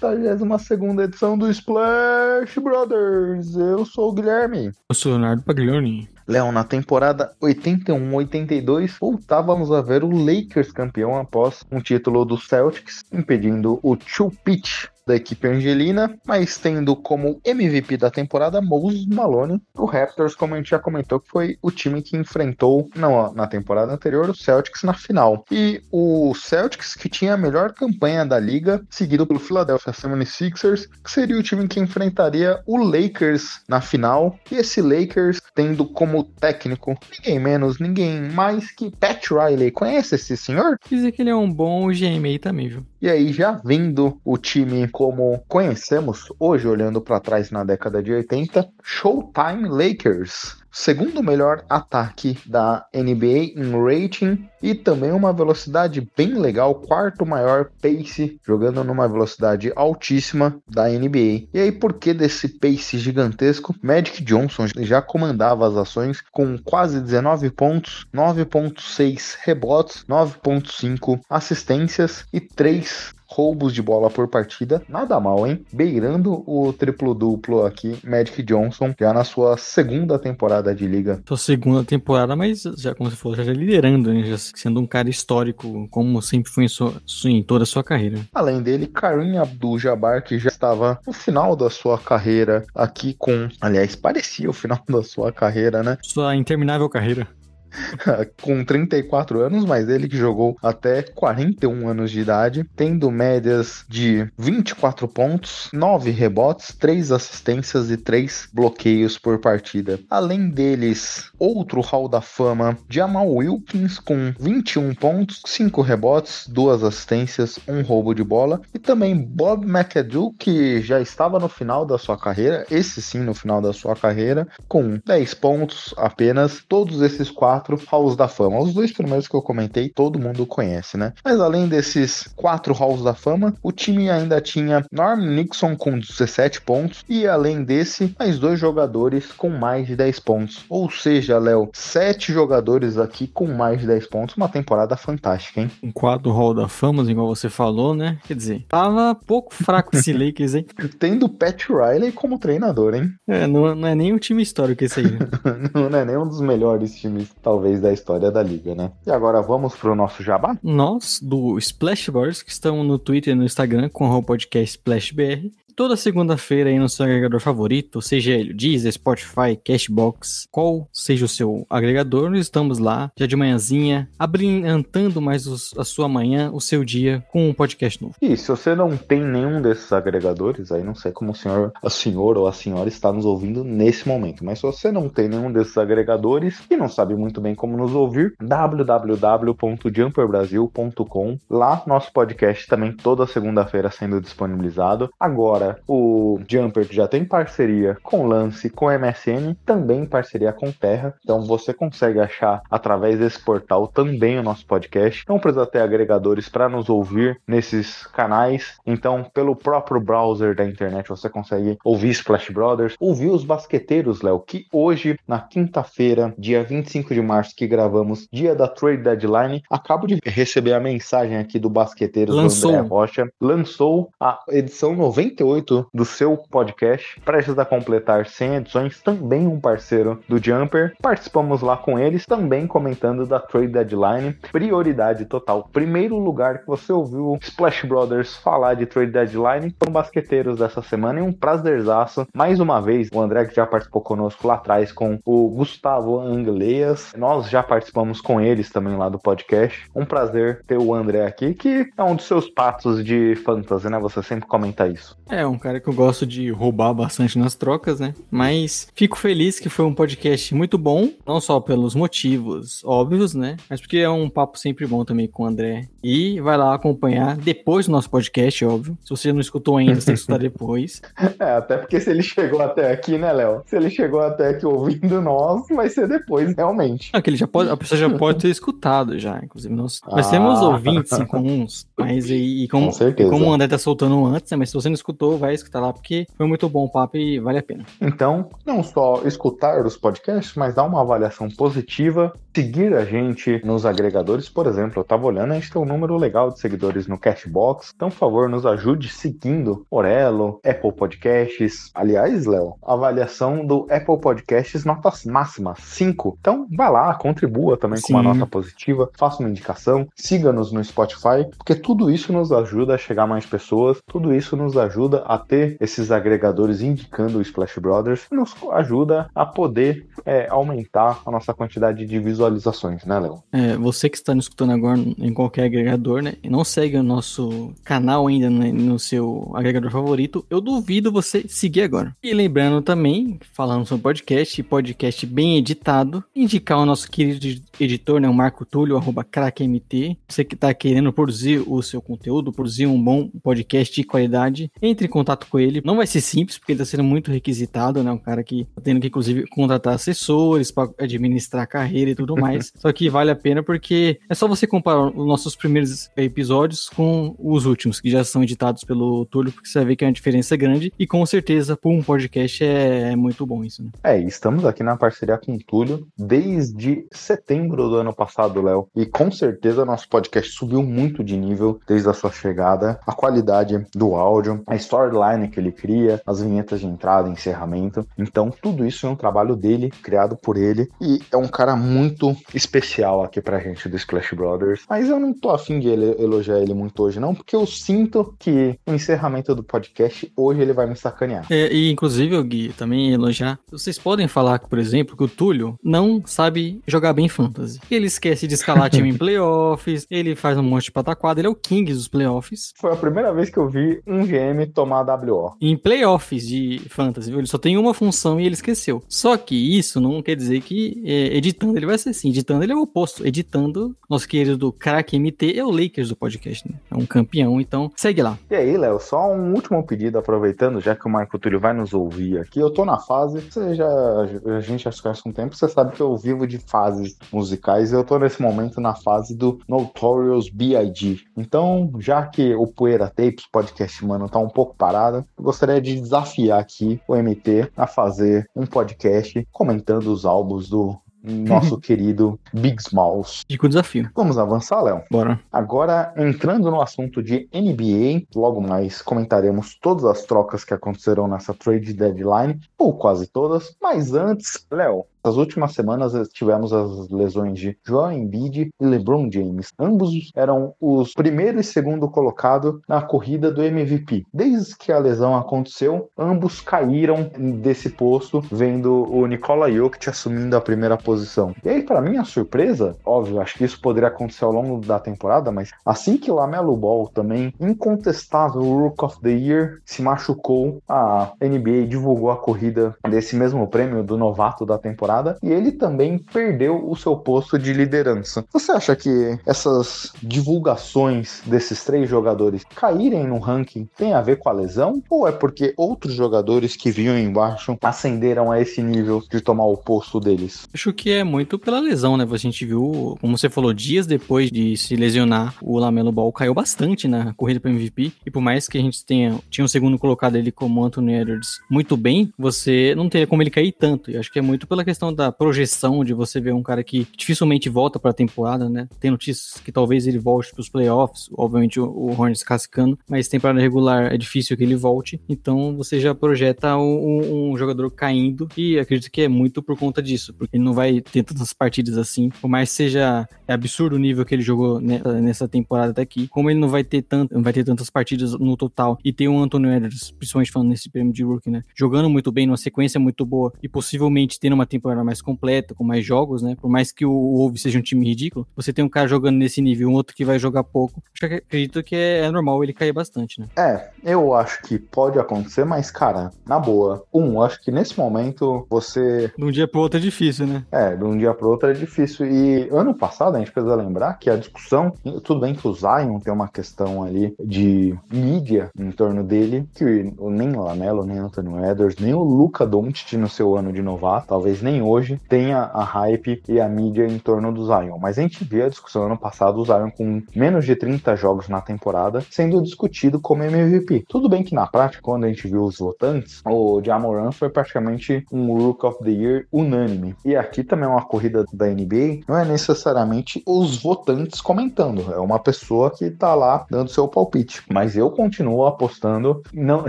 Começando a 82 edição do Splash Brothers. Eu sou o Guilherme. Eu sou Leonardo Paglioni. Léo, na temporada 81-82, voltávamos a ver o Lakers campeão após um título do Celtics, impedindo o Chu Pitch da equipe angelina, mas tendo como MVP da temporada Moses Malone. O Raptors, como a gente já comentou, foi o time que enfrentou não, na temporada anterior o Celtics na final. E o Celtics, que tinha a melhor campanha da liga, seguido pelo Philadelphia 76ers, que seria o time que enfrentaria o Lakers na final. E esse Lakers tendo como técnico ninguém menos, ninguém mais que Pat Riley. Conhece esse senhor? Dizer que ele é um bom GM também, viu? E aí, já vendo o time como conhecemos hoje, olhando para trás na década de 80, Showtime Lakers segundo melhor ataque da NBA em rating e também uma velocidade bem legal, quarto maior pace, jogando numa velocidade altíssima da NBA. E aí, por que desse pace gigantesco? Magic Johnson já comandava as ações com quase 19 pontos, 9.6 rebotes, 9.5 assistências e 3 roubos de bola por partida, nada mal, hein? Beirando o triplo-duplo aqui, Magic Johnson, já na sua segunda temporada de liga. Sua segunda temporada, mas já como você falou, já liderando, né? Já sendo um cara histórico, como sempre foi em, sua, em toda a sua carreira. Além dele, Karim Abdul-Jabbar, que já estava no final da sua carreira aqui com... Aliás, parecia o final da sua carreira, né? Sua interminável carreira. com 34 anos, mas ele que jogou até 41 anos de idade, tendo médias de 24 pontos, 9 rebotes, 3 assistências e 3 bloqueios por partida. Além deles, outro Hall da Fama, Jamal Wilkins com 21 pontos, 5 rebotes, 2 assistências, 1 roubo de bola, e também Bob McAdoo, que já estava no final da sua carreira, esse sim no final da sua carreira, com 10 pontos apenas, todos esses quatro quatro Halls da Fama. Os dois primeiros que eu comentei, todo mundo conhece, né? Mas além desses quatro Halls da Fama, o time ainda tinha Norm Nixon com 17 pontos e além desse, mais dois jogadores com mais de 10 pontos. Ou seja, Léo, sete jogadores aqui com mais de 10 pontos. Uma temporada fantástica, hein? Um quadro Hall da Fama, igual você falou, né? Quer dizer, tava pouco fraco esse Lakers, hein? Tendo Pat Riley como treinador, hein? É, não, não é nem um time histórico esse aí. Né? não é nem um dos melhores times, talvez da história da liga, né? E agora vamos pro nosso jabá? Nós, do Splash Boys, que estamos no Twitter e no Instagram com o podcast SplashBR, toda segunda-feira aí no seu agregador favorito, seja ele Deezer, Spotify, Cashbox, qual seja o seu agregador, nós estamos lá, já de manhãzinha, abrilhantando mais os, a sua manhã, o seu dia, com um podcast novo. E se você não tem nenhum desses agregadores, aí não sei como o senhor, a senhor ou a senhora está nos ouvindo nesse momento, mas se você não tem nenhum desses agregadores e não sabe muito bem como nos ouvir, www.jumperbrasil.com, lá nosso podcast também toda segunda-feira sendo disponibilizado. Agora, o Jumper já tem parceria com Lance, com MSN, também parceria com Terra. Então você consegue achar através desse portal também o nosso podcast. Não precisa ter agregadores para nos ouvir nesses canais. Então, pelo próprio browser da internet, você consegue ouvir Splash Brothers, ouvir os basqueteiros, Léo, que hoje, na quinta-feira, dia 25 de março, que gravamos, dia da trade deadline, acabo de receber a mensagem aqui do basqueteiro lançou. André Rocha. Lançou a edição 98 do seu podcast, prestes a completar 100 edições, também um parceiro do Jumper. Participamos lá com eles, também comentando da Trade Deadline. Prioridade total. Primeiro lugar que você ouviu Splash Brothers falar de Trade Deadline foram basqueteiros dessa semana e um prazerzaço. Mais uma vez, o André que já participou conosco lá atrás com o Gustavo Angleias. Nós já participamos com eles também lá do podcast. Um prazer ter o André aqui, que é um dos seus patos de fantasy, né? Você sempre comenta isso. É, É, um cara que eu gosto de roubar bastante nas trocas, né? Mas fico feliz que foi um podcast muito bom, não só pelos motivos óbvios, né? Mas porque é um papo sempre bom também com o André. E vai lá acompanhar depois do nosso podcast, óbvio. Se você não escutou ainda, você tem que escutar depois. É, até porque se ele chegou até aqui, né, Léo? Se ele chegou até aqui ouvindo nós, vai ser depois, realmente. Ah, que ele já pode, a pessoa já pode ter escutado já, inclusive. Nós, nós temos Ah. ouvintes em comuns, mas e, e como, Com certeza. como o André tá soltando antes, né? Mas se você não escutou, vai escutar lá, porque foi muito bom o papo e vale a pena. Então, não só escutar os podcasts, mas dar uma avaliação positiva, seguir a gente nos agregadores, por exemplo, eu tava olhando, a gente tem um número legal de seguidores no Cashbox, então, por favor, nos ajude seguindo Orelo, Apple Podcasts. Aliás, Léo, avaliação do Apple Podcasts, nota máxima, 5. Então, vai lá, contribua também com uma Sim. nota positiva, faça uma indicação, siga-nos no Spotify, porque tudo isso nos ajuda a chegar a mais pessoas, tudo isso nos ajuda a ter esses agregadores indicando o Splash Brothers, nos ajuda a poder é, aumentar a nossa quantidade de visualizações, né, Léo? É, você que está nos escutando agora em qualquer agregador, né? E não segue o nosso canal ainda né, no seu agregador favorito, eu duvido você seguir agora. E lembrando também, falando sobre podcast, podcast bem editado, indicar o nosso querido editor, né? O Marco Túlio, arroba crackmt. Você que está querendo produzir o seu conteúdo, produzir um bom podcast de qualidade, entre em contato com ele. Não vai ser simples, porque ele está sendo muito requisitado, né? Um cara que tá tendo que, inclusive, contratar assessores para administrar a carreira e tudo mais. Só que vale a pena porque é só você comparar os nossos primeiros episódios com os últimos, que já são editados pelo Túlio, porque você vai ver que é uma diferença grande. E com certeza, por um podcast, é, é muito bom isso, né? É, e estamos aqui na parceria com o Túlio desde setembro do ano passado, Léo. E com certeza nosso podcast subiu muito de nível desde a sua chegada. A qualidade do áudio, a storyline que ele cria, as vinhetas de entrada e encerramento. Então, tudo isso é um trabalho dele, criado por ele. E é um cara muito especial aqui pra gente do Splash Brothers. Mas eu não tô afim de elogiar ele muito hoje, não, porque eu sinto que o encerramento do podcast hoje ele vai me sacanear. É, e inclusive, o Gui, também elogiar. Vocês podem falar, por exemplo, que o Túlio não sabe jogar bem fantasy. Ele esquece de escalar time em playoffs, ele faz um monte de pataquada, ele é o king dos playoffs. Foi a primeira vez que eu vi um GM tomar WO. Em playoffs de fantasy, ele só tem uma função e ele esqueceu. Só que isso não quer dizer que é, editando ele vai ser assim. Editando ele é o oposto. Editando, nosso querido craque MT é o Lakers do podcast, né? É um campeão, então segue lá. E aí, Léo, só um último pedido, aproveitando, já que o Marco Túlio vai nos ouvir aqui. Eu tô na fase, você já, a gente já se conhece um tempo, você sabe que eu vivo de fases musicais. Eu tô nesse momento na fase do Notorious B.I.G. Então, já que o Poeira Tapes, podcast, mano, tá um pouco parado, eu gostaria de desafiar aqui o MT a fazer um podcast comentando os álbuns do nosso querido Big Smalls. Fica o desafio. Vamos avançar, Léo? Bora. Agora, entrando no assunto de NBA, logo mais comentaremos todas as trocas que aconteceram nessa trade deadline, ou quase todas. Mas antes, Léo, nas últimas semanas eh, tivemos as lesões de Joel Embiid e LeBron James. Ambos eram os primeiro e segundo colocado na corrida do MVP. Desde que a lesão aconteceu, ambos caíram desse posto, vendo o Nikola Jokic assumindo a primeira posição. E aí, para minha surpresa, óbvio, acho que isso poderia acontecer ao longo da temporada, mas assim que o Lamelo Ball também, incontestável Rook of the Year, se machucou, a NBA divulgou a corrida desse mesmo prêmio do novato da temporada e ele também perdeu o seu posto de liderança. Você acha que essas divulgações desses três jogadores caírem no ranking tem a ver com a lesão ou é porque outros jogadores que vinham embaixo ascenderam a esse nível de tomar o posto deles? Acho que é muito pela lesão, né? A gente viu, como você falou, dias depois de se lesionar, o Lamelo Ball caiu bastante na corrida para MVP. E por mais que a gente tenha tinha um segundo colocado ele como Anthony Edwards muito bem, você não teria como ele cair tanto. E acho que é muito pela questão da projeção de você ver um cara que dificilmente volta para a temporada, né? Tem notícias que talvez ele volte para os playoffs, obviamente o, o Hornets cascando, mas temporada regular é difícil que ele volte. Então você já projeta um, um jogador caindo e acredito que é muito por conta disso, porque ele não vai ter tantas partidas assim, por mais que seja absurdo o nível que ele jogou nessa temporada até aqui, como ele não vai ter tanto, não vai ter tantas partidas no total e tem o Anthony Edwards, principalmente falando nesse prêmio de rookie, né, jogando muito bem, numa sequência muito boa e possivelmente tendo uma temporada temporada mais completa, com mais jogos, né? Por mais que o Wolves seja um time ridículo, você tem um cara jogando nesse nível, um outro que vai jogar pouco. Acho que acredito que é, é normal ele cair bastante, né? É, eu acho que pode acontecer, mas, cara, na boa. Um, acho que nesse momento você. De um dia pro outro é difícil, né? É, de um dia pro outro é difícil. E ano passado a gente precisa lembrar que a discussão, tudo bem que o Zion tem uma questão ali de mídia em torno dele, que nem o Lamelo, nem o Anthony Edwards, nem o Luca Doncic no seu ano de novato, talvez nem hoje, tenha a hype e a mídia em torno do Zion. Mas a gente vê a discussão ano passado, o Zion com menos de 30 jogos na temporada, sendo discutido como MVP. Tudo bem que na prática, quando a gente viu os votantes, o Jamoran foi praticamente um Rook of the Year unânime. E aqui também é uma corrida da NBA, não é necessariamente os votantes comentando, é uma pessoa que tá lá dando seu palpite. Mas eu continuo apostando, não,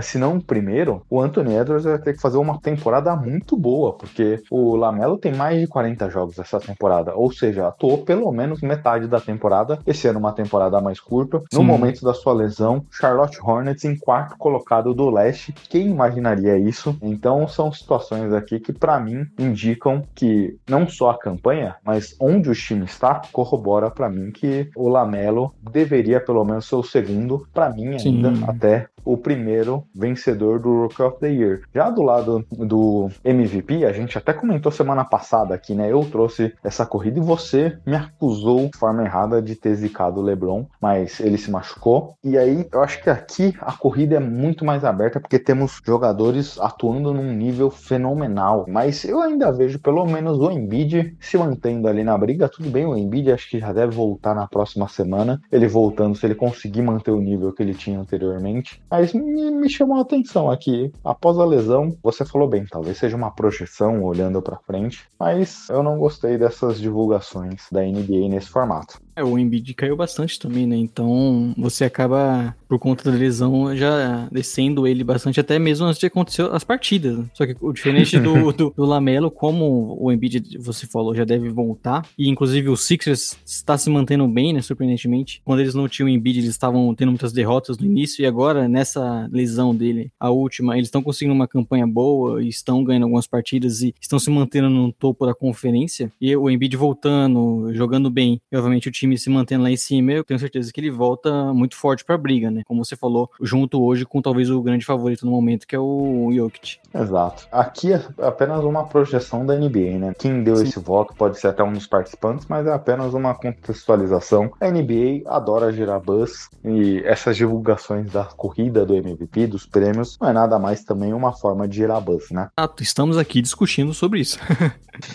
se não primeiro, o Anthony Edwards vai ter que fazer uma temporada muito boa, porque o Lamelo tem mais de 40 jogos essa temporada, ou seja, atuou pelo menos metade da temporada. Esse ano uma temporada mais curta. No Sim. momento da sua lesão, Charlotte Hornets em quarto colocado do leste. Quem imaginaria isso? Então são situações aqui que para mim indicam que não só a campanha, mas onde o time está corrobora para mim que o Lamelo deveria pelo menos ser o segundo, para mim ainda Sim. até o primeiro vencedor do Rookie of the Year. Já do lado do MVP, a gente até comentou semana passada aqui, né? Eu trouxe essa corrida e você me acusou de forma errada de ter zicado o LeBron, mas ele se machucou. E aí eu acho que aqui a corrida é muito mais aberta porque temos jogadores atuando num nível fenomenal. Mas eu ainda vejo pelo menos o Embiid se mantendo ali na briga. Tudo bem, o Embiid acho que já deve voltar na próxima semana. Ele voltando, se ele conseguir manter o nível que ele tinha anteriormente. Mas me, me chamou a atenção aqui. Após a lesão, você falou bem, talvez seja uma projeção olhando para frente, mas eu não gostei dessas divulgações da NBA nesse formato. É, o Embiid caiu bastante também, né? Então você acaba, por conta da lesão, já descendo ele bastante, até mesmo antes de acontecer as partidas. Né? Só que o diferente do, do, do, Lamelo, como o Embiid, você falou, já deve voltar, e inclusive o Sixers está se mantendo bem, né? Surpreendentemente. Quando eles não tinham o Embiid, eles estavam tendo muitas derrotas no início, e agora, nessa lesão dele, a última, eles estão conseguindo uma campanha boa e estão ganhando algumas partidas e estão se mantendo no topo da conferência. E o Embiid voltando, jogando bem, e obviamente o time time se mantendo lá em cima, eu tenho certeza que ele volta muito forte pra briga, né? Como você falou, junto hoje com talvez o grande favorito no momento, que é o Jokic. Exato. Aqui é apenas uma projeção da NBA, né? Quem deu Sim. esse voto pode ser até um dos participantes, mas é apenas uma contextualização. A NBA adora gerar buzz e essas divulgações da corrida do MVP, dos prêmios, não é nada mais também uma forma de gerar buzz, né? Exato, estamos aqui discutindo sobre isso.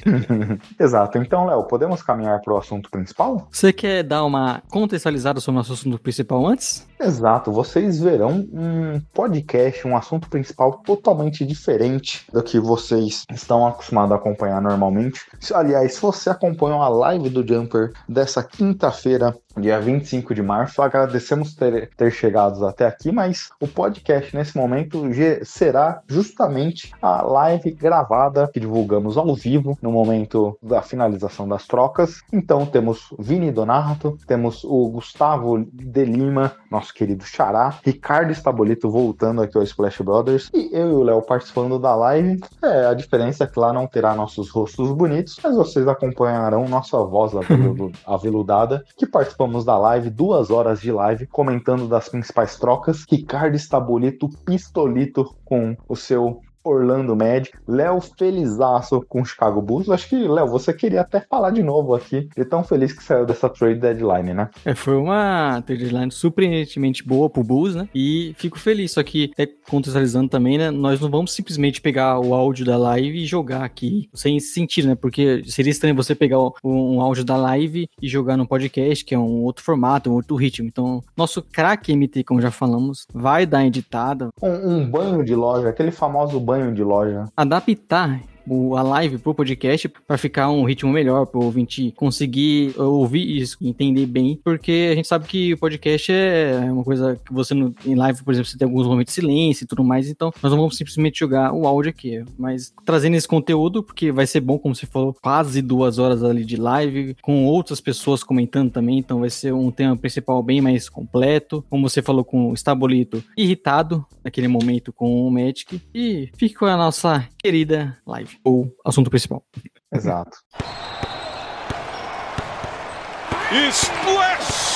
Exato. Então, Léo, podemos caminhar para o assunto principal? Você quer dar uma contextualizada sobre o nosso assunto principal antes? Exato, vocês verão um podcast, um assunto principal totalmente diferente do que vocês estão acostumados a acompanhar normalmente. Aliás, se você acompanhou a live do Jumper dessa quinta-feira, dia 25 de março, agradecemos ter, ter chegado até aqui, mas o podcast nesse momento será justamente a live gravada que divulgamos ao vivo no momento da finalização das trocas. Então temos Vini Donato, temos o Gustavo de Lima, nosso querido Xará, Ricardo Estabolito voltando aqui ao Splash Brothers e eu e o Léo participando da live. É, a diferença é que lá não terá nossos rostos bonitos, mas vocês acompanharão nossa voz aveludada, que participamos da live, duas horas de live, comentando das principais trocas. Ricardo Estabolito, pistolito com o seu Orlando Magic, Léo Felizaço com Chicago Bulls. Acho que, Léo, você queria até falar de novo aqui, de tão feliz que saiu dessa trade deadline, né? É, foi uma trade deadline surpreendentemente boa pro Bulls, né? E fico feliz, só que, até contextualizando também, né? Nós não vamos simplesmente pegar o áudio da live e jogar aqui, sem sentido, né? Porque seria estranho você pegar um áudio da live e jogar no podcast, que é um outro formato, um outro ritmo. Então, nosso craque MT, como já falamos, vai dar editada. Um, um banho de loja, aquele famoso banho banho de loja. Adaptar o, a live pro podcast para ficar um ritmo melhor, pro ouvinte conseguir ouvir isso, entender bem, porque a gente sabe que o podcast é uma coisa que você em live, por exemplo, você tem alguns momentos de silêncio e tudo mais, então nós não vamos simplesmente jogar o áudio aqui, mas trazendo esse conteúdo, porque vai ser bom, como você falou, quase duas horas ali de live, com outras pessoas comentando também, então vai ser um tema principal bem mais completo, como você falou com o Estabolito irritado naquele momento com o Magic, e fique com a nossa querida live. O assunto principal. Exato. Splash!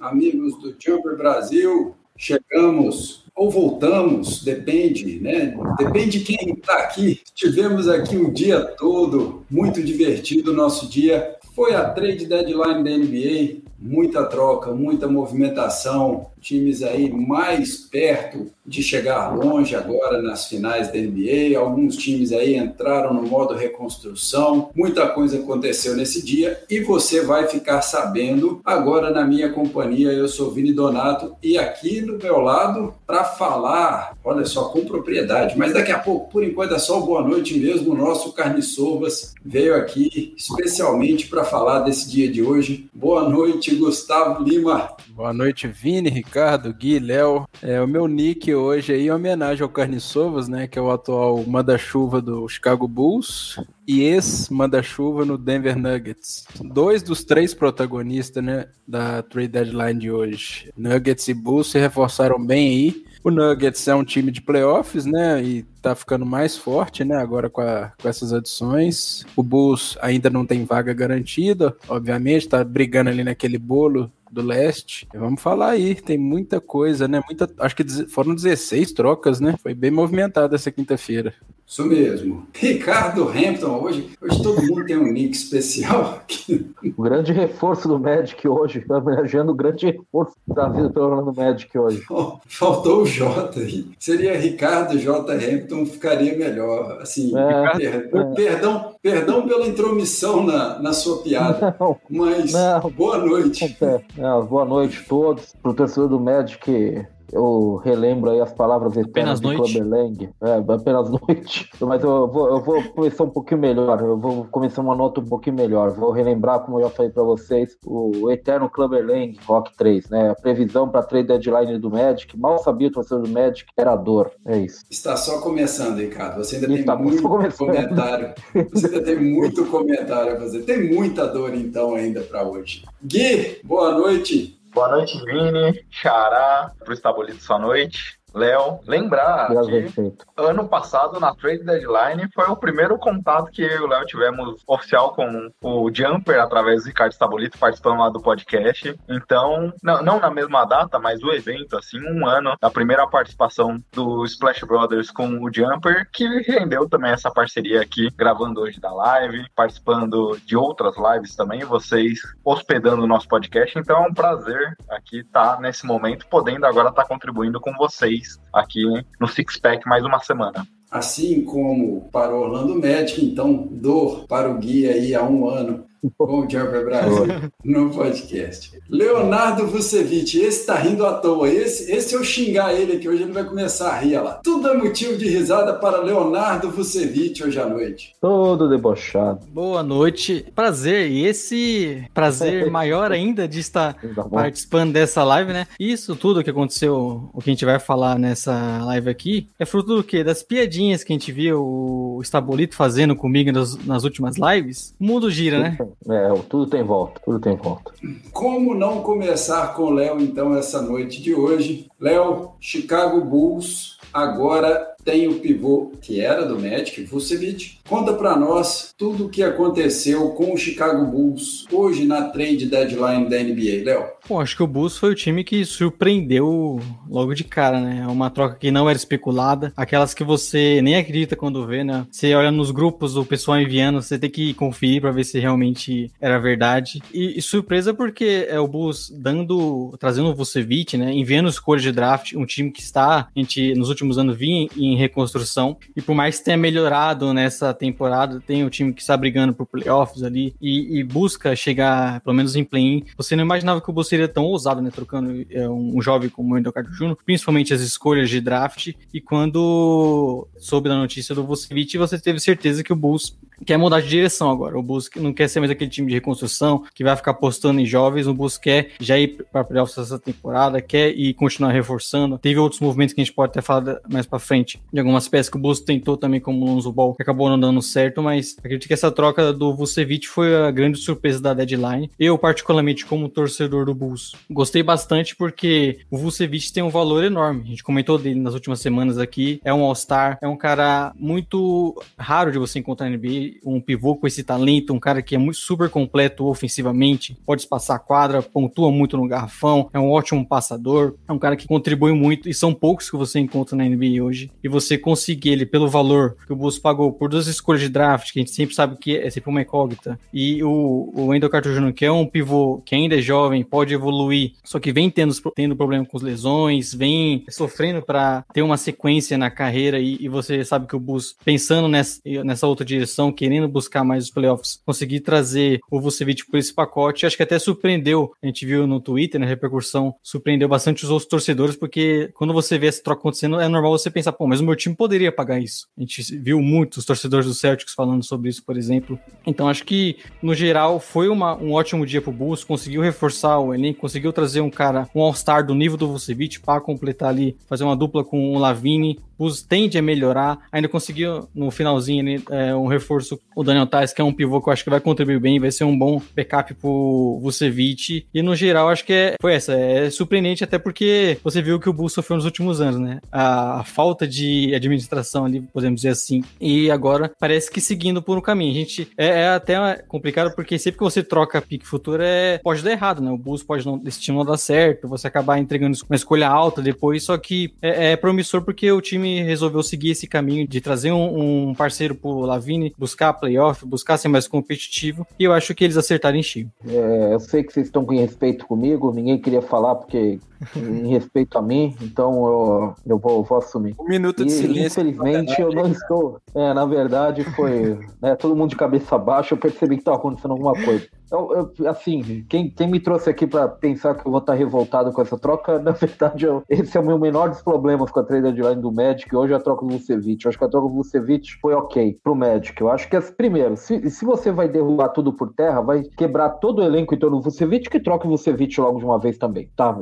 Amigos do Jumper Brasil, chegamos ou voltamos, depende, né? Depende de quem está aqui. Tivemos aqui o dia todo, muito divertido o nosso dia. Foi a trade deadline da NBA, muita troca, muita movimentação, times aí mais perto de chegar longe agora nas finais da NBA. Alguns times aí entraram no modo reconstrução. Muita coisa aconteceu nesse dia e você vai ficar sabendo agora na minha companhia. Eu sou Vini Donato e aqui do meu lado para falar, olha só, com propriedade, mas daqui a pouco, por enquanto é só boa noite mesmo. O nosso Carne Sovas veio aqui especialmente para falar desse dia de hoje. Boa noite, Gustavo Lima. Boa noite, Vini, Ricardo, Gui, Léo. É, o meu nick hoje aí é homenagem ao Carne Sovas, né? Que é o atual manda-chuva do Chicago Bulls e ex-manda-chuva no Denver Nuggets. Dois dos três protagonistas, né? Da trade deadline de hoje. Nuggets e Bulls se reforçaram bem aí. O Nuggets é um time de playoffs, né? E tá ficando mais forte, né? Agora com, a, com essas adições. O Bulls ainda não tem vaga garantida, obviamente, tá brigando ali naquele bolo do leste. Vamos falar aí, tem muita coisa, né? Muita, acho que foram 16 trocas, né? Foi bem movimentado essa quinta-feira. Isso mesmo. Ricardo Hampton, hoje, hoje todo mundo tem um nick especial aqui. O grande reforço do Magic hoje, homenageando o grande reforço da vida pelo Orlando Magic hoje. faltou o J aí. Seria Ricardo J. Hampton, ficaria melhor. Assim, é, per, é. perdão, perdão pela intromissão na, na sua piada. Não, mas não, boa noite. É, é, boa noite a todos. Pro do Magic eu relembro aí as palavras eternas de Clubberlang. É, apenas noite. Mas eu vou, eu vou começar um pouquinho melhor. Eu vou começar uma nota um pouquinho melhor. Vou relembrar, como eu já falei para vocês, o eterno Clubberlang Rock 3, né? A previsão para trade deadline do Magic. Mal sabia o torcedor do Magic, era dor. É isso. Está só começando, Ricardo. Você ainda Está tem muito começando. comentário. Você ainda tem muito comentário a fazer. Tem muita dor, então, ainda para hoje. Gui, boa noite. Boa noite, Vini, Xará, pro Estabolito Sua Noite. Léo, lembrar que ano passado, na Trade Deadline, foi o primeiro contato que eu e o Léo tivemos oficial com o Jumper, através do Ricardo Stabolito, participando lá do podcast. Então, não, não na mesma data, mas o evento, assim, um ano da primeira participação do Splash Brothers com o Jumper, que rendeu também essa parceria aqui, gravando hoje da live, participando de outras lives também, vocês hospedando o nosso podcast. Então é um prazer aqui estar nesse momento, podendo agora estar contribuindo com vocês aqui no Six Pack mais uma semana. Assim como para o Orlando Magic, então dor para o guia aí há um ano com o Jumper Brasil no podcast. Leonardo Vucevic, esse tá rindo à toa. Esse, esse eu xingar ele aqui hoje, ele vai começar a rir lá. Tudo é motivo de risada para Leonardo Vucevic hoje à noite. Todo debochado. Boa noite. Prazer. E esse prazer maior ainda de estar participando dessa live, né? Isso tudo que aconteceu, o que a gente vai falar nessa live aqui, é fruto do quê? Das piadinhas que a gente viu o Estabolito fazendo comigo nas, nas últimas lives. O mundo gira, né? É, tudo tem volta, tudo tem volta. Como não começar com o Léo, então, essa noite de hoje? Léo, Chicago Bulls agora tem o pivô que era do Magic, Vucevic. Conta para nós tudo o que aconteceu com o Chicago Bulls hoje na trade deadline da NBA, Léo. Bom, acho que o Bulls foi o time que surpreendeu logo de cara, né? É uma troca que não era especulada, aquelas que você nem acredita quando vê, né? Você olha nos grupos o pessoal enviando, você tem que conferir para ver se realmente era verdade. E, e, surpresa porque é o Bulls dando, trazendo o Vucevic, né? Enviando escolhas de draft, um time que está, a gente nos últimos anos vinha em em reconstrução. E por mais que tenha melhorado nessa temporada, tem o time que está brigando por playoffs ali e, e busca chegar, pelo menos em play-in. Você não imaginava que o Bulls seria tão ousado, né? Trocando é, um, um jovem como o Carter Jr., principalmente as escolhas de draft. E quando soube da notícia do Vucevic, você teve certeza que o Bulls quer mudar de direção agora. O Bulls não quer ser mais aquele time de reconstrução que vai ficar apostando em jovens. O Bulls quer já ir para playoffs essa temporada, quer ir continuar reforçando. Teve outros movimentos que a gente pode até falar mais para frente de algumas peças que o Bulls tentou também como Lonzo Ball, que acabou não dando certo, mas acredito que essa troca do Vucevic foi a grande surpresa da deadline. Eu, particularmente, como torcedor do Bulls, gostei bastante porque o Vucevic tem um valor enorme. A gente comentou dele nas últimas semanas aqui. É um All-Star, é um cara muito raro de você encontrar na NBA, um pivô com esse talento, um cara que é muito super completo ofensivamente, pode passar a quadra, pontua muito no garrafão, é um ótimo passador, é um cara que contribui muito e são poucos que você encontra na NBA hoje. E você conseguir ele pelo valor que o Bulls pagou por duas escolhas de draft, que a gente sempre sabe que é sempre uma incógnita, e o, o Wendell Carter Jr., que é um pivô que ainda é jovem, pode evoluir, só que vem tendo, tendo problema com as lesões, vem sofrendo para ter uma sequência na carreira e, e, você sabe que o Bulls, pensando nessa, nessa outra direção, querendo buscar mais os playoffs, conseguir trazer o Vucevic por esse pacote, acho que até surpreendeu, a gente viu no Twitter, na repercussão, surpreendeu bastante os outros torcedores, porque quando você vê essa troca acontecendo, é normal você pensar, pô, mas o meu time poderia pagar isso. A gente viu muitos torcedores do Celtics falando sobre isso, por exemplo. Então acho que, no geral, foi uma, um ótimo dia pro Bulls, conseguiu reforçar o elenco, conseguiu trazer um cara, um All-Star do nível do Vucevic para completar ali, fazer uma dupla com o Lavine. O Bulls tende a melhorar, ainda conseguiu no finalzinho né, é, um reforço, o Daniel Tais, que é um pivô que eu acho que vai contribuir bem, vai ser um bom backup pro Vucevic. E no geral, acho que é, foi essa. É surpreendente até porque você viu que o Bulls sofreu nos últimos anos, né? A, a falta de administração ali, podemos dizer assim. E agora parece que seguindo por um caminho. A gente é, é até complicado porque sempre que você troca pique futuro é pode dar errado, né? O Bulls pode não esse time não dar certo, você acabar entregando uma escolha alta depois, só que é, é promissor porque o time resolveu seguir esse caminho de trazer um, um parceiro pro Lavine, buscar playoff, buscar ser mais competitivo, e eu acho que eles acertaram em cheio. É, eu sei que vocês estão com respeito comigo, ninguém queria falar porque em respeito a mim, então eu, eu vou, vou assumir. Um minuto de e, silêncio. Infelizmente eu não estou. É, na verdade foi né, todo mundo de cabeça baixa, eu percebi que estava acontecendo alguma coisa. Eu, eu, assim, quem, quem me trouxe aqui para pensar que eu vou estar revoltado com essa troca, na verdade, eu, esse é o meu menor dos problemas com a trade deadline do Magic. Hoje a troca do Vucevic. Eu acho que a troca do Vucevic foi ok pro Magic. Eu acho que, primeiro, se, se você vai derrubar tudo por terra, vai quebrar todo o elenco em torno do Vucevic, que troca o Vucevic logo de uma vez também, tá?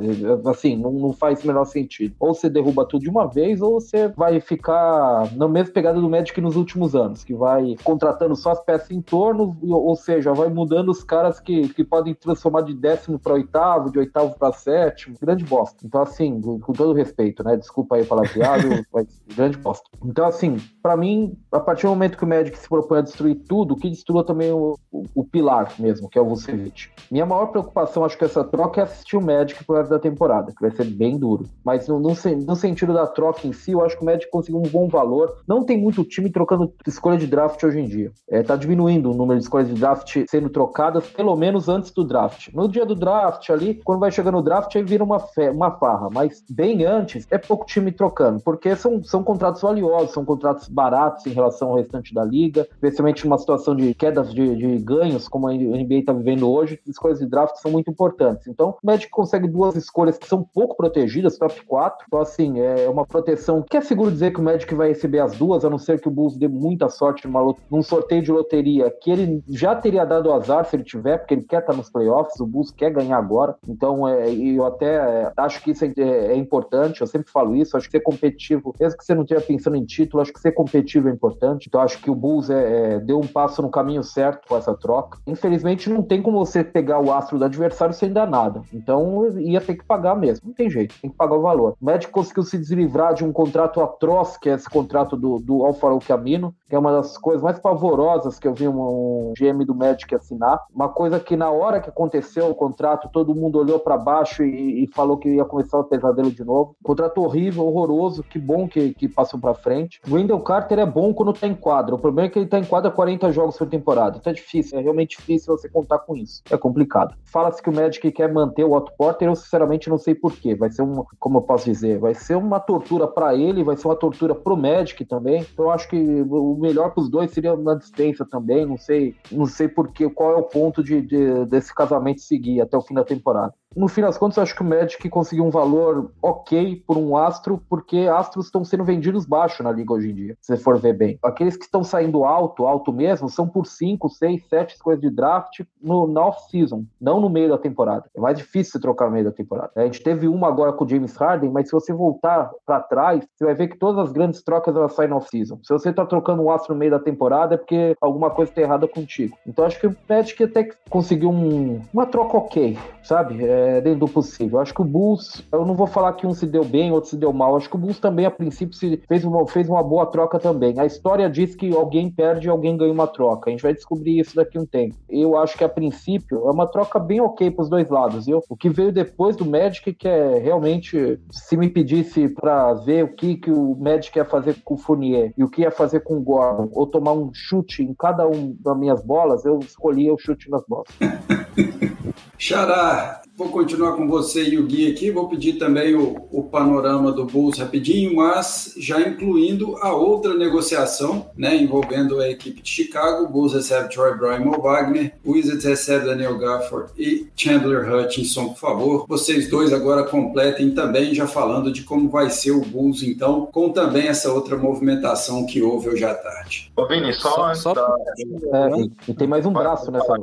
Assim, não, não faz o menor sentido. Ou você derruba tudo de uma vez, ou você vai ficar na mesma pegada do Magic nos últimos anos, que vai contratando só as peças em torno, ou seja, vai mudando os caras caras que, que podem transformar de décimo para oitavo, de oitavo para sétimo. Grande bosta. Então, assim, com todo respeito, né? Desculpa aí falar piada, mas grande bosta. Então, assim, para mim, a partir do momento que o Magic se propõe a destruir tudo, que destrua também o, o, o, pilar mesmo, que é o Vucevic. Minha maior preocupação, acho que essa troca é assistir o Magic pro resto da temporada, que vai ser bem duro. Mas no, no, no, sentido da troca em si, eu acho que o Magic conseguiu um bom valor. Não tem muito time trocando escolha de draft hoje em dia. É, tá diminuindo o número de escolhas de draft sendo trocadas pelo menos antes do draft. No dia do draft ali, quando vai chegando o draft, aí vira uma, fe uma farra, mas bem antes é pouco time trocando, porque são, são contratos valiosos, são contratos baratos em relação ao restante da liga, especialmente numa situação de quedas de, de ganhos, como a NBA está vivendo hoje, escolhas de draft são muito importantes. Então, o Magic consegue duas escolhas que são pouco protegidas, top 4, então assim, é uma proteção que é seguro dizer que o Magic vai receber as duas, a não ser que o Bulls dê muita sorte numa, num sorteio de loteria, que ele já teria dado azar se ele tiver porque ele quer estar nos playoffs, o Bulls quer ganhar agora. Então, é, eu até é, acho que isso é, é, importante, eu sempre falo isso, acho que ser competitivo, mesmo que você não esteja pensando em título, acho que ser competitivo é importante. Então, acho que o Bulls é, é, deu um passo no caminho certo com essa troca. Infelizmente, não tem como você pegar o astro do adversário sem dar nada. Então, ia ter que pagar mesmo. Não tem jeito, tem que pagar o valor. O Magic conseguiu se deslivrar de um contrato atroz, que é esse contrato do, do Alfaro Camino, que é uma das coisas mais pavorosas que eu vi um, um GM do Magic assinar. Uma coisa que na hora que aconteceu o contrato, todo mundo olhou para baixo e, e, falou que ia começar o pesadelo de novo. Contrato horrível, horroroso, que bom que, que passou para frente. O Wendell Carter é bom quando tá em quadra. O problema é que ele tá em quadra 40 jogos por temporada. Então é difícil, é realmente difícil você contar com isso. É complicado. Fala-se que o Magic quer manter o Otto Porter, eu sinceramente não sei porquê. Vai ser uma, como eu posso dizer, vai ser uma tortura para ele, vai ser uma tortura pro Magic também. Então eu acho que o melhor pros dois seria na distância também. Não sei, não sei porque, qual é o ponto de, de, desse casamento seguir até o fim da temporada. No fim das contas, eu acho que o Magic conseguiu um valor ok por um astro, porque astros estão sendo vendidos baixo na liga hoje em dia, se você for ver bem. Aqueles que estão saindo alto, alto mesmo, são por 5, 6, 7 coisas de draft no, na off-season, não no meio da temporada. É mais difícil você trocar no meio da temporada. A gente teve uma agora com o James Harden, mas se você voltar para trás, você vai ver que todas as grandes trocas elas saem na off-season. Se você tá trocando um astro no meio da temporada, é porque alguma coisa tá errada contigo. Então acho que o Magic até conseguiu um, uma troca ok, sabe? É, dentro do possível. Acho que o Bulls, eu não vou falar que um se deu bem, outro se deu mal. Acho que o Bulls também, a princípio, se fez, uma, fez uma boa troca também. A história diz que alguém perde e alguém ganha uma troca. A gente vai descobrir isso daqui um tempo. Eu acho que, a princípio, é uma troca bem ok para os dois lados. Eu, o que veio depois do Magic, que é realmente, se me pedisse para ver o que, que o Magic ia fazer com o Fournier e o que ia fazer com o Gordon, ou tomar um chute em cada um das minhas bolas, eu escolhia o chute nas bolas. Xará, vou continuar com você e o Gui aqui. Vou pedir também o, o, panorama do Bulls rapidinho, mas já incluindo a outra negociação, né, envolvendo a equipe de Chicago. O Bulls recebe Troy Brown e Mo Wagner. O Wizards recebe Daniel Gafford e Chandler Hutchinson, por favor. Vocês dois agora completem também, já falando de como vai ser o Bulls, então, com também essa outra movimentação que houve hoje à tarde. Ô, Vini, só, só, só... Da... É, e tem mais um braço nessa.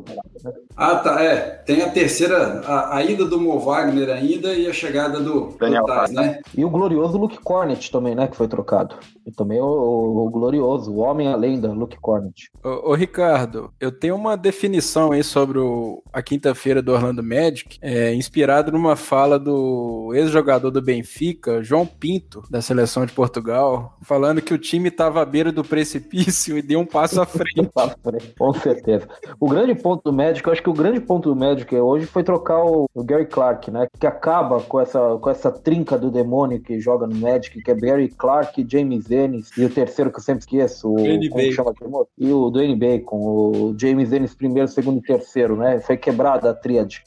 Ah, tá. É, tem a terceira, a, a ida do Mo Wagner ainda e a chegada do Daniel Tais, né? E o glorioso Luke Cornet também, né? Que foi trocado. E também o, o, o glorioso, o homem a lenda, Luke Cornet. Ô, ô, Ricardo, eu tenho uma definição aí sobre o, a quinta-feira do Orlando Magic, é, inspirado numa fala do ex-jogador do Benfica, João Pinto, da seleção de Portugal, falando que o time estava à beira do precipício e deu um passo à frente. Com certeza. O grande ponto do Magic, eu acho que o grande ponto do Magic hoje foi trocar o, o Gary Clark, né? Que acaba com essa, com essa trinca do demônio que joga no Magic, que é Gary Clark, James Ennis e o terceiro que eu sempre esqueço, o, como chama aquele moço? E o Dwayne Bacon, o James Ennis primeiro, segundo e terceiro, né? Foi quebrada a tríade.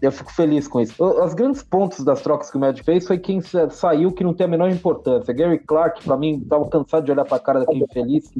Eu fico feliz com isso. Os grandes pontos das trocas que o Magic fez foi quem saiu que não tem a menor importância. Gary Clark, para mim, tava cansado de olhar pra cara daquele infeliz.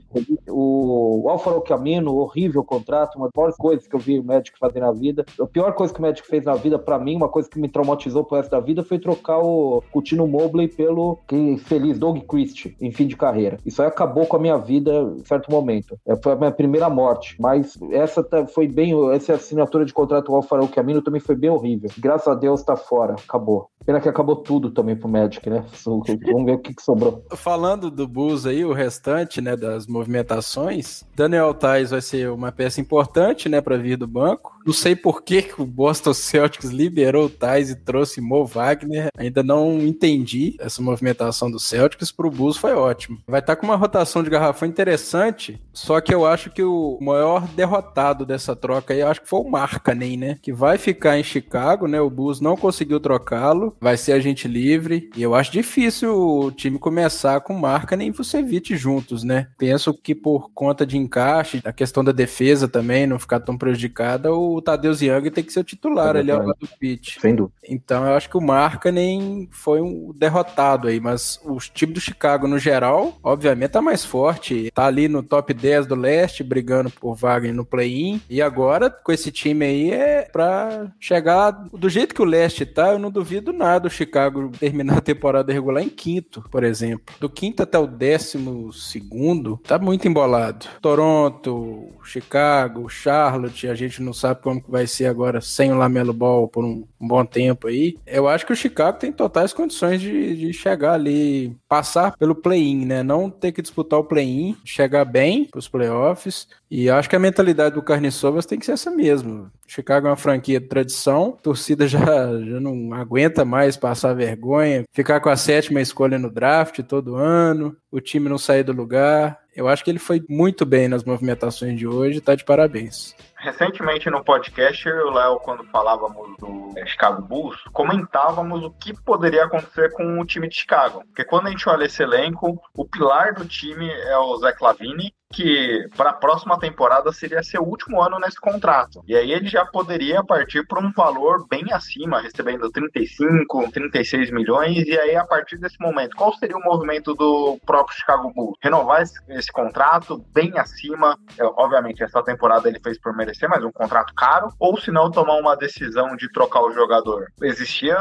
O Alfaro Camino, horrível contrato, uma das piores coisas que eu vi o Magic fazer na vida. A pior coisa que o Magic fez na vida, para mim, uma coisa que me traumatizou pro resto da vida, foi trocar o Coutinho Mobley pelo que feliz Doug Christie em fim de carreira. Isso aí acabou com a minha vida em certo momento. É, foi a minha primeira morte. Mas essa foi bem, essa assinatura de contrato do Alfaro Camino também foi bem horrível. Graças a Deus tá fora, acabou. Pena que acabou tudo também pro Magic, né? Vamos ver o que, que sobrou. Falando do Bulls aí, o restante, né, das movimentações, Daniel Tais vai ser uma peça importante, né, para vir do banco. Não sei por que, que o Boston Celtics liberou o Tais e trouxe Mo Wagner. Ainda não entendi essa movimentação do Celtics. Pro Bulls foi ótimo. Vai estar tá com uma rotação de garrafão interessante, só que eu acho que o maior derrotado dessa troca aí, eu acho que foi o Markkanen, né? Que vai ficar em Chicago, né? O Bulls não conseguiu trocá-lo vai ser agente livre. E eu acho difícil o time começar com marca nem Vucevic juntos, né? Penso que por conta de encaixe, a questão da defesa também não ficar tão prejudicada, o Tadeusz Young tem que ser o titular ali ao lado do pitch. Sem dúvida. Então eu acho que o marca nem foi um derrotado aí, mas o time do Chicago no geral, obviamente tá mais forte, tá ali no top 10 do leste, brigando por vaga no play-in. E agora com esse time aí é para chegar do jeito que o leste tá, eu não duvido nada o Chicago terminar a temporada regular em quinto, por exemplo. Do quinto até o décimo segundo, tá muito embolado. Toronto, Chicago, Charlotte, a gente não sabe como que vai ser agora sem o Lamelo Ball por um, um bom tempo aí. Eu acho que o Chicago tem totais condições de, de chegar ali, passar pelo play-in, né? Não ter que disputar o play-in, chegar bem pros playoffs. E acho que a mentalidade do Carne Sovas tem que ser essa mesmo. Chicago é uma franquia de tradição, a torcida já, já não aguenta mais passar vergonha, ficar com a sétima escolha no draft todo ano, o time não sair do lugar. Eu acho que ele foi muito bem nas movimentações de hoje, tá de parabéns. Recentemente no podcast, eu e o Léo, quando falávamos do Chicago Bulls, comentávamos o que poderia acontecer com o time de Chicago. Porque quando a gente olha esse elenco, o pilar do time é o Zé Clavini, que para a próxima temporada seria seu último ano nesse contrato. E aí ele já poderia partir por um valor bem acima, recebendo 35, 36 milhões. E aí, a partir desse momento, qual seria o movimento do próprio Chicago Bulls? Renovar esse, esse contrato bem acima. É, obviamente, essa temporada ele fez por merecer, mas um contrato caro. Ou se não, tomar uma decisão de trocar o jogador. Existia,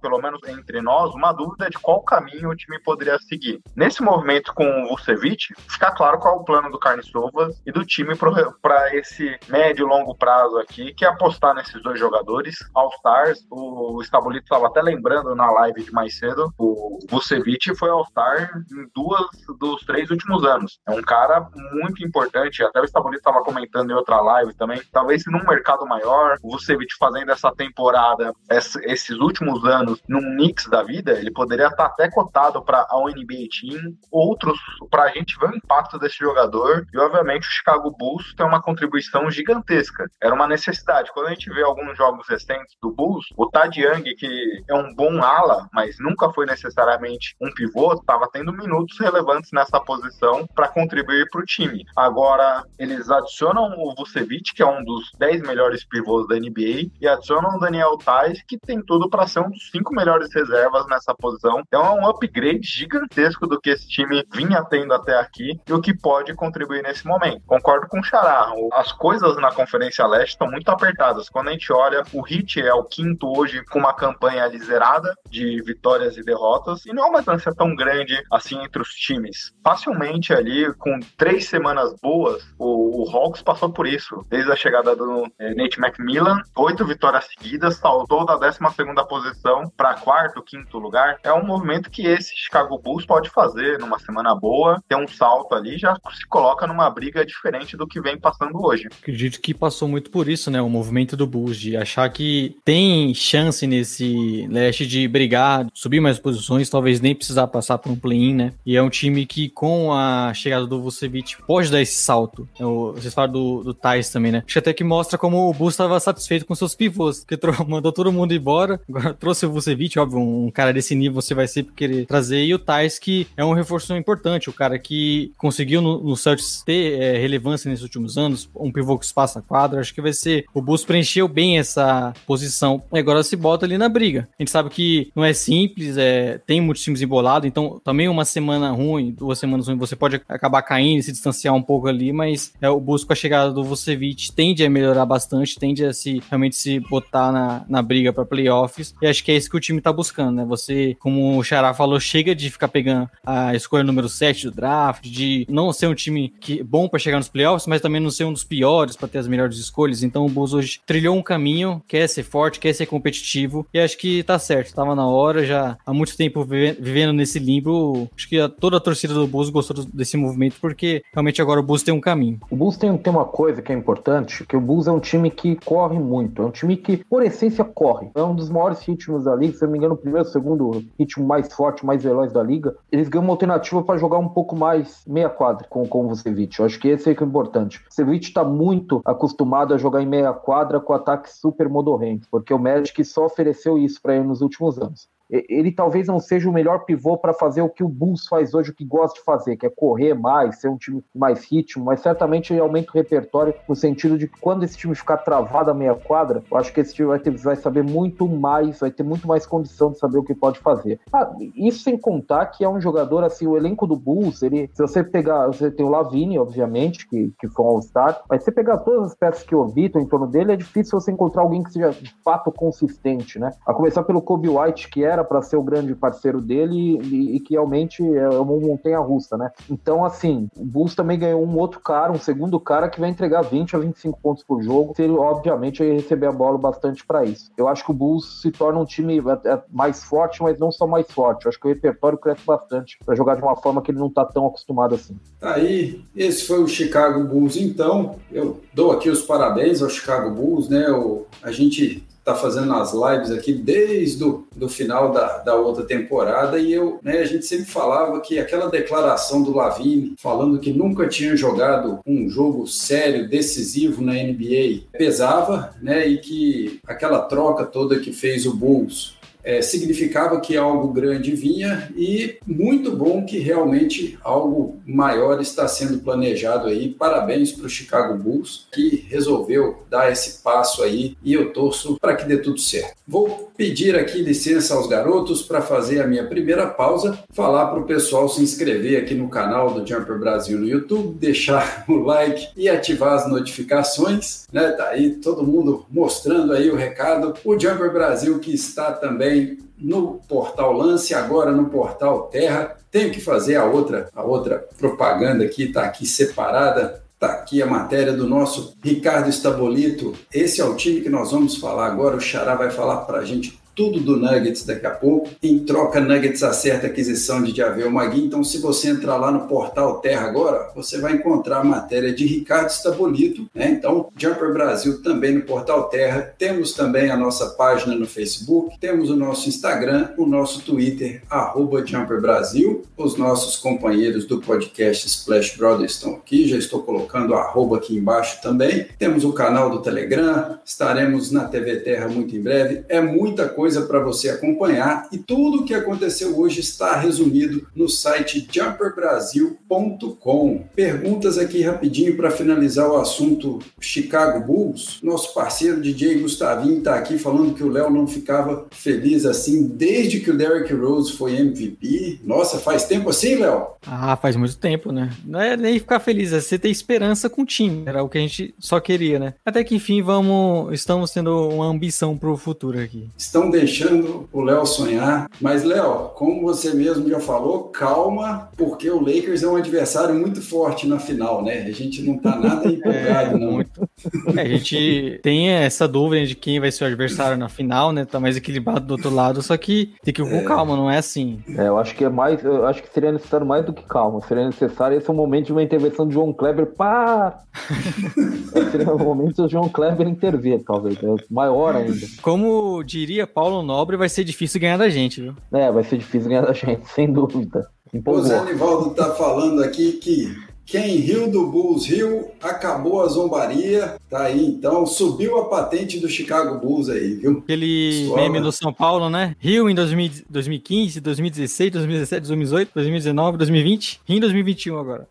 pelo menos entre nós, uma dúvida de qual caminho o time poderia seguir. Nesse movimento com o Vucevic, fica claro qual é o plano do Carne Sovas e do time para esse médio e longo prazo aqui, que é apostar nesses dois jogadores, All-Stars. O Stabolito estava até lembrando na live de mais cedo, o Vucevic foi All-Star em duas dos três últimos anos. É um cara muito importante, até o Stabolito estava comentando em outra live também, talvez num mercado maior, o Vucevic fazendo essa temporada, esses últimos anos, num Knicks da vida, ele poderia estar até cotado para a NBA Team, outros, para a gente ver o impacto desse jogador, e obviamente o Chicago Bulls tem uma contribuição gigantesca. Era uma necessidade. Quando a gente vê alguns jogos recentes do Bulls, o Tad Young, que é um bom ala, mas nunca foi necessariamente um pivô, estava tendo minutos relevantes nessa posição para contribuir para o time. Agora, eles adicionam o Vucevic, que é um dos 10 melhores pivôs da NBA, e adicionam o Daniel Tais, que tem tudo para ser um dos cinco melhores reservas nessa posição. Então é um upgrade gigantesco do que esse time vinha tendo até aqui e o que pode contribuir nesse momento. Concordo com o Xará, as coisas na Conferência Leste estão muito apertadas. Quando a gente olha, o Heat é o quinto hoje com uma campanha zerada de vitórias e derrotas, e não é uma distância tão grande assim entre os times. Facilmente ali, com três semanas boas, o, o Hawks passou por isso. Desde a chegada do é, Nate McMillan, oito vitórias seguidas, saltou da 12 segunda posição para quarto, quinto lugar. É um movimento que esse Chicago Bulls pode fazer numa semana boa, ter um salto ali, já se coloca numa briga diferente do que vem passando hoje. Acredito que passou muito por isso, né? O movimento do Bulls, de achar que tem chance nesse leste de brigar, subir mais posições, talvez nem precisar passar por um play-in, né? E é um time que, com a chegada do Vucevic, pode dar esse salto. É vocês falam do, do Thais também, né? Acho até que mostra como o Bulls estava satisfeito com seus pivôs, que mandou todo mundo embora, agora trouxe o Vucevic, óbvio, um cara desse nível você vai sempre querer trazer, e o Thais, que é um reforço importante, o cara que conseguiu no, no Celtics ter é, relevância nesses últimos anos, um pivô que espaça a quadra, acho que vai ser, o Bulls preencheu bem essa posição, e agora se bota ali na briga. A gente sabe que não é simples, é, tem muitos times embolados, então também uma semana ruim, duas semanas ruins, você pode acabar caindo e se distanciar um pouco ali, mas é, o Bulls com a chegada do Vucevic tende a melhorar bastante, tende a se realmente se botar na, na briga para playoffs, e acho que é isso que o time tá buscando, né? Você, como o Xará falou, chega de ficar pegando a escolha número 7 do draft, de não ser um time que bom para chegar nos playoffs, mas também não ser um dos piores para ter as melhores escolhas. Então o Bulls hoje trilhou um caminho, quer ser forte, quer ser competitivo, e acho que tá certo, tava na hora, já há muito tempo vivendo nesse limbo. Acho que toda a torcida do Bulls gostou desse movimento, porque realmente agora o Bulls tem um caminho. O Bulls tem, tem uma coisa que é importante, que o Bulls é um time que corre muito, é um time que, por essência, corre. É um dos maiores ritmos da liga, se não me engano, o primeiro, segundo ritmo mais forte, mais veloz da liga. Eles ganham uma alternativa para jogar um pouco mais meia quadra com, com o Vucevic. Eu acho que esse é que é importante. O Vucevic está muito acostumado a jogar em meia quadra com ataques super modorrentos, porque o Magic só ofereceu isso para ele nos últimos anos ele talvez não seja o melhor pivô para fazer o que o Bulls faz hoje, o que gosta de fazer, que é correr mais, ser um time mais ritmo, mas certamente ele aumenta o repertório no sentido de que quando esse time ficar travado a meia quadra, eu acho que esse time vai, ter, vai saber muito mais, vai ter muito mais condição de saber o que pode fazer. Ah, isso sem contar que é um jogador, assim, o elenco do Bulls, ele, se você pegar, você tem o Lavine, obviamente, que, que foi um All-Star, mas se você pegar todas as peças que vi em torno dele, é difícil você encontrar alguém que seja de fato consistente, né? A começar pelo Kobe White, que era para ser o grande parceiro dele e, e que realmente é uma montanha russa, né? Então, assim, o Bulls também ganhou um outro cara, um segundo cara que vai entregar 20 a 25 pontos por jogo. Se ele, obviamente, receber a bola bastante para isso. Eu acho que o Bulls se torna um time é, é mais forte, mas não só mais forte. Eu acho que o repertório cresce bastante para jogar de uma forma que ele não tá tão acostumado assim. Tá aí, esse foi o Chicago Bulls, então. Eu dou aqui os parabéns ao Chicago Bulls, né? O, a gente está fazendo as lives aqui desde o do final da, da outra temporada e eu, né, a gente sempre falava que aquela declaração do Lavine falando que nunca tinha jogado um jogo sério, decisivo na NBA, pesava, né, e que aquela troca toda que fez o Bulls é, significava que algo grande vinha e muito bom que realmente algo maior está sendo planejado aí. Parabéns para o Chicago Bulls que resolveu dar esse passo aí e eu torço para que dê tudo certo. Vou pedir aqui licença aos garotos para fazer a minha primeira pausa, falar para o pessoal se inscrever aqui no canal do Jumper Brasil no YouTube, deixar o like e ativar as notificações, né? Tá aí todo mundo mostrando aí o recado. O Jumper Brasil que está também no portal Lance, agora no portal Terra. Tenho que fazer a outra, a outra propaganda aqui, está aqui separada. Está aqui a matéria do nosso Ricardo Estabolito. Esse é o time que nós vamos falar agora. O Xará vai falar para a gente tudo do Nuggets daqui a pouco. Em troca, Nuggets acerta a aquisição de Javel Magui. Então, se você entrar lá no portal Terra agora, você vai encontrar a matéria de Ricardo Stabolito. Né? Então, Jumper Brasil também no portal Terra. Temos também a nossa página no Facebook, temos o nosso Instagram, o nosso Twitter, arroba Jumper Brasil. Os nossos companheiros do podcast Splash Brothers estão aqui, já estou colocando arroba aqui embaixo também. Temos o canal do Telegram, estaremos na TV Terra muito em breve. É muita coisa coisa para você acompanhar e tudo o que aconteceu hoje está resumido no site jumperbrasil.com. Perguntas aqui rapidinho para finalizar o assunto Chicago Bulls. Nosso parceiro DJ Gustavinho está aqui falando que o Léo não ficava feliz assim desde que o Derrick Rose foi MVP. Nossa, faz tempo assim, Léo? Ah, faz muito tempo, né? Não é nem ficar feliz, é você ter esperança com o time. Era o que a gente só queria, né? Até que enfim, vamos, estamos tendo uma ambição para o futuro aqui. Estão deixando o Léo sonhar. Mas, Léo, como você mesmo já falou, calma, porque o Lakers é um adversário muito forte na final, né? A gente não tá nada empolgado, é, não. Muito. É, a gente tem essa dúvida de quem vai ser o adversário na final, né? Tá mais equilibrado do outro lado, só que tem que ir com é. calma, não é assim. É, eu acho que é mais, eu acho que seria necessário mais do que calma. Seria necessário esse é o momento de uma intervenção de João Kleber. Pá! seria o momento do João Kleber intervir, talvez. É maior ainda. Como diria Paulo Paulo Nobre vai ser difícil ganhar da gente, viu? É, vai ser difícil ganhar da gente, sem dúvida. O Zé Nivaldo tá falando aqui que quem riu do Bulls riu, acabou a zombaria, tá aí então, subiu a patente do Chicago Bulls aí, viu? Aquele Suava. meme do São Paulo, né? Riu em 2015, 2016, 2017, 2018, 2019, 2020, ri em 2021 agora.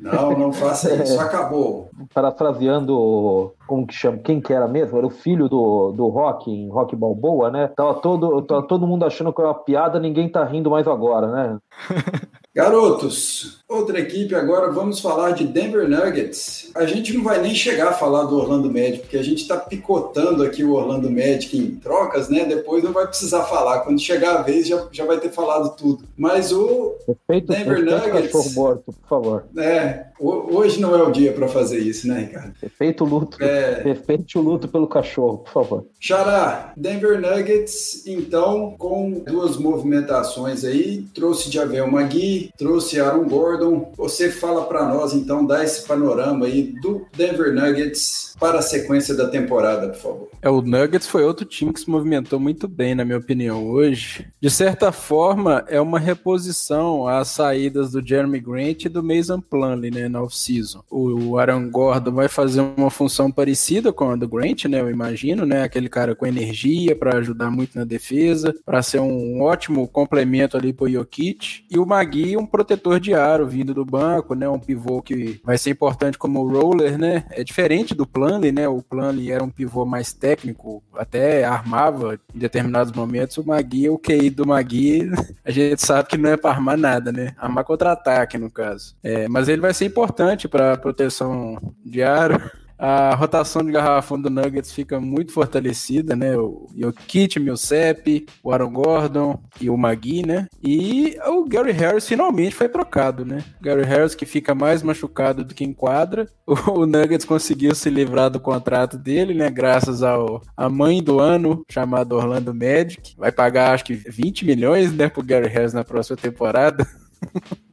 Não, não faça isso, é, acabou. Parafraseando, como que chama? Quem que era mesmo? Era o filho do, do Rock, em Rock Balboa, né? Tava todo, tava todo mundo achando que era uma piada, ninguém tá rindo mais agora, né? Garotos, outra equipe agora, vamos falar de Denver Nuggets. A gente não vai nem chegar a falar do Orlando Magic, porque a gente está picotando aqui o Orlando Magic em trocas, né? Depois não vai precisar falar. Quando chegar a vez, já, já vai ter falado tudo. Mas o respeito, Denver respeito Nuggets. Morto, por favor. É, hoje não é o dia para fazer isso, né, Ricardo? Respeito o luto. É... Respeite o luto pelo cachorro, por favor. Xará, Denver Nuggets, então, com duas movimentações aí, trouxe Javel Trouxe Aaron Gordon. Você fala para nós, então, dá esse panorama aí do Denver Nuggets para a sequência da temporada, por favor. É, o Nuggets foi outro time que se movimentou muito bem, na minha opinião, hoje. De certa forma, é uma reposição às saídas do Jeremy Grant e do Mason Plumlee, né, na off-season. O Aaron Gordon vai fazer uma função parecida com a do Grant, né, eu imagino, né, aquele cara com energia para ajudar muito na defesa, para ser um ótimo complemento ali pro Jokic. E o Magui um protetor de aro vindo do banco, né? Um pivô que vai ser importante como roller, né? É diferente do Planley, né? O Planley era um pivô mais técnico, até armava em determinados momentos. O Magui, o QI do Magui, a gente sabe que não é para armar nada, né? Armar contra-ataque, no caso. É, mas ele vai ser importante para proteção de aro a rotação de garrafão do Nuggets fica muito fortalecida, né? O Jokic, Millsap, o Aaron Gordon e o Magui, né? E o Gary Harris finalmente foi trocado, né? O Gary Harris que fica mais machucado do que em quadra. O Nuggets conseguiu se livrar do contrato dele, né? Graças ao a mãe do ano, chamada Orlando Magic. Vai pagar acho que 20 milhões, né, pro Gary Harris na próxima temporada.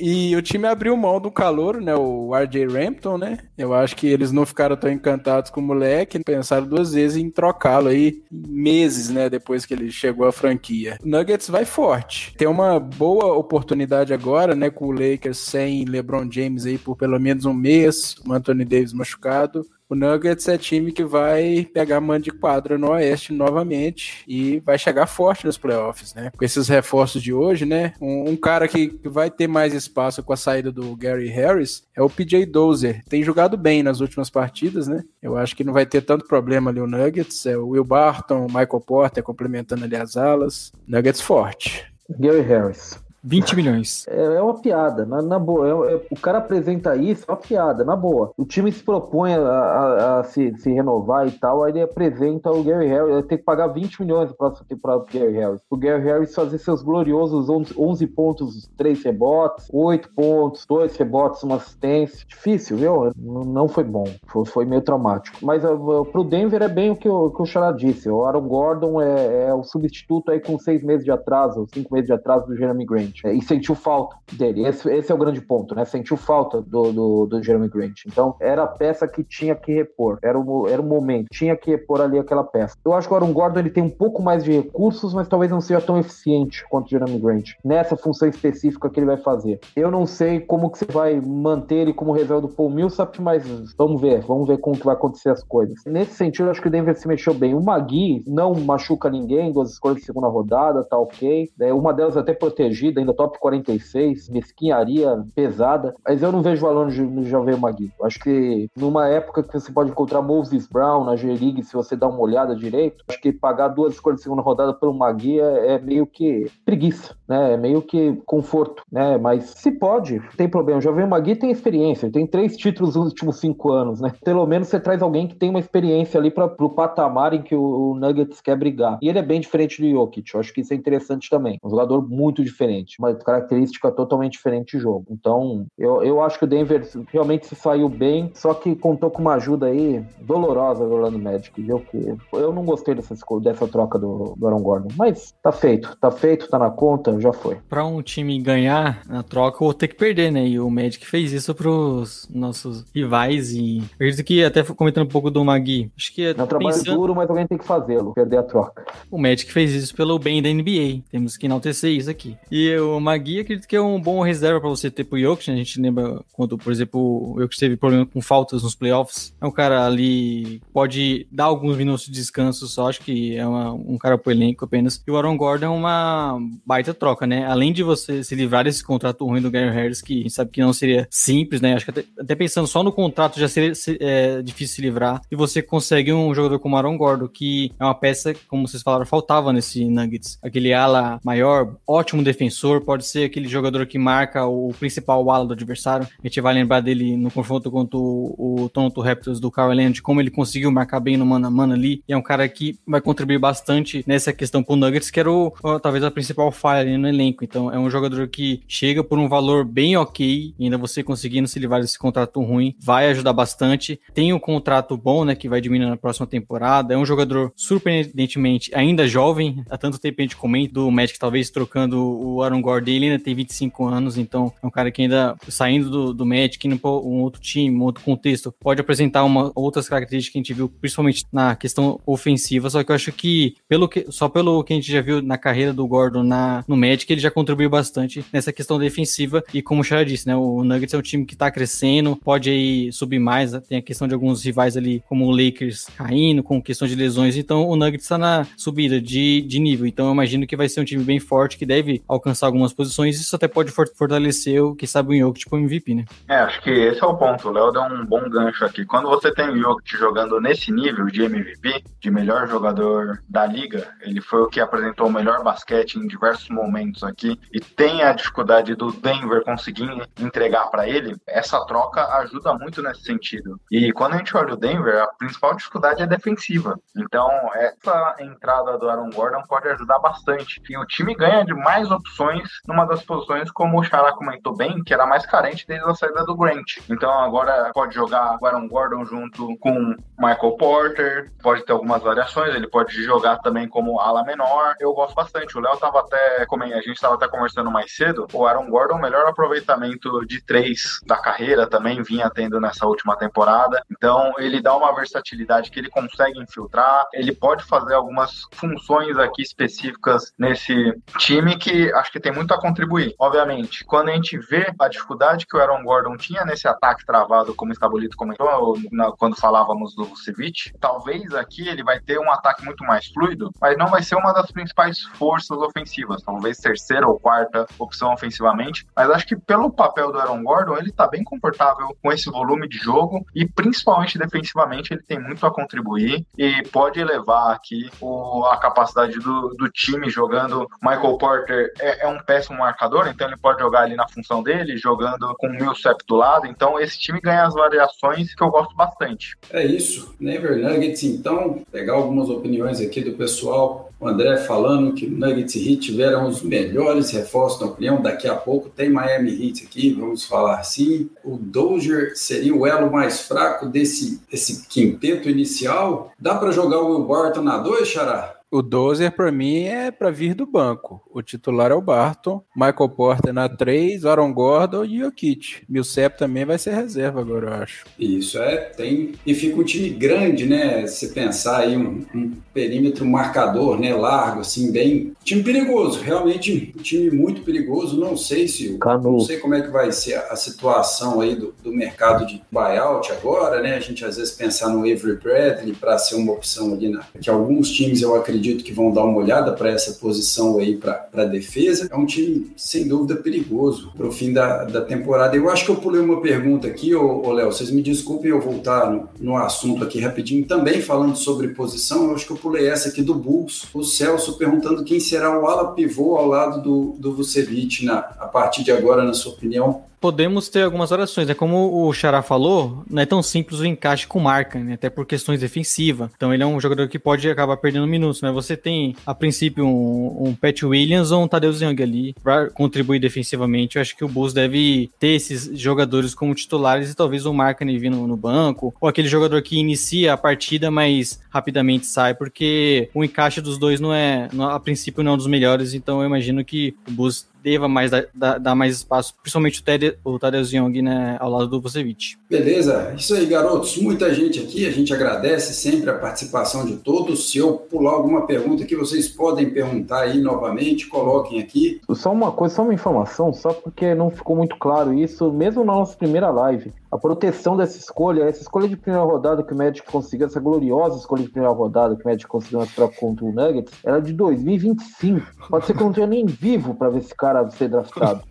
E o time abriu mão do calor, né? O RJ Rampton, né? Eu acho que eles não ficaram tão encantados com o moleque, pensaram duas vezes em trocá-lo aí meses, né? Depois que ele chegou à franquia. O Nuggets vai forte. Tem uma boa oportunidade agora, né? Com o Lakers sem LeBron James aí por pelo menos um mês, o Anthony Davis machucado o Nuggets é time que vai pegar mando de quadra no Oeste novamente e vai chegar forte nos playoffs, né? Com esses reforços de hoje, né? Um, um cara que vai ter mais espaço com a saída do Gary Harris é o PJ Dozer. Tem jogado bem nas últimas partidas, né? Eu acho que não vai ter tanto problema ali o Nuggets. É o Will Barton, o Michael Porter complementando ali as alas. Nuggets forte. Gary Harris. 20 milhões. É, é uma piada, na, na boa. É, é, o cara apresenta isso, é uma piada, na boa. O time se propõe a, a, a se, se, renovar e tal, aí ele apresenta o Gary Harris. Ele tem que pagar 20 milhões para próxima temporada pro Gary Harris. O Gary Harris fazer seus gloriosos 11, 11 pontos, 3 rebotes, 8 pontos, 2 rebotes, uma assistência. Difícil, viu? Não foi bom. Foi, foi meio traumático. Mas uh, pro Denver é bem o que o, que o Xará disse. O Aaron Gordon é, é o substituto aí com 6 meses de atraso, 5 meses de atraso do Jeremy Grant. É, e sentiu falta dele. Esse, esse, é o grande ponto, né? Sentiu falta do, do, do, Jeremy Grant. Então, era a peça que tinha que repor. Era o, era o momento. Tinha que repor ali aquela peça. Eu acho que o Aaron Gordon ele tem um pouco mais de recursos, mas talvez não seja tão eficiente quanto o Jeremy Grant. Nessa função específica que ele vai fazer. Eu não sei como que você vai manter ele como reserva do Paul Millsap, mas vamos ver. Vamos ver como que vai acontecer as coisas. Nesse sentido, eu acho que o Denver se mexeu bem. O Magui não machuca ninguém, duas escolhas de segunda rodada, tá ok. É, uma delas até protegida, ainda top 46, mesquinharia pesada, mas eu não vejo valor no Javier Magui. Acho que numa época que você pode encontrar Moses Brown na G-League, se você dá uma olhada direito, acho que pagar duas escolhas de segunda rodada pelo Magui é, é meio que preguiça, né? É meio que conforto, né? Mas se pode, tem problema. O Javier Magui tem experiência, ele tem três títulos nos últimos cinco anos, né? Pelo menos você traz alguém que tem uma experiência ali para pro patamar em que o, o Nuggets quer brigar. E ele é bem diferente do Jokic, eu acho que isso é interessante também. Um jogador muito diferente, mas característica totalmente diferente de jogo. Então, eu, eu acho que o Denver realmente se saiu bem, só que contou com uma ajuda aí dolorosa do Orlando Magic, viu? Que eu não gostei dessa, dessa troca do, do Aaron Gordon, mas tá feito, tá feito, tá na conta, já foi. Para um time ganhar na troca, ou ter que perder, né? E o Magic fez isso pros nossos rivais e acredito que até comentando um pouco do Magui, acho que é um trabalho pensando... duro, mas alguém tem que fazê-lo, perder a troca. O Magic fez isso pelo bem da NBA, temos que enaltecer isso aqui. E o Magui acredito que é um bom reserva para você ter pro Jokic. Né? A gente lembra quando, por exemplo, o Jokic teve problema com faltas nos playoffs. É um cara ali pode dar alguns minutos de descanso só. Acho que é uma, um cara pro elenco apenas. E o Aaron Gordon é uma baita troca, né? Além de você se livrar desse contrato ruim do Gary Harris, que a gente sabe que não seria simples, né? Acho que até, até pensando só no contrato já seria é, difícil se livrar. E você consegue um jogador como o Aaron Gordon, que é uma peça, como vocês falaram, faltava nesse Nuggets. Aquele ala maior, ótimo defensor, pode ser aquele jogador que marca o principal ala do adversário. A gente vai lembrar dele no confronto contra o, Toronto Raptors do Kawhi Leonard, como ele conseguiu marcar bem no mano a mano ali. E é um cara que vai contribuir bastante nessa questão pro Nuggets, que era o, talvez a principal falha ali no elenco. Então é um jogador que chega por um valor bem ok, ainda você conseguindo se livrar desse contrato ruim, vai ajudar bastante. Tem um contrato bom, né, que vai diminuir na próxima temporada. É um jogador surpreendentemente ainda jovem, há tanto tempo a gente comenta do Magic talvez trocando o Aaron Gordon, ele ainda tem 25 anos, então é um cara que ainda saindo do, do Magic, indo para um outro time, um outro contexto, pode apresentar uma, outras características que a gente viu, principalmente na questão ofensiva. Só que eu acho que, pelo que só pelo que a gente já viu na carreira do Gordon na, no Magic, ele já contribuiu bastante nessa questão defensiva. E como o Chara disse, né, o Nuggets é um time que está crescendo, pode aí subir mais. Né, tem a questão de alguns rivais ali, como o Lakers caindo, com questão de lesões. Então o Nuggets está na subida de, de nível. Então eu imagino que vai ser um time bem forte que deve alcançar algumas posições isso até pode fortalecer o que sabe o Jokic tipo MVP, né? É, acho que esse é o ponto. O Léo deu um bom gancho aqui. Quando você tem o Jokic jogando nesse nível de MVP, de melhor jogador da liga, ele foi o que apresentou o melhor basquete em diversos momentos aqui e tem a dificuldade do Denver conseguir entregar para ele, essa troca ajuda muito nesse sentido. E quando a gente olha o Denver, a principal dificuldade é defensiva. Então, essa entrada do Aaron Gordon pode ajudar bastante. E o time ganha de mais opções numa das posições, como o Xará comentou bem, que era mais carente desde a saída do Grant. Então agora pode jogar o Aaron Gordon junto com Michael Porter, pode ter algumas variações, ele pode jogar também como ala menor. Eu gosto bastante. O Léo tava até, como a gente estava até conversando mais cedo, o Aaron Gordon, o melhor aproveitamento de três da carreira também vinha tendo nessa última temporada. Então ele dá uma versatilidade que ele consegue infiltrar, ele pode fazer algumas funções aqui específicas nesse time que acho que tem tem muito a contribuir. Obviamente, quando a gente vê a dificuldade que o Aaron Gordon tinha nesse ataque travado, como o Estabolito comentou na, quando falávamos do Vucevic, talvez aqui ele vai ter um ataque muito mais fluido, mas não vai ser uma das principais forças ofensivas, talvez terceira ou quarta opção ofensivamente, mas acho que pelo papel do Aaron Gordon, ele tá bem confortável com esse volume de jogo e principalmente defensivamente ele tem muito a contribuir e pode elevar aqui o, a capacidade do, do time jogando. Michael Porter é, é, um péssimo marcador, então ele pode jogar ali na função dele, jogando com o Millsap do lado, então esse time ganha as variações que eu gosto bastante. É isso, Never Nuggets, então, pegar algumas opiniões aqui do pessoal o André falando que Nuggets e Heat tiveram os melhores reforços, na opinião. Daqui a pouco tem Miami Heat aqui, vamos falar assim. O Dozier seria o elo mais fraco desse, desse quinteto inicial. Dá para jogar o Will Barton na 2, Xará? O Dozer, para mim, é para vir do banco. O titular é o Barton, Michael Porter na 3, Aaron Gordon e Jokic. Millsap também vai ser reserva agora, eu acho. Isso, é. Tem... E fica um time grande, né? Se pensar aí, um, um perímetro marcador, né? Largo, assim, bem... Time perigoso, realmente um time muito perigoso. Não sei se... Canu. Não sei como é que vai ser a situação aí do, do mercado de buyout agora, né? A gente às vezes pensar no Avery Bradley para ser uma opção ali, na... que alguns times eu acredito acredito que vão dar uma olhada para essa posição aí para a defesa. É um time, sem dúvida, perigoso para o fim da, da temporada. Eu acho que eu pulei uma pergunta aqui, ô, Léo, vocês me desculpem eu voltar no, no assunto aqui rapidinho, também falando sobre posição, eu acho que eu pulei essa aqui do Bulls, o Celso perguntando quem será o ala pivô ao lado do, do Vucevic na, a partir de agora, na sua opinião podemos ter algumas variações. É como o Xará falou, não é tão simples o encaixe com marca, né? até por questões defensivas. Então ele é um jogador que pode acabar perdendo minutos, né? Você tem, a princípio, um, um Pat Williams ou um Tadeusz Young ali para contribuir defensivamente. Eu acho que o Bulls deve ter esses jogadores como titulares e talvez o Markkanen vindo no banco, ou aquele jogador que inicia a partida, mas rapidamente sai, porque o encaixe dos dois não é, a princípio, não é um dos melhores, então eu imagino que o Bulls deva mais dar, dar mais espaço, principalmente o, Ted, o Tadeusz Young, né, ao lado do Vucevic. Beleza, isso aí, garotos. Muita gente aqui, a gente agradece sempre a participação de todos. Se eu pular alguma pergunta que vocês podem perguntar aí novamente, coloquem aqui. Só uma coisa, só uma informação, só porque não ficou muito claro isso, mesmo na nossa primeira live a proteção dessa escolha, essa escolha de primeira rodada que o Magic conseguiu, essa gloriosa escolha de primeira rodada que o Magic conseguiu na troca contra o Nuggets, era de 2025. Pode ser que eu não tenha nem vivo para ver esse cara ser draftado.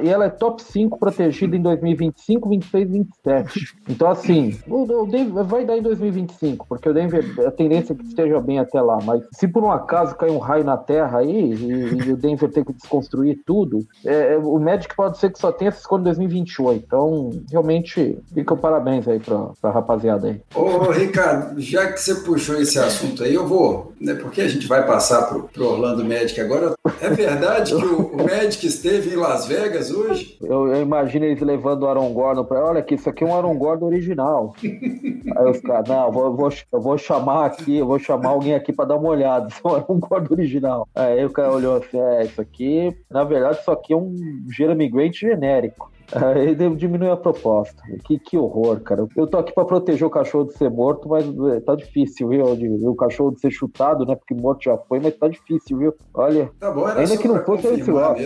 E ela é top 5 protegida em 2025, 26 e 27. Então, assim, o, Denver vai dar em 2025, porque o Denver, a tendência é que esteja bem até lá. Mas se por um acaso cair um raio na Terra aí e, e o Denver ter que desconstruir tudo, é, o Magic pode ser que só tenha essa escolha em 2028. Então, realmente realmente fica parabéns aí pra, pra rapaziada aí. Ô, Ricardo, já que você puxou esse assunto aí, eu vou, né? Porque a gente vai passar pro, pro Orlando Magic agora. É verdade que o, o Magic esteve em Las Vegas hoje? Eu, eu imagino eles levando o Aaron Gordon pra. Olha aqui, isso aqui é um Aaron Gordon original. aí os caras, não, eu vou, eu vou, eu vou chamar aqui, eu vou chamar alguém aqui pra dar uma olhada. Isso é um Aaron Gordon original. Aí o cara olhou assim, é, isso aqui, na verdade, isso aqui é um Jeremy Grant genérico. Aí diminui a proposta. Que, que horror, cara. Eu tô aqui pra proteger o cachorro de ser morto, mas é, tá difícil, viu? De, o cachorro de ser chutado, né? Porque morto já foi, mas tá difícil, viu? Olha. Tá bom, ainda que não foi o Terence Ross.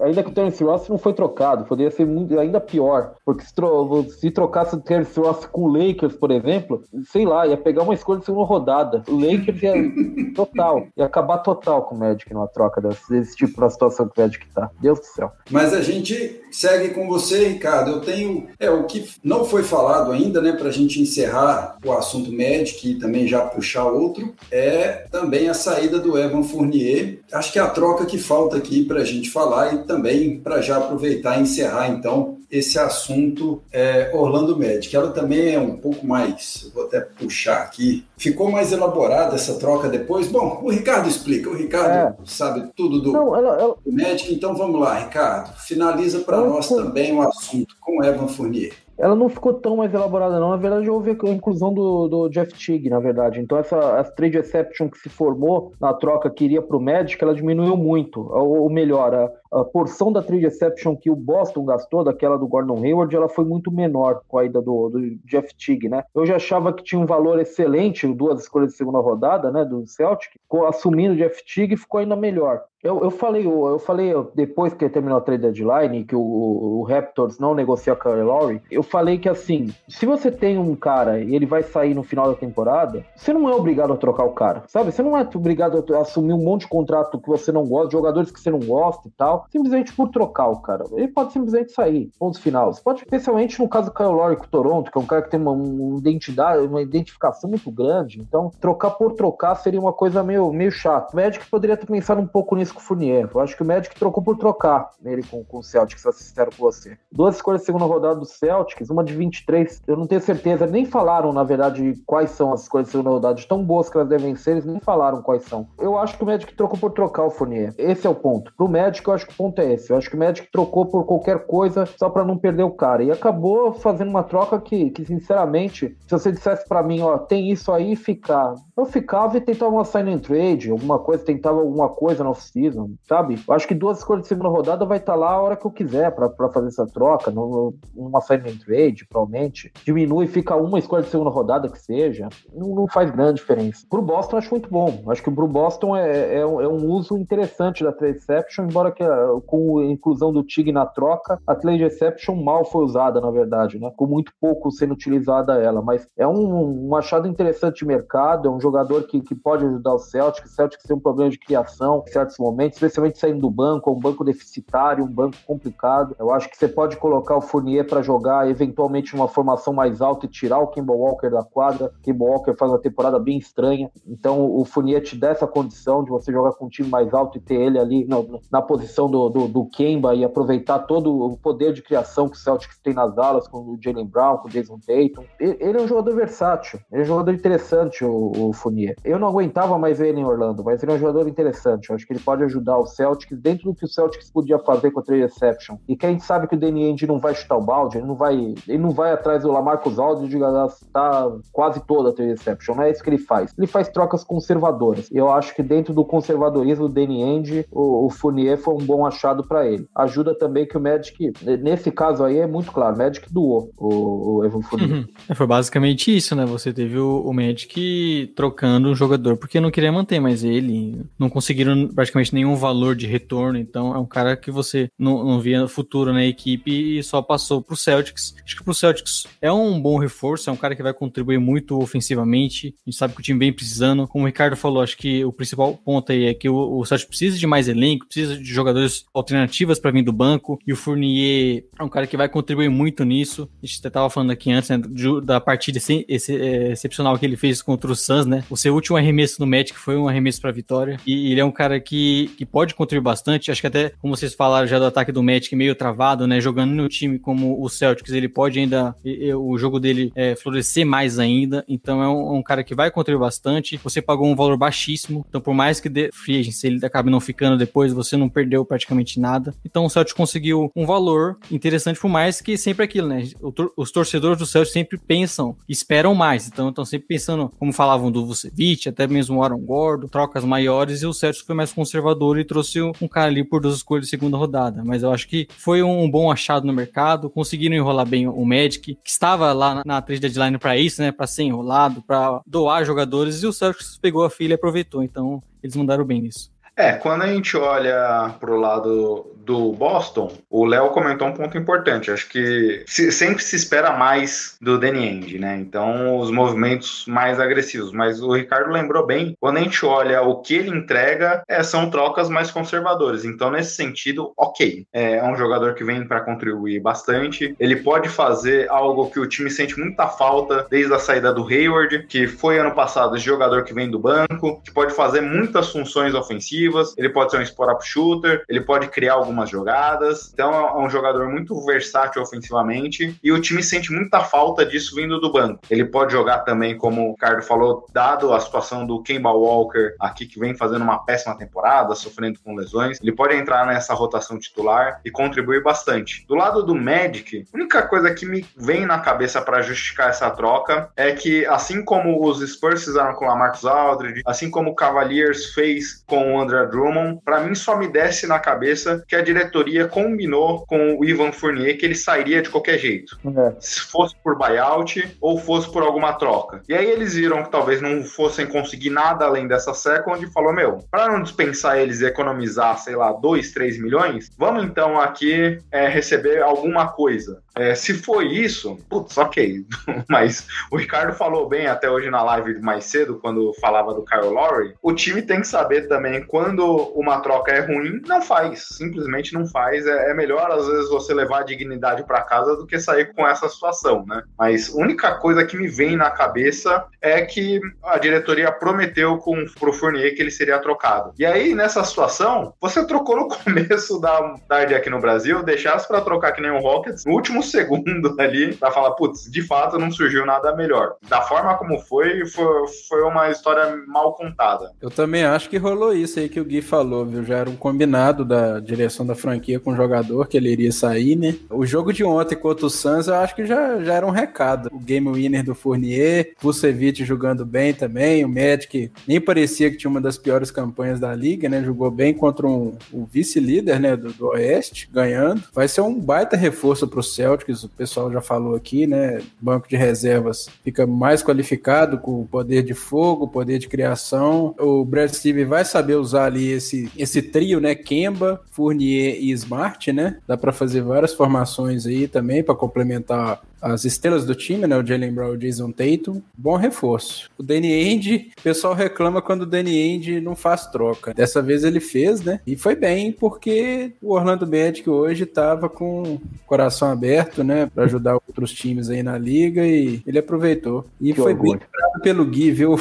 Ainda que o Terence Ross não foi trocado. Poderia ser muito, ainda pior. Porque se, tro se trocasse o Terence Ross com o Lakers, por exemplo, sei lá, ia pegar uma escolha de segunda rodada. O Lakers ia total. Ia acabar total com o Magic numa troca desse, desse tipo na situação que o Magic tá. Deus do céu. Mas a gente segue com você você, Ricardo, eu tenho. É, o que não foi falado ainda, né, para a gente encerrar o assunto médico e também já puxar outro, é também a saída do Evan Fournier. Acho que é a troca que falta aqui para a gente falar e também para já aproveitar e encerrar, então, esse assunto é, Orlando Magic. Ela também é um pouco mais, vou até puxar aqui, ficou mais elaborada essa troca depois? Bom, o Ricardo explica, o Ricardo é. sabe tudo do, Não, ela, ela... Magic, então vamos lá, Ricardo, finaliza para nós também o assunto com Evan Fournier ela não ficou tão mais elaborada, não. Na verdade, houve a inclusão do, do Jeff Teague, na verdade. Então, essa as trade exception que se formou na troca que iria para o Magic, ela diminuiu muito. Ou, melhor, a, porção da trade exception que o Boston gastou, daquela do Gordon Hayward, ela foi muito menor com a ida do, do Jeff Teague, né? Eu já achava que tinha um valor excelente, duas escolhas de segunda rodada, né, do Celtic, assumindo o Jeff Teague, ficou ainda melhor. Eu, eu falei, eu falei depois que terminou a trade deadline, que o, o Raptors não negociou com o Lowry, eu falei que assim, se você tem um cara e ele vai sair no final da temporada, você não é obrigado a trocar o cara, sabe? Você não é obrigado a assumir um monte de contrato que você não gosta, jogadores que você não gosta e tal, simplesmente por trocar o cara. Ele pode simplesmente sair, ponto final. Você pode, especialmente no caso do Kyle Lowry com o Toronto, que é um cara que tem uma, uma identidade, uma identificação muito grande, então trocar por trocar seria uma coisa meio, meio chata. O Magic poderia ter pensado um pouco nisso com o Fournier. Eu acho que o Magic trocou por trocar nele com, com o Celtics, pra ser sincero com você. Duas escolhas de segunda rodada do Celtics, uma de 23, eu não tenho certeza, nem falaram, na verdade, quais são as escolhas de segunda rodada, tão boas que elas devem ser, eles nem falaram quais são. Eu acho que o Magic trocou por trocar o Fournier. Esse é o ponto. Pro Magic, eu acho que o ponto é esse. Eu acho que o Magic trocou por qualquer coisa só para não perder o cara. E acabou fazendo uma troca que, que sinceramente, se você dissesse para mim, ó, tem isso aí, ficar. Eu ficava e tentava uma sign and trade, alguma coisa, tentava alguma coisa na off-season, sabe? Eu acho que duas escolhas de segunda rodada vai estar tá lá a hora que eu quiser para fazer essa troca, numa sign and trade, provavelmente. Diminui, fica uma escolha de segunda rodada que seja, não, não faz grande diferença. Pro Boston, acho muito bom. Acho que pro Boston é, é, é um uso interessante da trade exception, embora que com a inclusão do TIG na troca, a trade exception mal foi usada, na verdade, né? Com muito pouco sendo utilizada ela, mas é um, um achado interessante de mercado, é um jogador que, que pode ajudar o Celtics. O Celtics tem um problema de criação em certos momentos, especialmente saindo do banco, é um banco deficitário, um banco complicado. Eu acho que você pode colocar o Fournier para jogar eventualmente numa formação mais alta e tirar o Kimball Walker da quadra. O Kimball Walker faz uma temporada bem estranha, então o Fournier te dá essa condição de você jogar com um time mais alto e ter ele ali na, na posição do, do, do Kemba e aproveitar todo o poder de criação que o Celtics tem nas alas, com o Jalen Brown, com o Jason Tatum. Ele é um jogador versátil, ele é um jogador interessante, o, o Fournier. Eu não aguentava mais ele em Orlando, mas ele é um jogador interessante. Eu acho que ele pode ajudar o Celtics dentro do que o Celtics podia fazer com a trade exception. E quem sabe que o Danny Ainge não vai chutar o balde, ele não vai, ele não vai atrás do Lamarcus Aldridge e gastar quase toda a trade exception. Não é isso que ele faz. Ele faz trocas conservadoras. Eu acho que dentro do conservadorismo do Danny Ainge, o, o Fournier foi um bom achado para ele. Ajuda também que o Magic, nesse caso aí é muito claro, o Magic doou o, o Evan Fournier. Uhum. É, foi basicamente isso, né? Você teve o, o Magic trocando um jogador porque não queria manter mais ele. Não conseguiram praticamente nenhum valor de retorno. Então é um cara que você não, não via futuro na equipe e só passou pro Celtics. Acho que pro Celtics é um bom reforço, é um cara que vai contribuir muito ofensivamente. A gente sabe que o time vem precisando. Como o Ricardo falou, acho que o principal ponto aí é que o, o Celtics precisa de mais elenco, precisa de jogadores alternativas para vir do banco. E o Fournier é um cara que vai contribuir muito nisso. A gente até tava falando aqui antes, né, da partida é, excepcional que ele fez contra o Suns, né? O seu último arremesso no Magic foi um arremesso para vitória. E ele é um cara que, que pode contribuir bastante. Acho que até, como vocês falaram já do ataque do Magic meio travado, né? Jogando no time como o Celtics, ele pode ainda, o jogo dele é, florescer mais ainda. Então é um, um, cara que vai contribuir bastante. Você pagou um valor baixíssimo. Então, por mais que de free agency, ele acabe não ficando depois, você não perdeu praticamente nada. Então o Celtics conseguiu um valor interessante, por mais que sempre aquilo, né? Os torcedores do Celtics sempre pensam, esperam mais. Então estão sempre pensando, como falavam do Vucevic, até mesmo o Aaron Gordo, trocas maiores, e o Celtics foi mais conservador e trouxe um cara ali por duas escolhas de segunda rodada. Mas eu acho que foi um bom achado no mercado, conseguiram enrolar bem o Magic, que estava lá na, trade deadline para isso, né? Para ser enrolado, para doar jogadores, e o Celtics pegou a filha e aproveitou. Então eles mandaram bem nisso. É, quando a gente olha para o lado do Boston, o Léo comentou um ponto importante. Acho que se, sempre se espera mais do Danny End, né? Então, os movimentos mais agressivos. Mas o Ricardo lembrou bem, quando a gente olha o que ele entrega, é, são trocas mais conservadoras. Então, nesse sentido, ok. É, é um jogador que vem para contribuir bastante. Ele pode fazer algo que o time sente muita falta desde a saída do Hayward, que foi ano passado esse jogador que vem do banco, que pode fazer muitas funções ofensivas ofensivas, ele pode ser um spot-up shooter, ele pode criar algumas jogadas. Então é um jogador muito versátil ofensivamente e o time sente muita falta disso vindo do banco. Ele pode jogar também, como o Ricardo falou, dado a situação do Kemba Walker aqui, que vem fazendo uma péssima temporada, sofrendo com lesões, ele pode entrar nessa rotação titular e contribuir bastante. Do lado do Magic, a única coisa que me vem na cabeça para justificar essa troca é que, assim como os Spurs fizeram com o Lamarcus Aldridge, assim como o Cavaliers fez com o André André Drummond, para mim só me desce na cabeça que a diretoria combinou com o Ivan Fournier que ele sairia de qualquer jeito. É. Se fosse por buyout ou fosse por alguma troca. E aí eles viram que talvez não fossem conseguir nada além dessa second e falou: Meu, para não dispensar eles e economizar, sei lá, 2, 3 milhões, vamos então aqui é, receber alguma coisa. É, se foi isso, putz, ok. Mas o Ricardo falou bem até hoje na live mais cedo, quando falava do Kyle Lowry. O time tem que saber também quando uma troca é ruim, não faz. Simplesmente não faz. É, é melhor, às vezes, você levar a dignidade para casa do que sair com essa situação, né? Mas a única coisa que me vem na cabeça é que a diretoria prometeu com, pro Fournier que ele seria trocado. E aí, nessa situação, você trocou no começo da tarde aqui no Brasil, deixasse para trocar que nem o Rockets, no último segundo ali, pra falar, putz, de fato não surgiu nada melhor. Da forma como foi, foi, foi uma história mal contada. Eu também acho que rolou isso aí que o Gui falou, viu? Já era um combinado da direção da franquia com o jogador que ele iria sair, né? O jogo de ontem contra o Suns, eu acho que já, já era um recado. O game winner do Fournier, Vucevic jogando bem também, o Magic nem parecia que tinha uma das piores campanhas da liga, né? Jogou bem contra um, um vice-líder, né, do, do Oeste, ganhando. Vai ser um baita reforço pro Celtics Celtics, o pessoal já falou aqui, né? Banco de reservas fica mais qualificado com o poder de fogo, poder de criação. O Brad Steve vai saber usar ali esse, esse trio, né? Kemba, Fournier e Smart, né? Dá para fazer várias formações aí também para complementar as estrelas do time, né? O Jalen Brown e o Jason Tatum. Bom reforço. O Danny Ainge, o pessoal reclama quando o Danny Ainge não faz troca. Dessa vez ele fez, né? E foi bem, porque o Orlando Magic hoje estava com o coração aberto, né? Para ajudar outros times aí na liga e ele aproveitou. E que foi orgulho. bem lembrado pelo Gui, viu?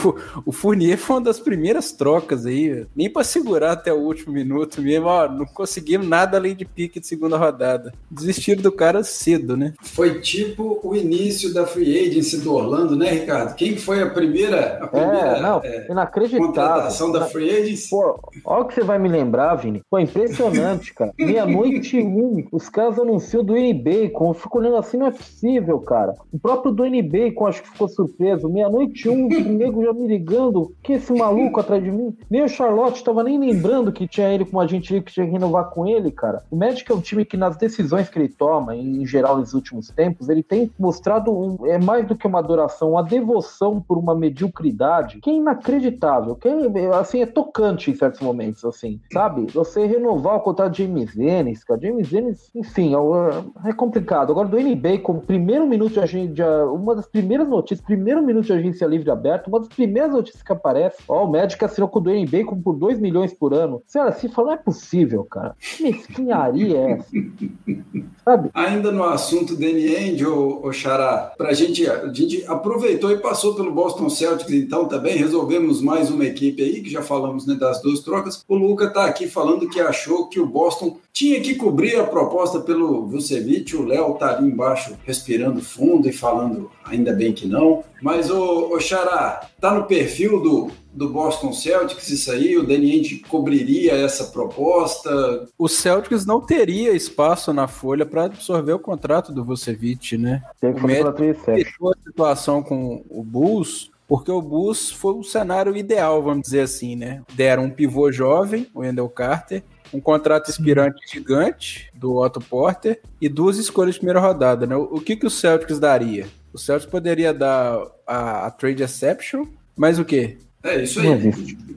O, Fournier foi uma das primeiras trocas aí, nem para segurar até o último minuto mesmo, ó, não conseguimos nada além de pique de segunda rodada. Desistiram do cara cedo, né? Foi tipo o início da free agency do Orlando, né, Ricardo? Quem foi a primeira, a primeira é, não, é, inacreditável. contratação da free agency? Pô, olha o que você vai me lembrar, Vini. Foi impressionante, cara. Meia-noite um, os caras anunciam do Bacon. Eu fico olhando assim, não é possível, cara. O próprio Dwayne Bacon acho que ficou surpreso. Meia-noite um, o nego já me ligando. Que esse maluco atrás de mim? Nem o Charlotte tava nem lembrando que tinha ele como agente livre que tinha que renovar com ele, cara. O Magic é um time que nas decisões que ele toma, em geral nos últimos tempos, ele tem mostrado um, é mais do que uma adoração, uma devoção por uma mediocridade que é inacreditável, que é, assim, é tocante em certos momentos, assim, sabe? Você renovar o contrato de James Ennis, cara, James Ennis, enfim, é, é complicado. Agora, do NBA, como primeiro minuto de agência, uma das primeiras notícias, primeiro minuto de agência livre aberta, uma das primeiras notícias que aparece, ó, o médico assinou com o Dwayne Bacon por 2 milhões por ano. Senhora, se fala, não é possível, cara. Que mesquinharia é essa? Sabe? Ainda no assunto Danny Ainge, o Xará, pra gente, a gente aproveitou e passou pelo Boston Celtics, então também resolvemos mais uma equipe aí, que já falamos né, das duas trocas. O Luca tá aqui falando que achou que o Boston tinha que cobrir a proposta pelo Vucevic, o Léo tá ali embaixo respirando fundo e falando ainda bem que não. Mas o, o Xará, tá no perfil do, do Boston Celtics isso aí? O Danny Ainge cobriria essa proposta? O Celtics não teria espaço na folha para absorver o contrato do Vucevic, né? Tem que o Magic fechou a situação com o Bulls porque o Bulls foi o cenário ideal, vamos dizer assim, né? Deram um pivô jovem, o Wendell Carter, um contrato expirante gigante do Otto Porter e duas escolhas de primeira rodada, né? O que, que o Celtics daria? O Celtics poderia dar a, a trade exception, mas o quê? É isso aí.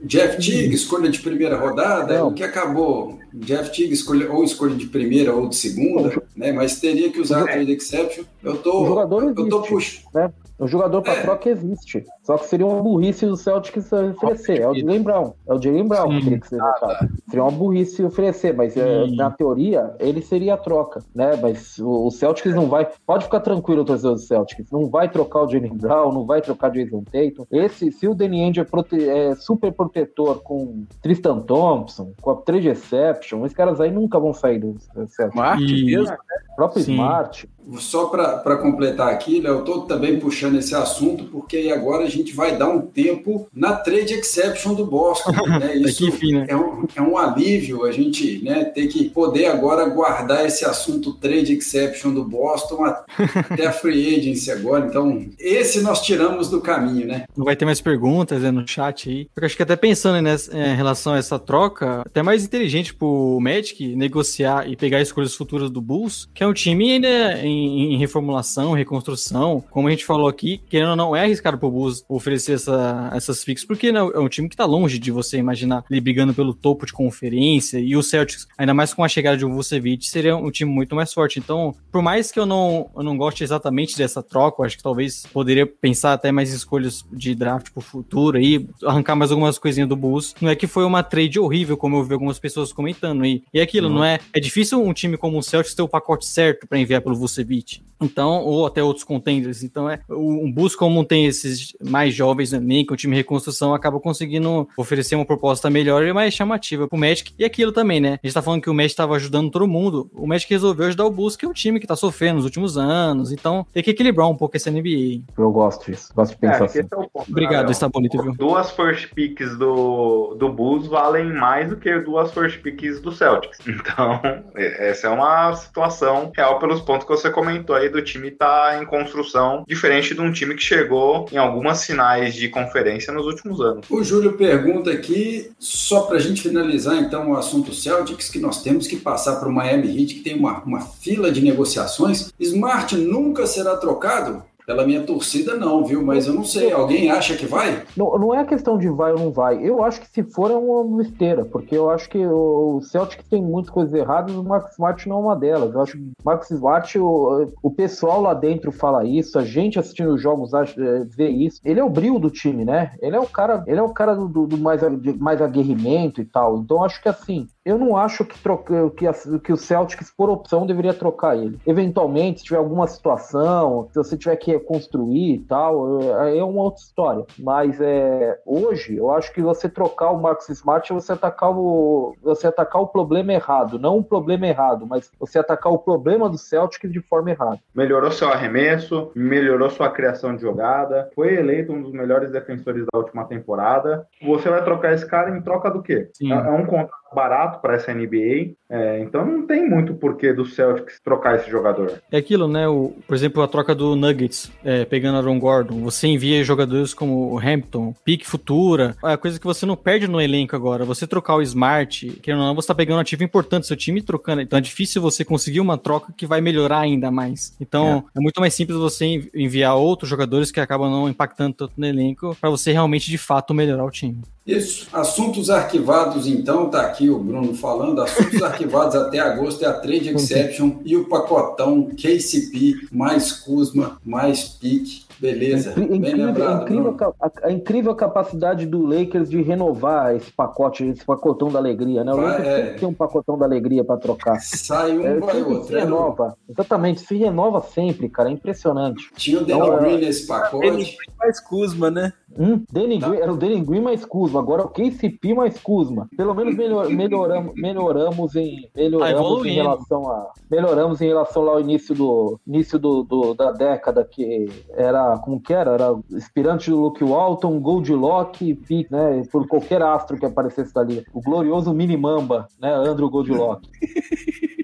Jeff Teague, escolha de primeira rodada, o que acabou? Jeff Teague, escolha, ou escolha de primeira ou de segunda, né? Mas teria que usar a trade exception. Eu tô, eu tô puxando. Né? O jogador para é. troca existe. Só que seria uma burrice do Celtics oferecer. É o Jalen Brown. É o Jalen Brown Sim. que teria que ser votado. Seria uma burrice oferecer, mas é, na teoria ele seria a troca, né? Mas o, Celtics não vai. Pode ficar tranquilo, torcedor do Celtics. Não vai trocar o Jalen Brown, não vai trocar o Jason Tatum. Esse, se o Danny Ainge é, prote, é, super protetor com Tristan Thompson, com a trade exception, esses caras aí nunca vão sair do Celtics. Marte mesmo, né? Próprio Sim. Smart. Só para completar aqui, Léo, eu estou também puxando esse assunto, porque agora a gente vai dar um tempo na trade exception do Boston. Né? Isso enfim, né? é, um, é um alívio a gente né, ter que poder agora guardar esse assunto trade exception do Boston até a free agency agora. Então, esse nós tiramos do caminho, né? Não vai ter mais perguntas né, no chat aí. Eu acho que até pensando né, em relação a essa troca, até mais inteligente pro Magic negociar e pegar escolhas futuras do Bulls, que é um time ainda em, em reformulação, reconstrução. Como a gente falou aqui, querendo ou não, é arriscado pro Bulls oferecer essa, essas fixas, porque né, é um time que tá longe de você imaginar ele brigando pelo topo de conferência e o Celtics, ainda mais com a chegada de um Vucevic, seria um time muito mais forte. Então, por mais que eu não, eu não goste exatamente dessa troca, acho que talvez poderia pensar até mais escolhas de draft pro futuro aí, arrancar mais algumas coisinhas do Bulls. Não é que foi uma trade horrível, como eu vi algumas pessoas comentando aí. E é aquilo, uhum. não é? É difícil um time como o Celtics ter o pacote certo para enviar pelo Vucevic. Então, ou até outros contenders. Então, é um Bulls, como tem esses mais jovens né, nem com o time de reconstrução, acaba conseguindo oferecer uma proposta melhor e mais chamativa pro Magic. E aquilo também, né? A gente tá falando que o Magic tava ajudando todo mundo. O Magic resolveu ajudar o Bulls, que é um time que tá sofrendo nos últimos anos. Então, tem que equilibrar um pouco esse NBA. Eu gosto disso. Gosto de pensar é, assim. É ponto, Obrigado, né, está bonito, viu? Duas first picks do, do Bulls valem mais do que duas first picks do Celtics. Então, essa é uma situação real pelos pontos que você comentou aí do time estar tá em construção, diferente de um time que chegou em algumas finais de conferência nos últimos anos. O Júlio pergunta aqui, só para a gente finalizar então o assunto Celtics, que nós temos que passar para o Miami Heat, que tem uma, uma fila de negociações. Smart nunca será trocado? Pela minha torcida, não, viu? Mas eu não sei. Alguém acha que vai? Não, não é questão de vai ou não vai. Eu acho que se for é uma besteira, porque eu acho que o Celtic tem muitas coisas erradas o Marcos Smart não é uma delas. Eu acho que o Marcos Smart, o, o pessoal lá dentro fala isso, a gente assistindo os jogos é, vê isso. Ele é o brilho do time, né? Ele é o cara, ele é o cara do, do mais, mais aguerrimento e tal. Então acho que assim, eu não acho que, troca, que, a, que o Celtics, por opção, deveria trocar ele. Eventualmente, se tiver alguma situação, se você tiver que construir e tal, é, é uma outra história. Mas é, hoje, eu acho que você trocar o Marcus Smart é você atacar o, você atacar o problema errado. Não o problema errado, mas você atacar o problema do Celtic de forma errada. Melhorou seu arremesso, melhorou sua criação de jogada, foi eleito um dos melhores defensores da última temporada. Você vai trocar esse cara em troca do quê? É, é um contrato barato para essa NBA. É, então não tem muito porquê do Celtics trocar esse jogador. É aquilo, né? O, por exemplo, a troca do Nuggets, é, pegando Aaron Gordon. Você envia jogadores como o Hampton, pique futura. É coisa que você não perde no elenco agora. Você trocar o Smart, que não, você tá pegando um ativo importante, seu time trocando. Então é difícil você conseguir uma troca que vai melhorar ainda mais. Então é, é muito mais simples você enviar outros jogadores que acabam não impactando tanto no elenco para você realmente de fato melhorar o time. Isso. Assuntos arquivados, então, tá aqui o Bruno falando. Assuntos arquivados até agosto é a Trade Exception e o pacotão KCP, mais Kuzma, mais PIC. Beleza, é incrível, lembrado. Incrível, a, a, incrível capacidade do Lakers de renovar esse pacote, esse pacotão da alegria, né? O Lakers é... tem um pacotão da alegria para trocar. Sai um, é, vai outro. Se né, renova, exatamente, se renova sempre, cara, é impressionante. Tinha o Danny então, Green nesse pacote. Danny Green mais Kuzma, né? Hum, Danny Green, era o Danny Green mais Kuzma, agora o KCP mais Kuzma. Pelo menos melhor, melhoramos, melhoramos em melhoramos tá em relação a melhoramos em relação lá ao início do início do, do da década que era como que era? Era inspirante do Luke Walton, Goldlock, Pick, né? Por qualquer astro que aparecesse dali. O glorioso Mini Mamba, né? Andrew Goldlock.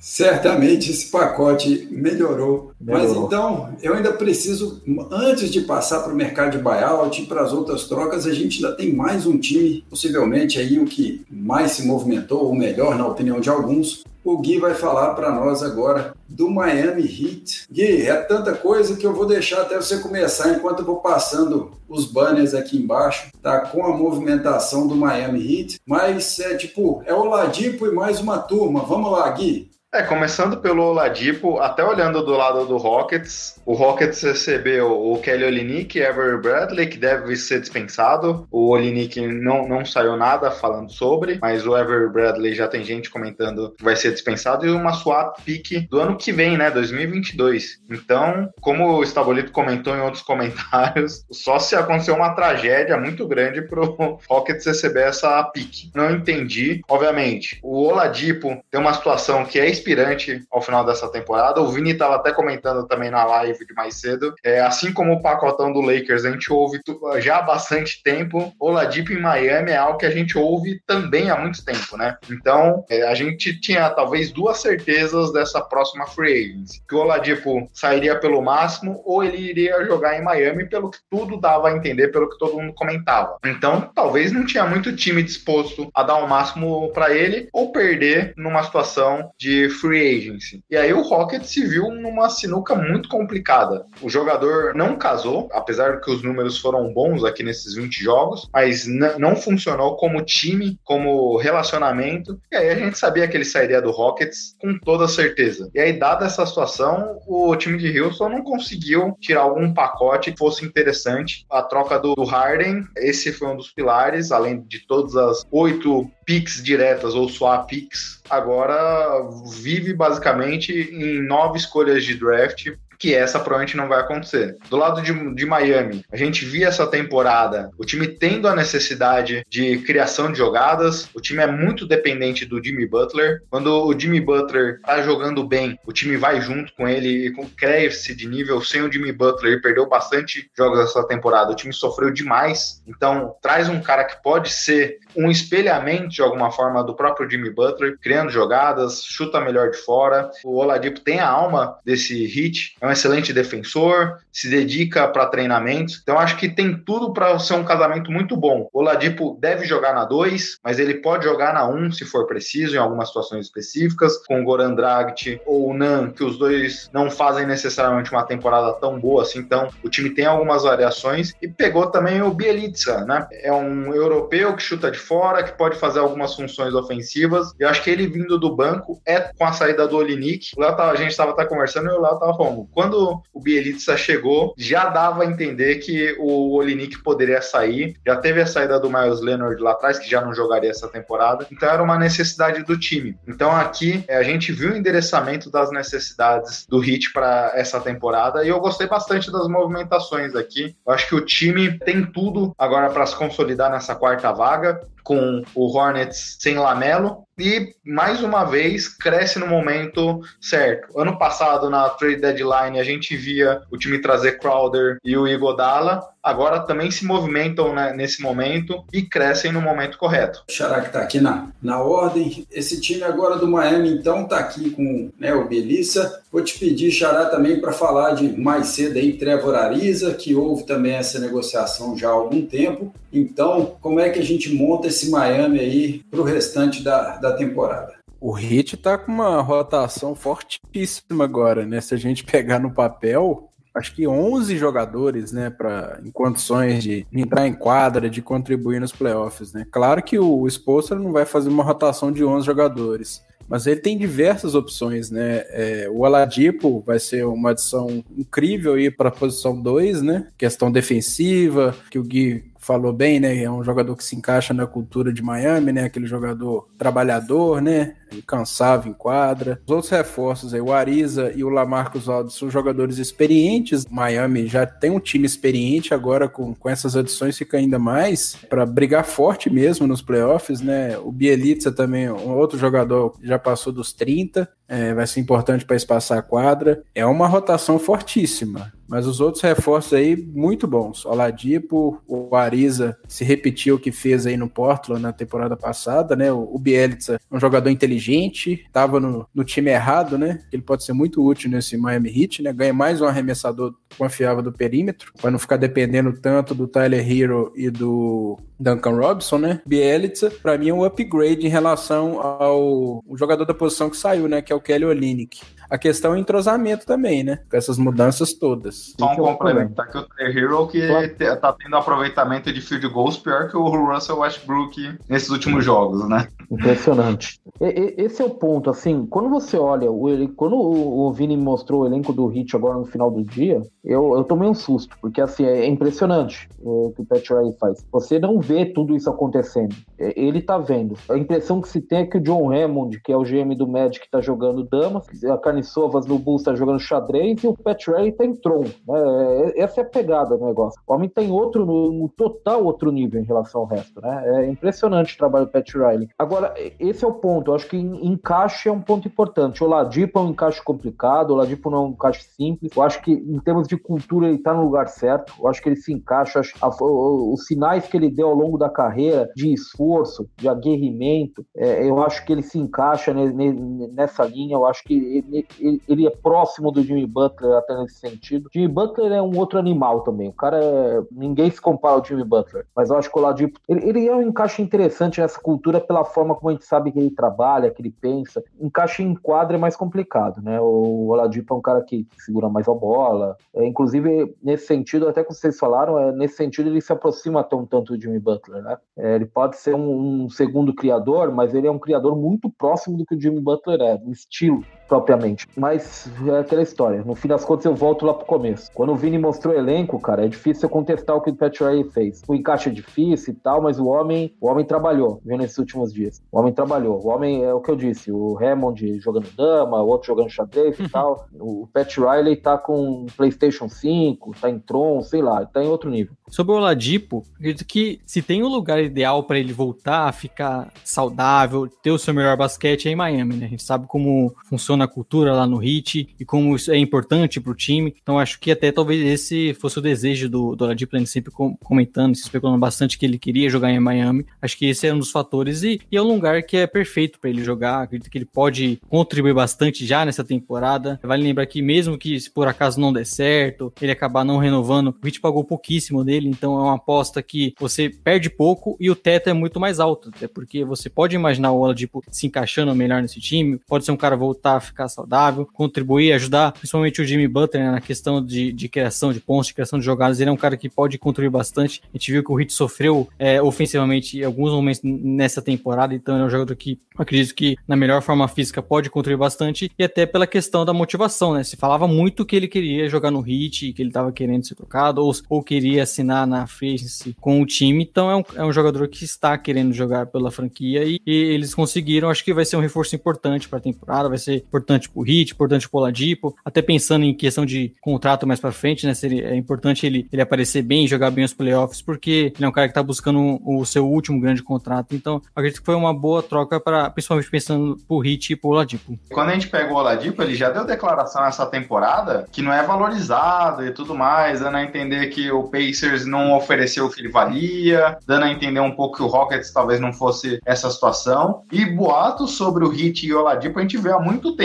Certamente esse pacote melhorou. melhorou. Mas então, eu ainda preciso, antes de passar para o mercado de buyout e para as outras trocas, a gente ainda tem mais um time, possivelmente aí o que mais se movimentou, ou melhor, na opinião de alguns. O Gui vai falar para nós agora do Miami Heat. Gui, é tanta coisa que eu vou deixar até você começar enquanto eu vou passando os banners aqui embaixo, tá? Com a movimentação do Miami Heat. Mas é tipo, é o Ladipo e mais uma turma. Vamos lá, Gui. É, começando pelo Oladipo, até olhando do lado do Rockets, o Rockets recebeu o Kelly Olynyk e Avery Bradley, que deve ser dispensado. O Olynyk não, não saiu nada falando sobre, mas o Avery Bradley já tem gente comentando que vai ser dispensado e uma swap pick do ano que vem, né, 2022. Então, como o Estabolito comentou em outros comentários, só se acontecer uma tragédia muito grande pro Rockets receber essa pick. Não entendi. Obviamente, o Oladipo tem uma situação que é inspirante ao final dessa temporada. O Vini estava até comentando também na live de mais cedo. É, assim como o pacotão do Lakers, a gente ouve já há bastante tempo. Oladipo em Miami é algo que a gente ouve também há muito tempo, né? Então, é, a gente tinha talvez duas certezas dessa próxima free agency. Que o Oladipo sairia pelo máximo ou ele iria jogar em Miami, pelo que tudo dava a entender, pelo que todo mundo comentava. Então, talvez não tinha muito time disposto a dar o máximo para ele ou perder numa situação de free agency. E aí o Rocket se viu numa sinuca muito complicada. O jogador não casou, apesar de que os números foram bons aqui nesses 20 jogos, mas não funcionou como time, como relacionamento. E aí a gente sabia que ele sairia do Rockets com toda certeza. E aí, dada essa situação, o time de Houston não conseguiu tirar algum pacote que fosse interessante. A troca do Harden, esse foi um dos pilares, além de todas as oito picks diretas ou swap picks, agora vive basicamente em nove escolhas de draft que essa provavelmente não vai acontecer. Do lado de, de Miami, a gente via essa temporada o time tendo a necessidade de criação de jogadas, o time é muito dependente do Jimmy Butler. Quando o Jimmy Butler tá jogando bem, o time vai junto com ele e cresce de nível. Sem o Jimmy Butler, ele perdeu bastante jogos essa temporada, o time sofreu demais. Então, traz um cara que pode ser um espelhamento de alguma forma do próprio Jimmy Butler, criando jogadas, chuta melhor de fora. O Oladipo tem a alma desse hit, é um excelente defensor, se dedica para treinamentos. Então acho que tem tudo para ser um casamento muito bom. O Oladipo deve jogar na 2, mas ele pode jogar na 1 um, se for preciso, em algumas situações específicas, com o Goran Dragic ou o Nan, que os dois não fazem necessariamente uma temporada tão boa assim. Então o time tem algumas variações e pegou também o Bielitsa, né? É um europeu que chuta de fora, que pode fazer algumas funções ofensivas. Eu acho que ele vindo do banco é com a saída do Olinick. O Léo a gente estava até conversando e o Léo estava falando, quando o Bielitsa chegou, já dava a entender que o Olinick poderia sair. Já teve a saída do Miles Leonard lá atrás, que já não jogaria essa temporada. Então era uma necessidade do time. Então aqui é, a gente viu o endereçamento das necessidades do Hit para essa temporada e eu gostei bastante das movimentações aqui. Eu acho que o time tem tudo agora para se consolidar nessa quarta vaga com o Hornets sem Lamelo e mais uma vez cresce no momento certo. Ano passado na trade deadline a gente via o time trazer Crowder e o Igodala, agora também se movimentam né, nesse momento e crescem no momento correto. O Xará que tá aqui na, na ordem, esse time agora do Miami então tá aqui com né, o Belissa. Vou te pedir, Xará, também para falar de mais cedo aí Trevor Ariza, que houve também essa negociação já há algum tempo. Então, como é que a gente monta esse Miami aí para o restante da, da temporada? O Hit tá com uma rotação fortíssima agora, né? Se a gente pegar no papel, acho que 11 jogadores, né, para em condições de entrar em quadra, de contribuir nos playoffs, né? Claro que o Spolster não vai fazer uma rotação de 11 jogadores, mas ele tem diversas opções, né? É, o Aladipo vai ser uma adição incrível aí para a posição 2, né? Questão defensiva, que o Gui falou bem, né? É um jogador que se encaixa na cultura de Miami, né? Aquele jogador trabalhador, né? Incansável em quadra. Os outros reforços aí, o Ariza e o Lamarcus Aldridge são jogadores experientes. Miami já tem um time experiente agora com, com essas adições fica ainda mais para brigar forte mesmo nos playoffs, né? O Bielitsa também, um outro jogador já passou dos 30, é, vai ser importante para espaçar a quadra. É uma rotação fortíssima. Mas os outros reforços aí, muito bons. Oladipo, o Ariza se repetiu o que fez aí no Portland na temporada passada, né? O Bielitsa é um jogador inteligente, estava no, no, time errado, né? Ele pode ser muito útil nesse Miami Heat, né? Ganha mais um arremessador confiável do perímetro, para não ficar dependendo tanto do Tyler Hero e do Duncan Robinson, né? Bielitsa, para mim é um upgrade em relação ao jogador da posição que saiu, né? Que é o Kelly Olynyk. A questão é o entrosamento também, né? Com essas mudanças todas. Só um complemento, tá que o Trey Hero que claro. tá tendo aproveitamento de field goals pior que o Russell Westbrook nesses últimos jogos, né? Impressionante. E, esse é o ponto, assim, quando você olha, o, quando o Vini mostrou o elenco do Hit agora no final do dia, eu, eu tomei um susto, porque assim, é impressionante o que o Pat Riley faz. Você não vê tudo isso acontecendo. É, ele tá vendo. A impressão que se tem é que o John Hammond, que é o GM do Magic, tá jogando damas, a carne Sovas no Bulls tá jogando xadrez e o Pat Riley tá em Tron. Né? É, essa é a pegada do negócio. O homem tem outro, um total outro nível em relação ao resto. Né? É impressionante o trabalho do Pat Riley. Agora, esse é o ponto. Eu acho que encaixe é um ponto importante. O Ladipo é um encaixe complicado, o Ladipo não é um encaixe simples. Eu acho que, em termos de cultura, ele está no lugar certo. Eu acho que ele se encaixa. Os sinais que ele deu ao longo da carreira de esforço, de aguerrimento, é, eu acho que ele se encaixa nessa linha. Eu acho que ele, ele, é próximo do Jimmy Butler até nesse sentido. Jimmy Butler é um outro animal também. O cara é. Ninguém se compara ao Jimmy Butler. Mas eu acho que o Ladipo. Ele, ele é um encaixe interessante nessa cultura pela forma como a gente sabe que ele trabalha, que ele pensa. Encaixe em quadra é mais complicado, né? O Oladipo é um cara que segura mais a bola. É, inclusive, nesse sentido, até que vocês falaram, é, nesse sentido ele se aproxima um tanto do Jimmy Butler, né? É, ele pode ser um, um, segundo criador, mas ele é um criador muito próximo do que o Jimmy Butler é, no estilo propriamente. Mas é aquela história. No fim das contas, eu volto lá pro começo. Quando o Vini mostrou o elenco, cara, é difícil eu contestar o que o Pat Riley fez. O encaixe é difícil e tal, mas o homem, o homem trabalhou, viu, nesses últimos dias. O homem trabalhou. O homem é o que eu disse, o Hammond jogando dama, o outro jogando xadrez e tal. O Pat Riley tá com PlayStation 5, tá em Tron, sei lá, tá em outro nível. Sobre o Oladipo, acredito que se tem um lugar ideal para ele voltar ficar saudável, ter o seu melhor basquete é em Miami, né? A gente sabe como funciona a cultura lá no Heat e como isso é importante para o time. Então acho que até talvez esse fosse o desejo do, do Oladipo, ele sempre comentando, se especulando bastante que ele queria jogar em Miami. Acho que esse é um dos fatores e, e é um lugar que é perfeito para ele jogar. Acredito que ele pode contribuir bastante já nessa temporada. Vale lembrar que mesmo que se por acaso não der certo, ele acabar não renovando, o Heat pagou pouquíssimo dele então é uma aposta que você perde pouco e o teto é muito mais alto, até porque você pode imaginar o Oladipo se encaixando melhor nesse time, pode ser um cara voltar ficar saudável, contribuir, ajudar, principalmente o Jimmy Butler né, na questão de, de criação de pontos, de criação de jogadas, ele é um cara que pode contribuir bastante, a gente viu que o Heat sofreu é, ofensivamente em alguns momentos nessa temporada, então ele é um jogador que acredito que na melhor forma física pode contribuir bastante, e até pela questão da motivação, né, se falava muito que ele queria jogar no Heat, que ele estava querendo ser trocado, ou, ou queria assinar na free com o time, então é um, é um jogador que está querendo jogar pela franquia e, e eles conseguiram, acho que vai ser um reforço importante para a temporada, vai ser importante pro Hit, importante pro Oladipo, até pensando em questão de contrato mais para frente, né, é importante ele, ele aparecer bem, jogar bem os playoffs, porque ele é um cara que está buscando o seu último grande contrato, então acredito que foi uma boa troca para, principalmente pensando pro Hit e pro Oladipo. Quando a gente pegou o Oladipo, ele já deu declaração essa temporada que não é valorizado e tudo mais, dando a entender que o Pacers não ofereceu o que ele valia, dando a entender um pouco que o Rockets talvez não fosse essa situação. E boatos sobre o Hit e o Oladipo a gente vê há muito tempo.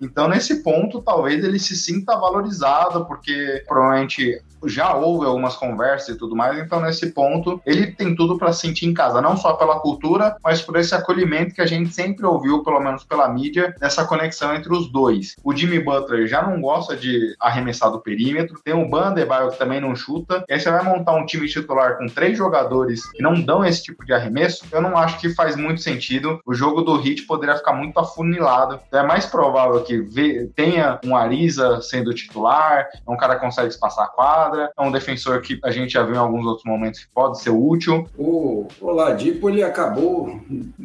Então, nesse ponto, talvez ele se sinta valorizado, porque provavelmente já houve algumas conversas e tudo mais, então nesse ponto ele tem tudo para sentir em casa, não só pela cultura, mas por esse acolhimento que a gente sempre ouviu, pelo menos pela mídia, dessa conexão entre os dois. O Jimmy Butler já não gosta de arremessar do perímetro, tem o Bandebaio que também não chuta, e aí você vai montar um time titular com três jogadores que não dão esse tipo de arremesso, eu não acho que faz muito sentido. O jogo do Heat poderia ficar muito afunilado. Então é mais provável que tenha um Ariza sendo titular, um cara consegue espaçar a quadra, é um defensor que a gente já viu em alguns outros momentos que pode ser útil. O Oladipo, ele acabou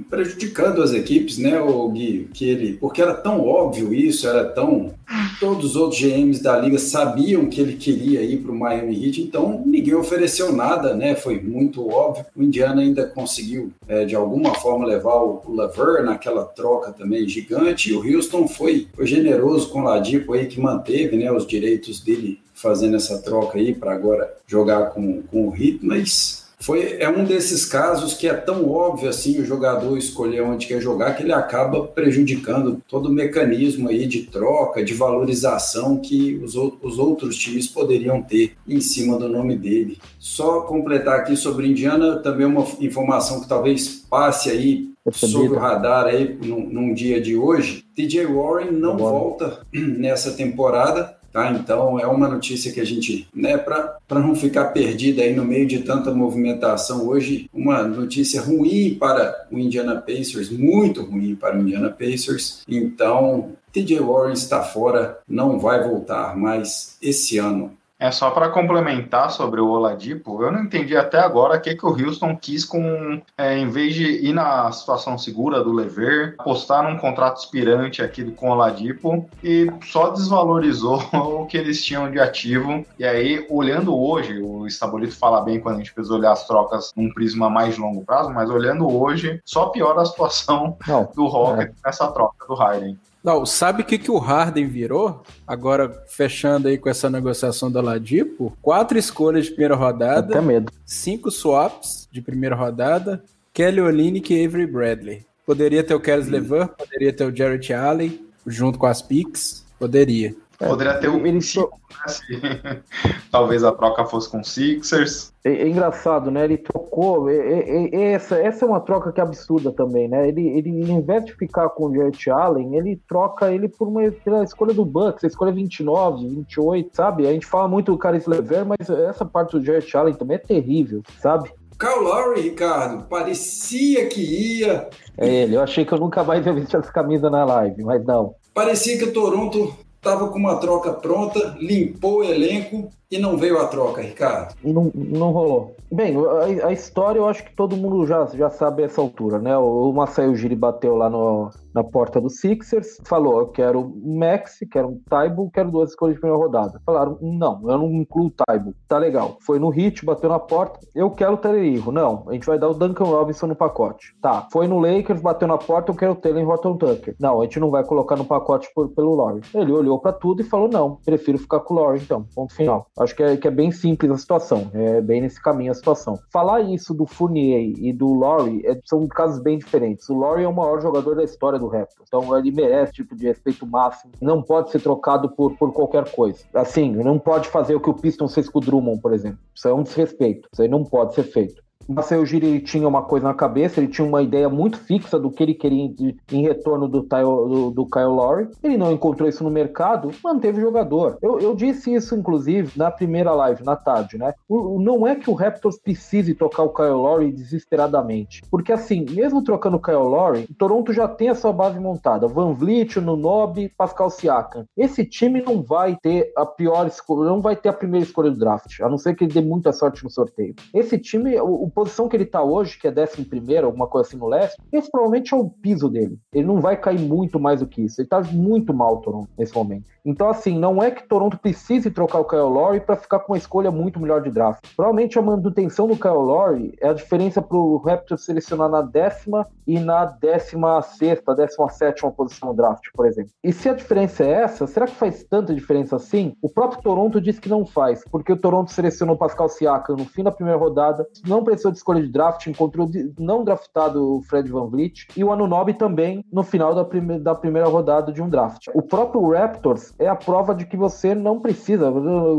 prejudicando as equipes, né, o Gui? Que ele, porque era tão óbvio isso, era tão... Todos os outros GMs da liga sabiam que ele queria ir para o Miami Heat, então ninguém ofereceu nada, né? Foi muito óbvio. O Indiana ainda conseguiu, é, de alguma forma, levar o, o Lever naquela troca também gigante. E o Houston foi, foi generoso com o Ladipo aí, que manteve né, os direitos dele fazendo essa troca aí para agora jogar com, com o Heat, mas foi, é um desses casos que é tão óbvio assim o jogador escolher onde quer jogar que ele acaba prejudicando todo o mecanismo aí de troca, de valorização que os, os outros times poderiam ter em cima do nome dele. Só completar aqui sobre Indiana, também uma informação que talvez passe aí sobre o radar aí num, num dia de hoje. TJ Warren não volta nessa temporada Tá? Então, é uma notícia que a gente, né, para não ficar perdida aí no meio de tanta movimentação hoje, uma notícia ruim para o Indiana Pacers, muito ruim para o Indiana Pacers. Então, TJ Warren está fora, não vai voltar mais esse ano. É só para complementar sobre o Oladipo, eu não entendi até agora o que, que o Houston quis com, é, em vez de ir na situação segura do Lever, apostar num contrato aspirante aqui com o Oladipo e só desvalorizou o que eles tinham de ativo. E aí, olhando hoje, o Estabolito fala bem quando a gente precisa olhar as trocas num prisma mais longo prazo, mas olhando hoje, só piora a situação não, do Rocket é. nessa troca do Harden. Não, sabe o que, que o Harden virou? Agora, fechando aí com essa negociação da Ladipo, quatro escolhas de primeira rodada, medo. cinco swaps de primeira rodada, Kelly Olynyk e Avery Bradley. Poderia ter o Kelly Lever, poderia ter o Jarrett Allen, junto com as picks, poderia. É, Poderia ter um ele né, se talvez a troca fosse com Sixers. É, é, engraçado, né? Ele trocou. É, é, é, essa, essa é uma troca que é absurda também, né? Ele, ele em vez de ficar com o Jarrett Allen, ele troca ele por uma pela escolha do Bucks, a escolha 29, 28, sabe? A gente fala muito do Caris Lever, mas essa parte do Jarrett Allen também é terrível, sabe? Kyle Lowry, Ricardo, parecia que ia. É ele, eu achei que eu nunca mais ia vestir essa camisa na live, mas não. Parecia que o Toronto estava com uma troca pronta, limpou o elenco e não veio a troca, Ricardo. Não, não rolou. Bem, a, a, história eu acho que todo mundo já, já sabe essa altura, né? O, o Masai Giri bateu lá no, na porta do Sixers, falou: Eu quero Max, quero um Taibo, quero duas escolhas de primeira rodada. Falaram: Não, eu não incluo o Taibo. Tá legal. Foi no hit, bateu na porta. Eu quero o Teleriro. Não, a gente vai dar o Duncan Robinson no pacote. Tá. Foi no Lakers, bateu na porta. Eu quero o Taylor Horton Tucker. Não, a gente não vai colocar no pacote por, pelo Laurie. Ele olhou para tudo e falou: Não, prefiro ficar com o Laurie, então. Ponto final. Acho que é, que é bem simples a situação. É bem nesse caminho a situação. Falar isso do Fournier e do Laurie é, são casos bem diferentes. O Laurie é o maior jogador da história do Raptors. Então ele merece tipo de respeito máximo. Não pode ser trocado por, por qualquer coisa. Assim, não pode fazer o que o Pistons fez com o Drummond, por exemplo. Isso é um desrespeito. Isso aí não pode ser feito. Marcelo ele tinha uma coisa na cabeça, ele tinha uma ideia muito fixa do que ele queria em, em retorno do, do, do, Kyle Lowry. Ele não encontrou isso no mercado, manteve o jogador. Eu, eu disse isso, inclusive, na primeira live, na tarde, né? O, não é que o Raptors precise tocar o Kyle Lowry desesperadamente. Porque, assim, mesmo trocando o Kyle Lowry, o Toronto já tem a sua base montada. Van Vliet, Nunobi, Pascal Siakam. Esse time não vai ter a pior escolha, não vai ter a primeira escolha do draft, a não ser que ele dê muita sorte no sorteio. Esse time, o posição que ele tá hoje, que é 11 primeiro, alguma coisa assim no leste, esse provavelmente é o piso dele. Ele não vai cair muito mais do que isso. Ele tá muito mal, Toronto, nesse momento. Então, assim, não é que Toronto precise trocar o Kyle Lowry para ficar com uma escolha muito melhor de draft. Provavelmente a manutenção do Kyle Lowry é a diferença pro Raptors selecionar na décima e na décima sexta, décima sétima posição no draft, por exemplo. E se a diferença é essa, será que faz tanta diferença assim? O próprio Toronto disse que não faz, porque o Toronto selecionou Pascal Siakam no fim da primeira rodada, não de escolha de draft, encontrou não draftado o Fred Van Vliet e o Anunobi também no final da, prime da primeira rodada de um draft. O próprio Raptors é a prova de que você não precisa,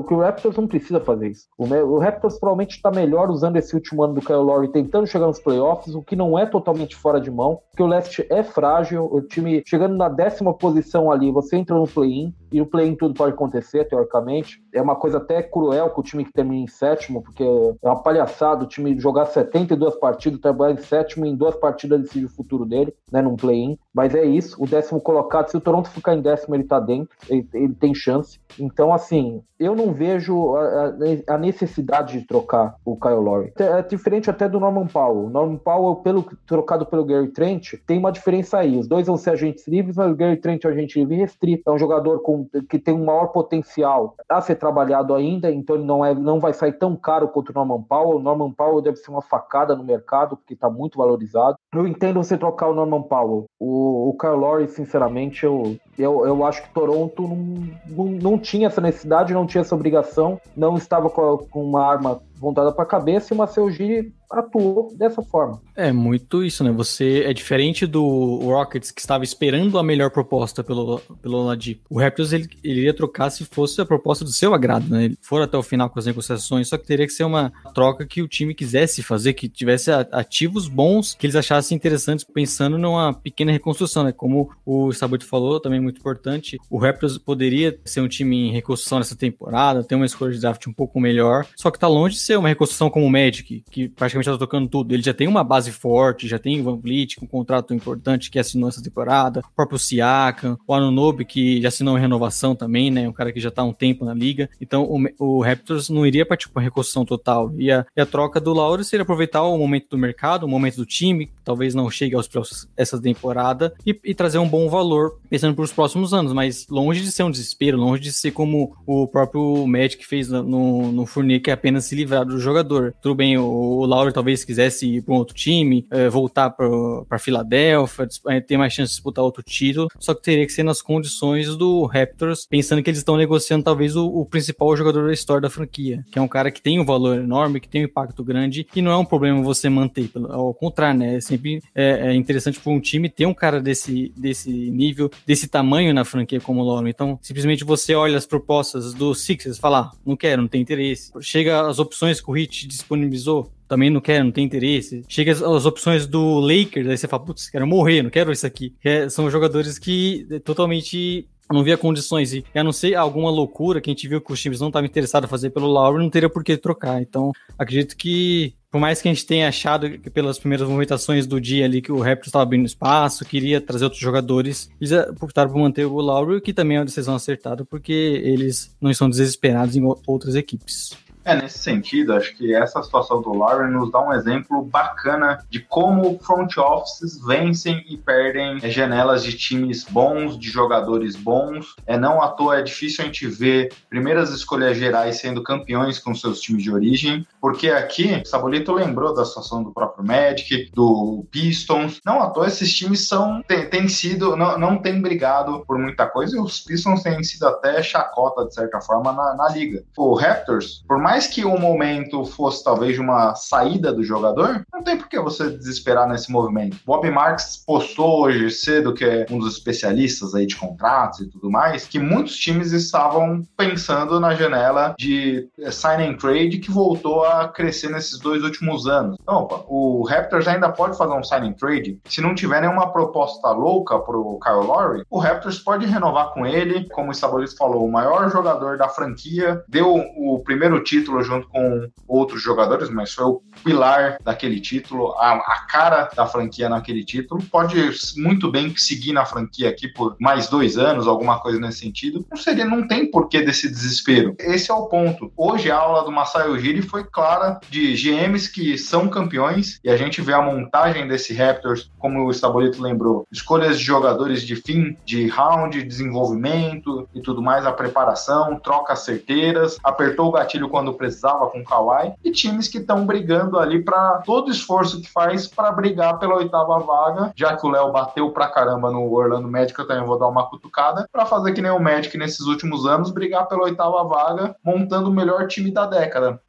que o Raptors não precisa fazer isso. O, o Raptors provavelmente está melhor usando esse último ano do Kyle Lowry tentando chegar nos playoffs, o que não é totalmente fora de mão, porque o leste é frágil, o time chegando na décima posição ali, você entra no play-in, e o play-in tudo pode acontecer, teoricamente. É uma coisa até cruel com o time que termina em sétimo, porque é uma palhaçada o time jogar 72 partidas, trabalhar em sétimo em duas partidas decide o futuro dele, né, num play-in. Mas é isso, o décimo colocado, se o Toronto ficar em décimo, ele tá dentro, ele, ele tem chance. Então, assim, eu não vejo a, a, necessidade de trocar o Kyle Lowry. É diferente até do Norman Powell. O Norman Powell, pelo, trocado pelo Gary Trent, tem uma diferença aí. Os dois vão ser agentes livres, mas o Gary Trent é um agente livre restrito. É um jogador com, que tem um maior potencial a ser trabalhado ainda, então ele não, é, não vai sair tão caro quanto o Norman Powell. O Norman Powell deve ser uma facada no mercado, porque está muito valorizado. Eu entendo você trocar o Norman Powell. O, o Kyle Lowry, sinceramente, eu, eu, eu acho que Toronto não, não, não tinha essa necessidade, não tinha essa obrigação, não estava com, com uma arma voltada para a cabeça e o Maceo Giri atuou dessa forma. É muito isso, né? Você é diferente do Rockets que estava esperando a melhor proposta pelo, pelo Oladipo. O Raptors ele, ele iria trocar se fosse a proposta do seu agrado, né? Ele for até o final com as negociações, só que teria que ser uma troca que o time quisesse fazer, que tivesse ativos bons que eles achassem interessantes, pensando numa pequena reconstrução, né? Como o Sabuto falou, também muito importante. O Raptors poderia ser um time em reconstrução nessa temporada, ter uma escolha de draft um pouco melhor, só que tá longe de ser uma reconstrução como o Magic, que praticamente está tocando tudo, ele já tem uma base forte, já tem o Van Vliet com um contrato importante que assinou essa temporada, o próprio Siakam, o Anunobi que já assinou renovação também, né? Um cara que já está há um tempo na liga. Então o, o Raptors não iria para tipo uma reconstrução total. E a, e a troca do Lauro seria aproveitar o momento do mercado, o momento do time, talvez não chegue aos próximos essa temporada e, e trazer um bom valor pensando para os próximos anos, mas longe de ser um desespero, longe de ser como o próprio Magic fez no, no Fournier, que é apenas se livrar do jogador. Tudo bem, o, o Lauro talvez quisesse ir para um outro time, é, voltar para Filadélfia, é, ter mais chance de disputar outro título, só que teria que ser nas condições do Raptors, pensando que eles estão negociando talvez o, o, principal jogador da história da franquia, que é um cara que tem um valor enorme, que tem um impacto grande, e não é um problema você manter, ao contrário, né? É sempre é, é interessante para um time ter um cara desse, desse nível, desse tamanho na franquia como o Lauro. Então, simplesmente você olha as propostas do Sixers fala, ah, não quero, não tem interesse. Chega as opções que o Heat disponibilizou, também não quer, não tem interesse. Chega as, as, opções do Lakers, aí você fala, putz, quero morrer, não quero isso aqui. É, são jogadores que é, totalmente não via condições e a não ser alguma loucura que a gente viu que os times não estavam interessados a fazer pelo Lowry, não teria por que trocar. Então, acredito que por mais que a gente tenha achado que pelas primeiras movimentações do dia ali que o Raptors estava abrindo espaço, queria trazer outros jogadores, eles optaram por manter o Lowry, que também é uma decisão acertada, porque eles não estão desesperados em outras equipes. É, nesse sentido, acho que essa situação do Lauren nos dá um exemplo bacana de como front offices vencem e perdem janelas de times bons, de jogadores bons. É não à toa é difícil a gente ver primeiras escolhas gerais sendo campeões com seus times de origem, porque aqui Sabolito lembrou da situação do próprio Magic, do Pistons. Não à toa esses times são têm, têm sido não, não têm brigado por muita coisa e os Pistons têm sido até chacota de certa forma na, na liga. O Raptors, por mais mais que o momento fosse talvez uma saída do jogador, não tem por que você desesperar nesse movimento. Bob Marks postou hoje cedo, que é um dos especialistas aí de contratos e tudo mais, que muitos times estavam pensando na janela de eh, sign and trade que voltou a crescer nesses dois últimos anos. Então, opa, o Raptors ainda pode fazer um sign and trade. Se não tiver nenhuma proposta louca pro Kyle Lowry, o Raptors pode renovar com ele, como o Sabonis falou, o maior jogador da franquia, deu o primeiro título título junto com outros jogadores, mas foi o pilar daquele título, a, a, cara da franquia naquele título. Pode muito bem seguir na franquia aqui por mais dois anos, alguma coisa nesse sentido. Não seria, não tem porquê desse desespero. Esse é o ponto. Hoje a aula do Masai Ujiri foi clara de GMs que são campeões e a gente vê a montagem desse Raptors, como o Estabolito lembrou, escolhas de jogadores de fim de round, desenvolvimento e tudo mais, a preparação, trocas certeiras, apertou o gatilho quando precisava com o Kawhi, e times que estão brigando ali para todo o esforço que faz para brigar pela oitava vaga, já que o Léo bateu pra caramba no Orlando Magic, eu também vou dar uma cutucada, para fazer que nem o Magic nesses últimos anos, brigar pela oitava vaga, montando o melhor time da década.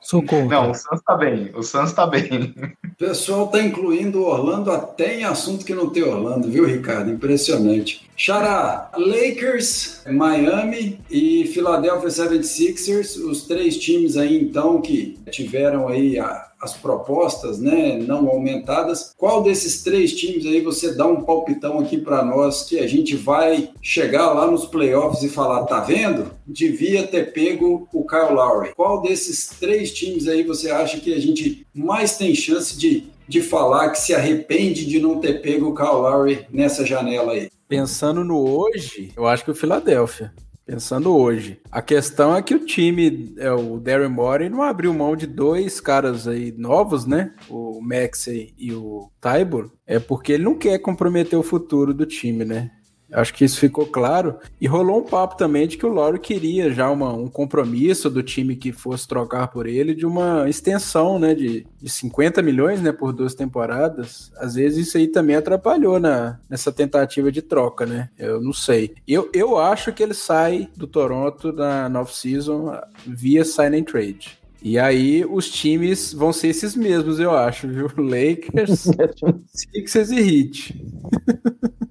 Socorro. Não, o Suns tá bem. O Suns tá bem. O pessoal tá incluindo o Orlando até em assunto que não tem Orlando, viu, Ricardo? Impressionante. Xará, Lakers, Miami e Philadelphia 76ers, os três times aí então que tiveram aí a, as propostas, né, não aumentadas. Qual desses três times aí você dá um palpitão aqui para nós que a gente vai chegar lá nos playoffs e falar, tá vendo? Devia ter pego o Kyle Lowry. Qual desses três times aí você acha que a gente mais tem chance de de falar que se arrepende de não ter pego o Kyle Lowry nessa janela aí? Pensando no hoje, eu acho que o Philadelphia. Pensando hoje. A questão é que o time, é, o Darren Morey, não abriu mão de dois caras aí novos, né? O Maxey e o Tybor. É porque ele não quer comprometer o futuro do time, né? Acho que isso ficou claro. E rolou um papo também de que o Loro queria já uma, um compromisso do time que fosse trocar por ele de uma extensão, né, de, de 50 milhões, né, por duas temporadas. Às vezes isso aí também atrapalhou na, nessa tentativa de troca, né? Eu não sei. Eu, eu acho que ele sai do Toronto na off-season via sign and trade. E aí os times vão ser esses mesmos, eu acho, viu? Lakers, Sixers e Heat.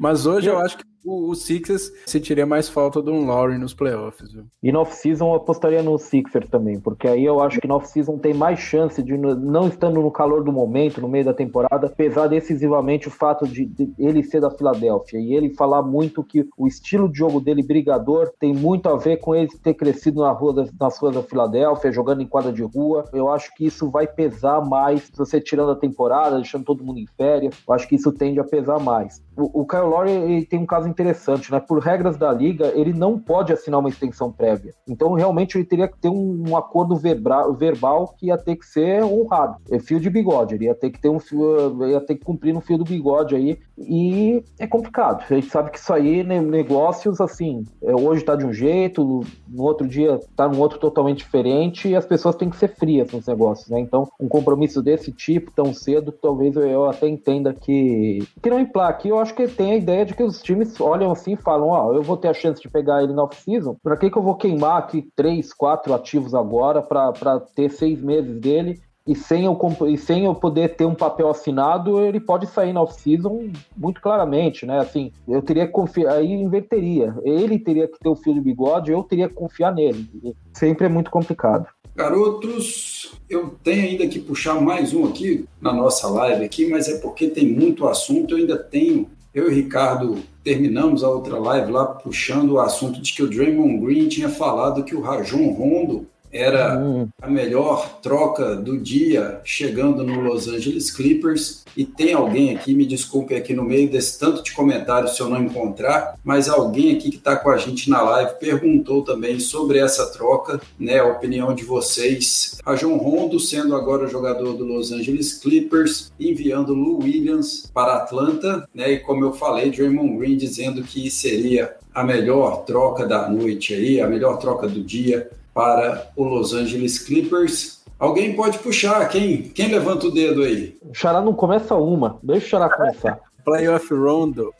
Mas hoje eu acho que o, o Sixers sentiria mais falta de um Lowry nos playoffs. Viu? E no off-season eu apostaria no Sixers também, porque aí eu acho que no off-season tem mais chance de, não estando no calor do momento, no meio da temporada, pesar decisivamente o fato de, de ele ser da Filadélfia e ele falar muito que o estilo de jogo dele, brigador, tem muito a ver com ele ter crescido na rua nas ruas da Filadélfia, jogando em quadra de rua. Eu acho que isso vai pesar mais se você tirando a temporada, deixando todo mundo em férias. Eu acho que isso tende a pesar mais. O, o Kyle Lowry tem um caso interessante, né? Por regras da liga, ele não pode assinar uma extensão prévia. Então, realmente, ele teria que ter um, um acordo verbal, verbal que ia ter que ser honrado. É fio de bigode, ele ia ter que ter um fio, ia ter que cumprir no fio do bigode aí. E é complicado. A gente sabe que isso aí, né, negócios assim, é, hoje tá de um jeito, no outro dia tá num outro totalmente diferente, e as pessoas têm que ser frias nos negócios, né? Então, um compromisso desse tipo, tão cedo, talvez eu, até entenda que. Que não emplaque. Eu acho que tem a ideia de que os times olham assim e falam: Ó, oh, eu vou ter a chance de pegar ele na off-season, pra que, que eu vou queimar aqui três, quatro ativos agora para ter seis meses dele e sem, eu, e sem eu poder ter um papel assinado, ele pode sair na off-season muito claramente, né? Assim, eu teria que confiar, aí inverteria. Ele teria que ter o fio de bigode, eu teria que confiar nele. Sempre é muito complicado. Garotos, eu tenho ainda que puxar mais um aqui na nossa live aqui, mas é porque tem muito assunto, eu ainda tenho. Eu e o Ricardo terminamos a outra live lá puxando o assunto de que o Draymond Green tinha falado que o Rajon Rondo era hum. a melhor troca do dia chegando no Los Angeles Clippers. E tem alguém aqui, me desculpe aqui no meio desse tanto de comentários se eu não encontrar, mas alguém aqui que está com a gente na live perguntou também sobre essa troca, né? A opinião de vocês. A João Rondo sendo agora jogador do Los Angeles Clippers, enviando Lou Williams para Atlanta, né? E como eu falei, Draymond Green dizendo que seria a melhor troca da noite aí, a melhor troca do dia para o Los Angeles Clippers. Alguém pode puxar, quem, quem levanta o dedo aí? O Xará não começa uma, deixa o Xará começar. Playoff Rondo.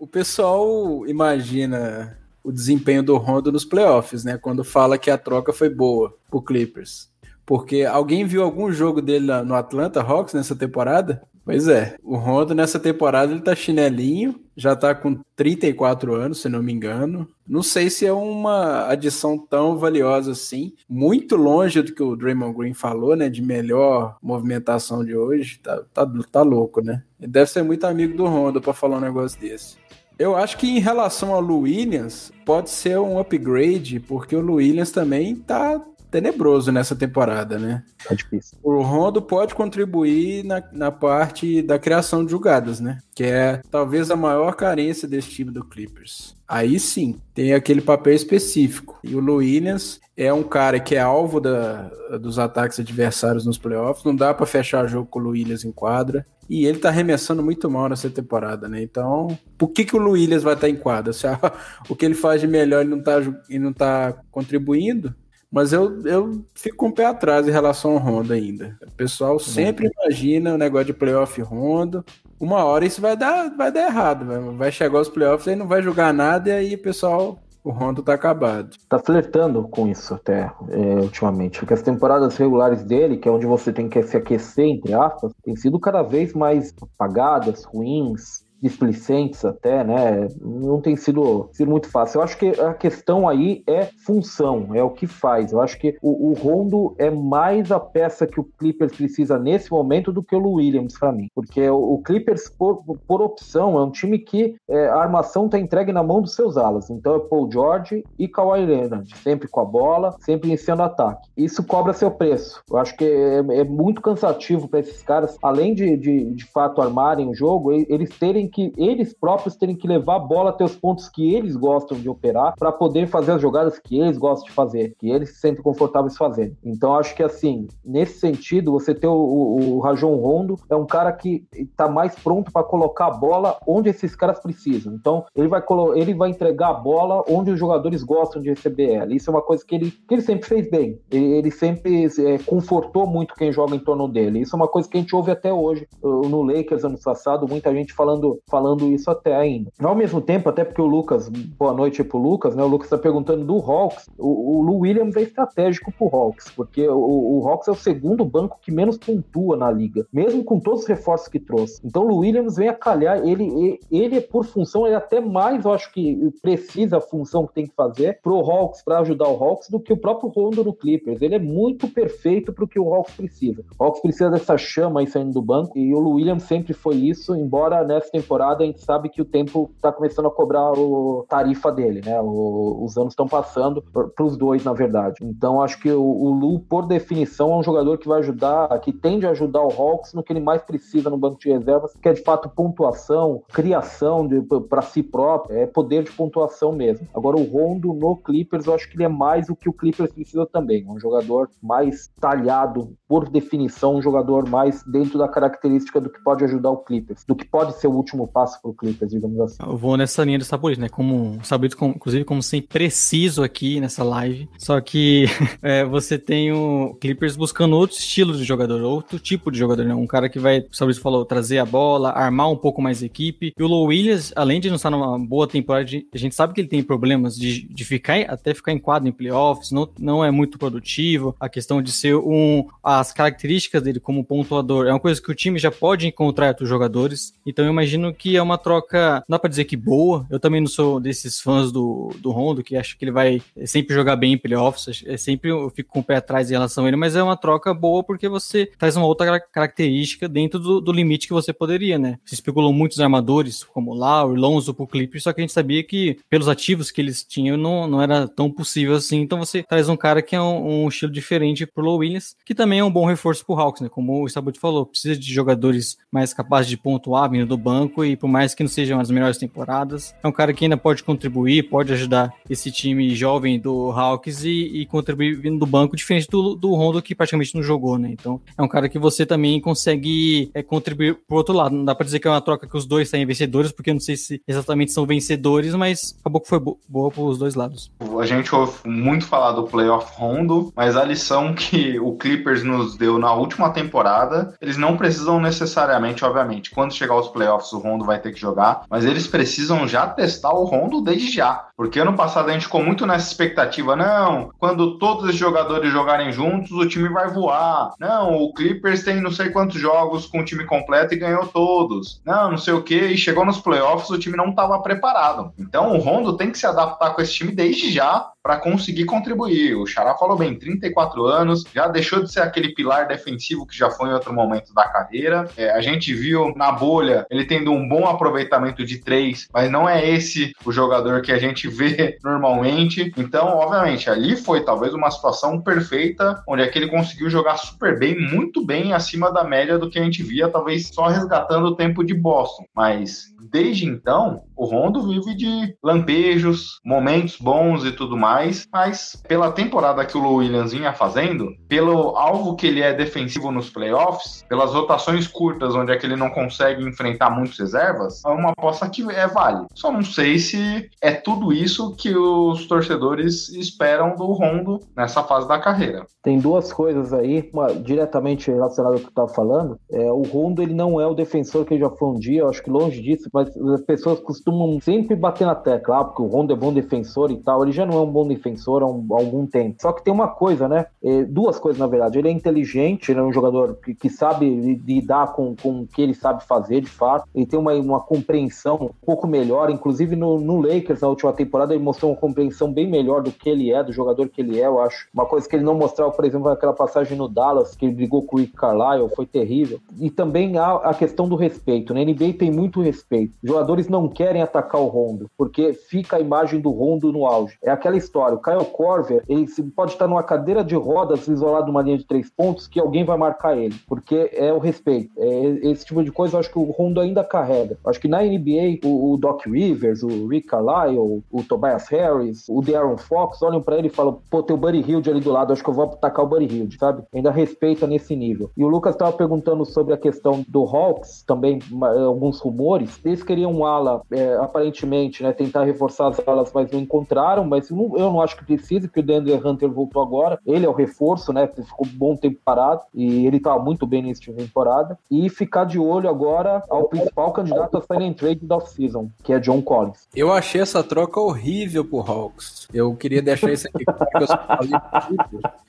o pessoal imagina o desempenho do Rondo nos playoffs, né? Quando fala que a troca foi boa pro Clippers. Porque alguém viu algum jogo dele no Atlanta Hawks nessa temporada? Pois é, o Rondo nessa temporada ele tá chinelinho, já tá com 34 anos, se não me engano. Não sei se é uma adição tão valiosa assim, muito longe do que o Draymond Green falou, né, de melhor movimentação de hoje. Tá, tá, tá louco, né? Ele deve ser muito amigo do Rondo para falar um negócio desse. Eu acho que em relação ao Lu Williams, pode ser um upgrade, porque o Lu Williams também tá tenebroso nessa temporada, né? Tá difícil. O Rondo pode contribuir na, na parte da criação de jogadas, né? Que é talvez a maior carência desse time do Clippers. Aí sim, tem aquele papel específico. E o Williams é um cara que é alvo da, dos ataques adversários nos playoffs. Não dá para fechar jogo com o Williams em quadra. E ele tá arremessando muito mal nessa temporada, né? Então, por que, que o Williams vai estar em quadra? Se a, o que ele faz de melhor ele não tá, ele não tá contribuindo, mas eu, eu fico com o pé atrás em relação ao Honda ainda. O pessoal sempre imagina o negócio de playoff Honda. Uma hora isso vai dar, vai dar errado. Vai, vai chegar aos playoffs e não vai jogar nada e aí o pessoal o Rondo tá acabado. Tá flertando com isso até é, ultimamente, porque as temporadas regulares dele, que é onde você tem que se aquecer, entre aspas, tem sido cada vez mais apagadas, ruins, displicentes até, né? Não tem sido, sido muito fácil. Eu acho que a questão aí é função, é o que faz. Eu acho que o, o Rondo é mais a peça que o Clippers precisa nesse momento do que o Williams para mim, porque o, o Clippers por, por, opção é um time que é, a armação tá entregue na mão dos seus alas. Então é Paul George e Kawhi Leonard, sempre com a bola, sempre iniciando ataque. Isso cobra seu preço. Eu acho que é, é muito cansativo para esses caras, além de, de de fato armarem o jogo, eles terem que eles próprios terem que levar a bola até os pontos que eles gostam de operar para poder fazer as jogadas que eles gostam de fazer, que eles se sentem confortáveis fazendo. Então acho que assim, nesse sentido, você ter o, o, o Rajon Rondo é um cara que está mais pronto para colocar a bola onde esses caras precisam. Então ele vai ele vai entregar a bola onde os jogadores gostam de receber ela. Isso é uma coisa que ele, que ele sempre fez bem. Ele, ele sempre é, confortou muito quem joga em torno dele. Isso é uma coisa que a gente ouve até hoje no Lakers ano passado, muita gente falando falando isso até ainda. Ao mesmo tempo, até porque o Lucas, boa noite pro Lucas, né? O Lucas está perguntando do Hawks. O, o Williams é estratégico pro Hawks, porque o, o Hawks é o segundo banco que menos pontua na liga, mesmo com todos os reforços que trouxe. Então o Williams vem a calhar, ele, ele, por função, ele até mais, eu acho que precisa a função que tem que fazer pro Hawks, para ajudar o Hawks, do que o próprio Rondo no Clippers. Ele é muito perfeito pro que o Hawks precisa. O Hawks precisa dessa chama aí saindo do banco, e o Lou Williams sempre foi isso, embora nessa temporada a gente sabe que o tempo tá começando a cobrar o tarifa dele, né? O, os anos estão passando para os dois, na verdade. Então acho que o, o Lu, por definição, é um jogador que vai ajudar, que tende a ajudar o Hawks no que ele mais precisa no banco de reservas, que é de fato pontuação, criação para si próprio, é poder de pontuação mesmo. Agora o Rondo no Clippers, eu acho que ele é mais o que o Clippers precisa também, um jogador mais talhado, por definição, um jogador mais dentro da característica do que pode ajudar o Clippers, do que pode ser o último passo para o Clippers, digamos assim. Eu vou nessa linha do Saboris, né? Como Saboris, inclusive, como sempre, preciso aqui nessa live. Só que é, você tem o Clippers buscando outro estilo de jogador, outro tipo de jogador, né? Um cara que vai, o Saboris falou, trazer a bola, armar um pouco mais a equipe. E o Low Williams, além de não estar numa boa temporada, a gente sabe que ele tem problemas de, de ficar, até ficar em quadro em playoffs, não, não é muito produtivo. A questão de ser um. As características dele como pontuador é uma coisa que o time já pode encontrar outros jogadores. Então eu imagino que é uma troca, não dá pra dizer que boa. Eu também não sou desses fãs do, do Rondo, que acho que ele vai sempre jogar bem em playoffs. É sempre eu fico com o pé atrás em relação a ele, mas é uma troca boa porque você traz uma outra característica dentro do, do limite que você poderia, né? Se especulou muitos armadores, como Lau, Lonzo pro Clippers, só que a gente sabia que pelos ativos que eles tinham não, não era tão possível assim. Então você traz um cara que é um, um estilo diferente pro Low Williams, que também é um bom reforço pro Hawks, né? Como o Stabut falou, precisa de jogadores mais capazes de pontuar vindo do banco e por mais que não sejam as melhores temporadas, é um cara que ainda pode contribuir, pode ajudar esse time jovem do Hawks e, e contribuir vindo do banco, diferente do, do Rondo que praticamente não jogou, né? Então é um cara que você também consegue é, contribuir pro outro lado. Não dá pra dizer que é uma troca que os dois saem vencedores, porque eu não sei se exatamente são vencedores, mas acabou que foi bo boa pros dois lados. A gente ouve muito falar do playoff Rondo, mas a lição que o Clippers nos deu na última temporada, eles não precisam necessariamente, obviamente, quando chegar os playoffs o Rondo vai ter que jogar, mas eles precisam já testar o Rondo desde já. Porque ano passado a gente ficou muito nessa expectativa, não, quando todos os jogadores jogarem juntos, o time vai voar. Não, o Clippers tem não sei quantos jogos com o time completo e ganhou todos. Não, não sei o que, e chegou nos playoffs, o time não estava preparado. Então o Rondo tem que se adaptar com esse time desde já para conseguir contribuir. O Xará falou bem, 34 anos, já deixou de ser aquele pilar defensivo que já foi em outro momento da carreira. É, a gente viu na bolha ele tendo um bom aproveitamento de três, mas não é esse o jogador que a gente vê normalmente. Então, obviamente, ali foi talvez uma situação perfeita, onde é que ele conseguiu jogar super bem, muito bem acima da média do que a gente via, talvez só resgatando o tempo de Boston. Mas desde então, o Rondo vive de lampejos, momentos bons e tudo mais, mas pela temporada que o Williams vinha fazendo, pelo alvo que ele é defensivo nos playoffs, pelas rotações curtas onde é que ele não consegue enfrentar muitos reservas, é uma aposta que é válida. Só não sei se é tudo isso que os torcedores esperam do Rondo nessa fase da carreira. Tem duas coisas aí, uma diretamente relacionada ao que eu estava falando. É, o Rondo ele não é o defensor que já foi um dia, eu acho que longe disso, mas as pessoas costumam sempre bater na tecla, ah, porque o Rondo é bom defensor e tal. Ele já não é um bom defensor há, um, há algum tempo. Só que tem uma coisa, né? É, duas coisas, na verdade. Ele é inteligente, ele é um jogador que, que sabe lidar com, com o que ele sabe fazer, de fato. Ele tem uma, uma compreensão um pouco melhor. Inclusive no, no Lakers, na última temporada, ele mostrou uma compreensão bem melhor do que ele é, do jogador que ele é, eu acho. Uma coisa que ele não mostrava, por exemplo, naquela passagem no Dallas, que ele brigou com o Rick Carlisle, foi terrível. E também há a questão do respeito. Na né? NBA tem muito respeito. Jogadores não querem atacar o Rondo, porque fica a imagem do Rondo no auge. É aquela história, o Kyle Corver, ele pode estar numa cadeira de rodas isolado numa linha de três pontos que alguém vai marcar ele, porque é o respeito. É esse tipo de coisa eu acho que o Rondo ainda carrega. Eu acho que na NBA, o, o, Doc Rivers, o Rick Carlisle, o Tobias Harris, o De'Aaron Fox olham para ele e falam, pô, tem o Buddy Hilde ali do lado, acho que eu vou atacar o Buddy Hilde, sabe? Ainda respeita nesse nível. E o Lucas estava perguntando sobre a questão do Hawks, também alguns rumores. Eles queriam um ala, é, aparentemente, né, tentar reforçar as alas, mas não encontraram. Mas eu não, eu não acho que precise, porque o DeAndre Hunter voltou agora. Ele é o reforço, né? Ficou um bom tempo parado e ele tá muito bem nesse temporada. E ficar de olho agora ao principal candidato a sign and trade da off-season, que é John Collins. Eu achei essa troca horrível pro Hawks. Eu queria deixar isso aqui porque eu falei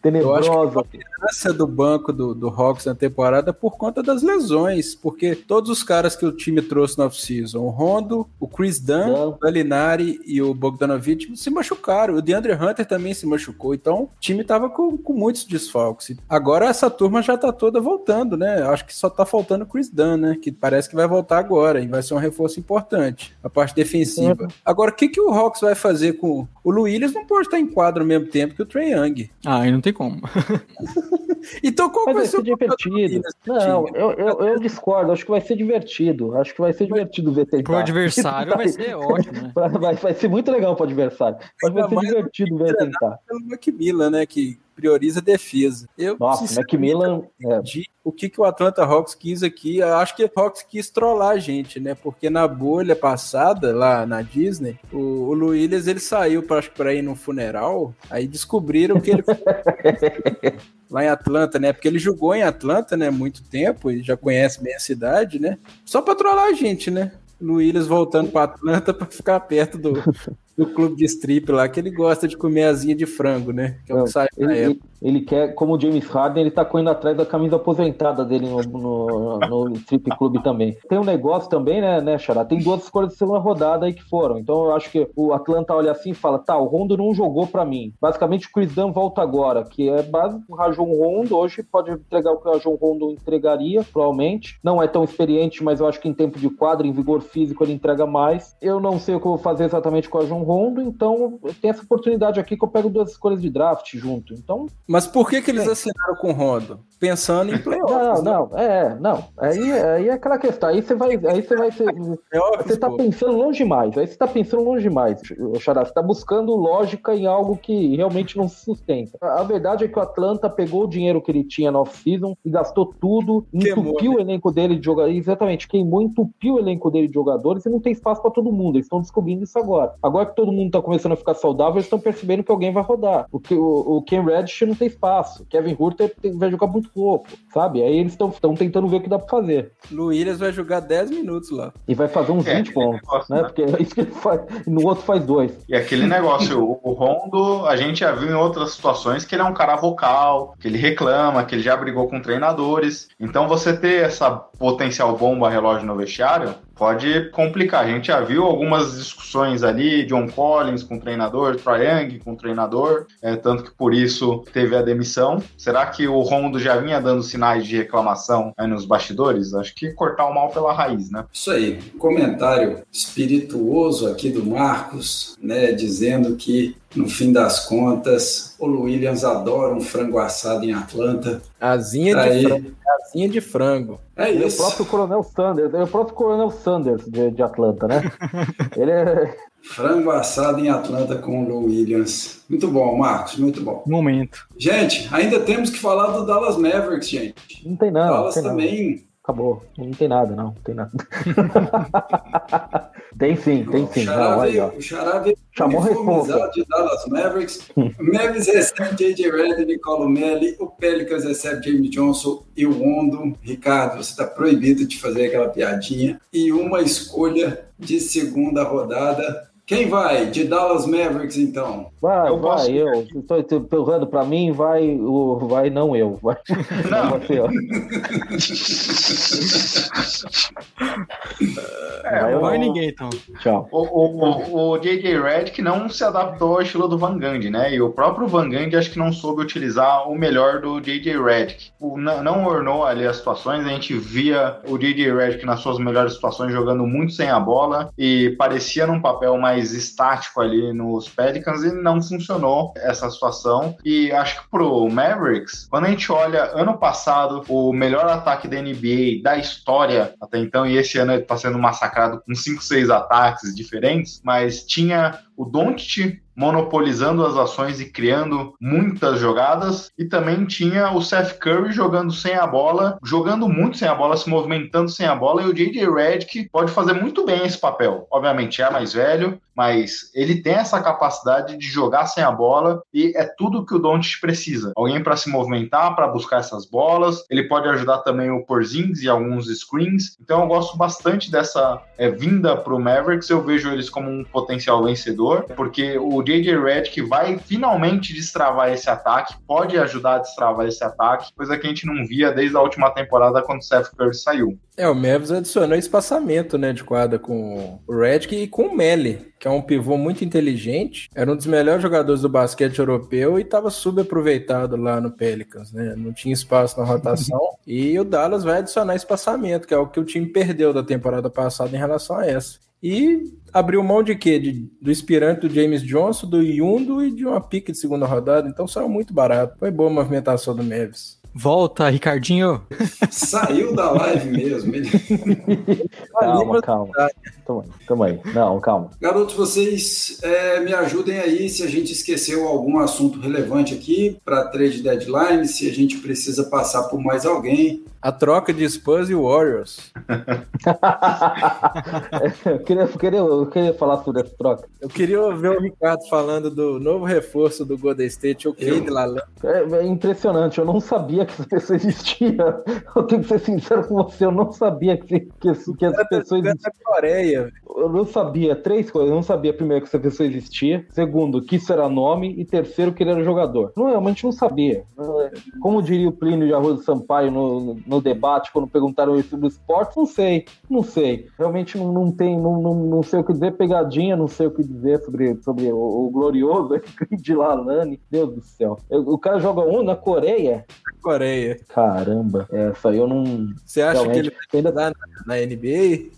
Tenebrosa. Eu acho que a do banco do, do Hawks na temporada por conta das lesões, porque todos os caras que o time trouxe na off-season, o Rondo, o Chris Dunn, o Galinari e o Bogdanovich se machucaram. O DeAndre Hunter também se machucou, então o time tava com, com muitos desfalques. Agora essa turma já tá toda voltando, né? Acho que só tá faltando o Chris Dunn, né? Que parece que vai voltar agora e vai ser um reforço importante, a parte defensiva. Uhum. Agora, o que, que o Hawks vai fazer com. O Luiz não pode estar em quadro ao mesmo tempo que o Trey Young. Ah, aí não tem como. então qual Mas vai, ser divertido? Não, eu, eu, eu, discordo. Acho que vai ser divertido. Acho que vai ser divertido ver tentar. Pro adversário vai ser ótimo, né? Vai, vai ser muito legal pro adversário. Mas vai ser divertido ver tentar. Pelo Macmillan, né? Que prioriza a defesa. Eu, Nossa, Macmillan. É. O que, que o Atlanta Hawks quis aqui? Eu acho que o Hawks quis trollar a gente, né? Porque na bolha passada, lá na Disney, o, o Williams ele saiu para ir no funeral, aí descobriram que ele. lá em Atlanta, né? Porque ele jogou em Atlanta, né? Muito tempo e já conhece bem a cidade, né? Só pra trollar a gente, né? Luílis voltando para Atlanta para ficar perto do, do clube de strip lá, que ele gosta de comer asinha de frango, né? Que é o que sai ele, ele, ele, quer, como o James Harden, ele tá correndo atrás da camisa aposentada dele no, no, no strip clube também. Tem um negócio também, né, né, Xará? Tem duas escolhas de segunda rodada aí que foram. Então eu acho que o Atlanta olha assim e fala: tá, o Rondo não jogou para mim. Basicamente o Chris Dunn volta agora, que é básico. O Rajon Rondo hoje pode entregar o que o Rajon Rondo entregaria, provavelmente. Não é tão experiente, mas eu acho que em tempo de quadro, em vigor físico, ele entrega mais. Eu não sei o que eu vou fazer exatamente com o Rajon Rondo, então tem essa oportunidade aqui que eu pego duas escolhas de draft junto. Então. Mas por que, que eles assinaram com o Rondo? Pensando em playoffs. Não, não, é, não. Aí, aí é aquela questão. Aí você vai. Aí você vai. Ser, você tá pensando longe demais. Aí você tá pensando longe demais, Xará. Você tá buscando lógica em algo que realmente não se sustenta. A verdade é que o Atlanta pegou o dinheiro que ele tinha no off-season e gastou tudo, entupiu queimou, o elenco dele de jogadores. Exatamente, queimou, entupiu o elenco dele de jogadores e não tem espaço para todo mundo. Eles estão descobrindo isso agora. Agora que todo mundo tá começando a ficar saudável, eles estão percebendo que alguém vai rodar. Porque o, o Ken Reddish não tem espaço. Kevin Hurter vai jogar muito pouco, sabe? Aí eles estão tentando ver o que dá pra fazer. Luíras vai jogar 10 minutos lá. E vai fazer uns é, 20 pontos, negócio, né? né? Porque é isso que ele faz. No outro faz dois. E aquele negócio, o, o Rondo, a gente já viu em outras situações que ele é um cara vocal, que ele reclama, que ele já brigou com treinadores. Então você ter essa potencial bomba relógio no vestiário pode complicar. A gente já viu algumas discussões ali, John Collins com o treinador, Troy Young com o treinador, é, tanto que por isso teve a demissão. Será que o Rondo já vinha dando sinais de reclamação nos bastidores? Acho que cortar o mal pela raiz, né? Isso aí. Comentário espirituoso aqui do Marcos, né, dizendo que no fim das contas, o Williams adora um frango assado em Atlanta. Asinha de frango. Asinha de frango. É isso. É o próprio Coronel Sanders, é o próprio Coronel Sanders de, de Atlanta, né? Ele é. Frango assado em Atlanta com o Lou Williams. Muito bom, Marcos, muito bom. Momento. Gente, ainda temos que falar do Dallas Mavericks, gente. Não tem nada. Dallas tem também nada. Acabou. Não tem nada, não. Tem nada. tem sim, tem sim. O Xará veio, o Xará veio Chamou responsa. de Dallas Mavericks. o Mavericks recebe J.J. Redd, Nicolo Melli. O Pelicans recebe James Johnson e o Ondo. Ricardo, você está proibido de fazer aquela piadinha. E uma escolha de segunda rodada quem vai? De Dallas Mavericks, então? Vai, eu vai, eu. Estou empurrando para mim, vai, o, vai não eu. Vai, não. você, ó. É, vai, vai ninguém, então. Tchau. O, o, o, J.J. Redick não se adaptou ao estilo do Van Gundy, né? E o próprio Van Gundy acho que não soube utilizar o melhor do J.J. Redick. Não, não ornou ali as situações, a gente via o J.J. Redick nas suas melhores situações jogando muito sem a bola e parecia num papel mais mais estático ali nos Pelicans e não funcionou essa situação. E acho que pro Mavericks, quando a gente olha ano passado, o melhor ataque da NBA da história até então, e esse ano ele tá sendo massacrado com 5, 6 ataques diferentes, mas tinha o Doncic monopolizando as ações e criando muitas jogadas. E também tinha o Seth Curry jogando sem a bola, jogando muito sem a bola, se movimentando sem a bola. E o J.J. Redick pode fazer muito bem esse papel. Obviamente é mais velho, mas ele tem essa capacidade de jogar sem a bola e é tudo que o Doncic precisa. Alguém para se movimentar, para buscar essas bolas. Ele pode ajudar também o Porzingis e alguns screens. Então eu gosto bastante dessa é, vinda para o Mavericks. Eu vejo eles como um potencial vencedor, porque o J.J. Redick vai finalmente destravar esse ataque, pode ajudar a destravar esse ataque, coisa que a gente não via desde a última temporada quando o Seth Curry saiu. É, o Mavericks adicionou espaçamento né, de quadra com o Redick e com o Melly que é um pivô muito inteligente, era um dos melhores jogadores do basquete europeu e estava subaproveitado lá no Pelicans, né? Não tinha espaço na rotação. e o Dallas vai adicionar espaçamento, que é o que o time perdeu da temporada passada em relação a essa. E abriu mão de quê? De, do inspirante do James Johnson, do Yundo e de uma pique de segunda rodada. Então saiu muito barato. Foi boa a movimentação do Mavis. Volta, Ricardinho. Saiu da live mesmo. calma, calma. Toma aí. Não, calma. Garotos, vocês é, me ajudem aí se a gente esqueceu algum assunto relevante aqui para trade deadline, se a gente precisa passar por mais alguém. A troca de Spurs e Warriors. eu, queria, eu, queria, eu queria falar sobre essa troca. Eu queria ver o Ricardo falando do novo reforço do Golden State, o Cade Lalan. É, é, impressionante, eu não sabia que essa pessoa existia. Eu tenho que ser sincero com você, eu não sabia que, que, que essa pessoa existia. Coreia. Eu não sabia três coisas. Eu não sabia, primeiro, que essa pessoa existia. Segundo, que isso era nome. E terceiro, que ele era jogador. Não, realmente não sabia. Como diria o Plínio de Arroz Sampaio no, no debate, quando perguntaram isso do esporte, não sei. Não sei. Realmente não, não tem, não, não, não sei o que dizer. Pegadinha, não sei o que dizer sobre, sobre o, o glorioso de Lalane. Deus do céu. O cara joga onde? Na Coreia? Coreia. Caramba, essa aí eu não. Você acha que ele vai ainda na, na NBA?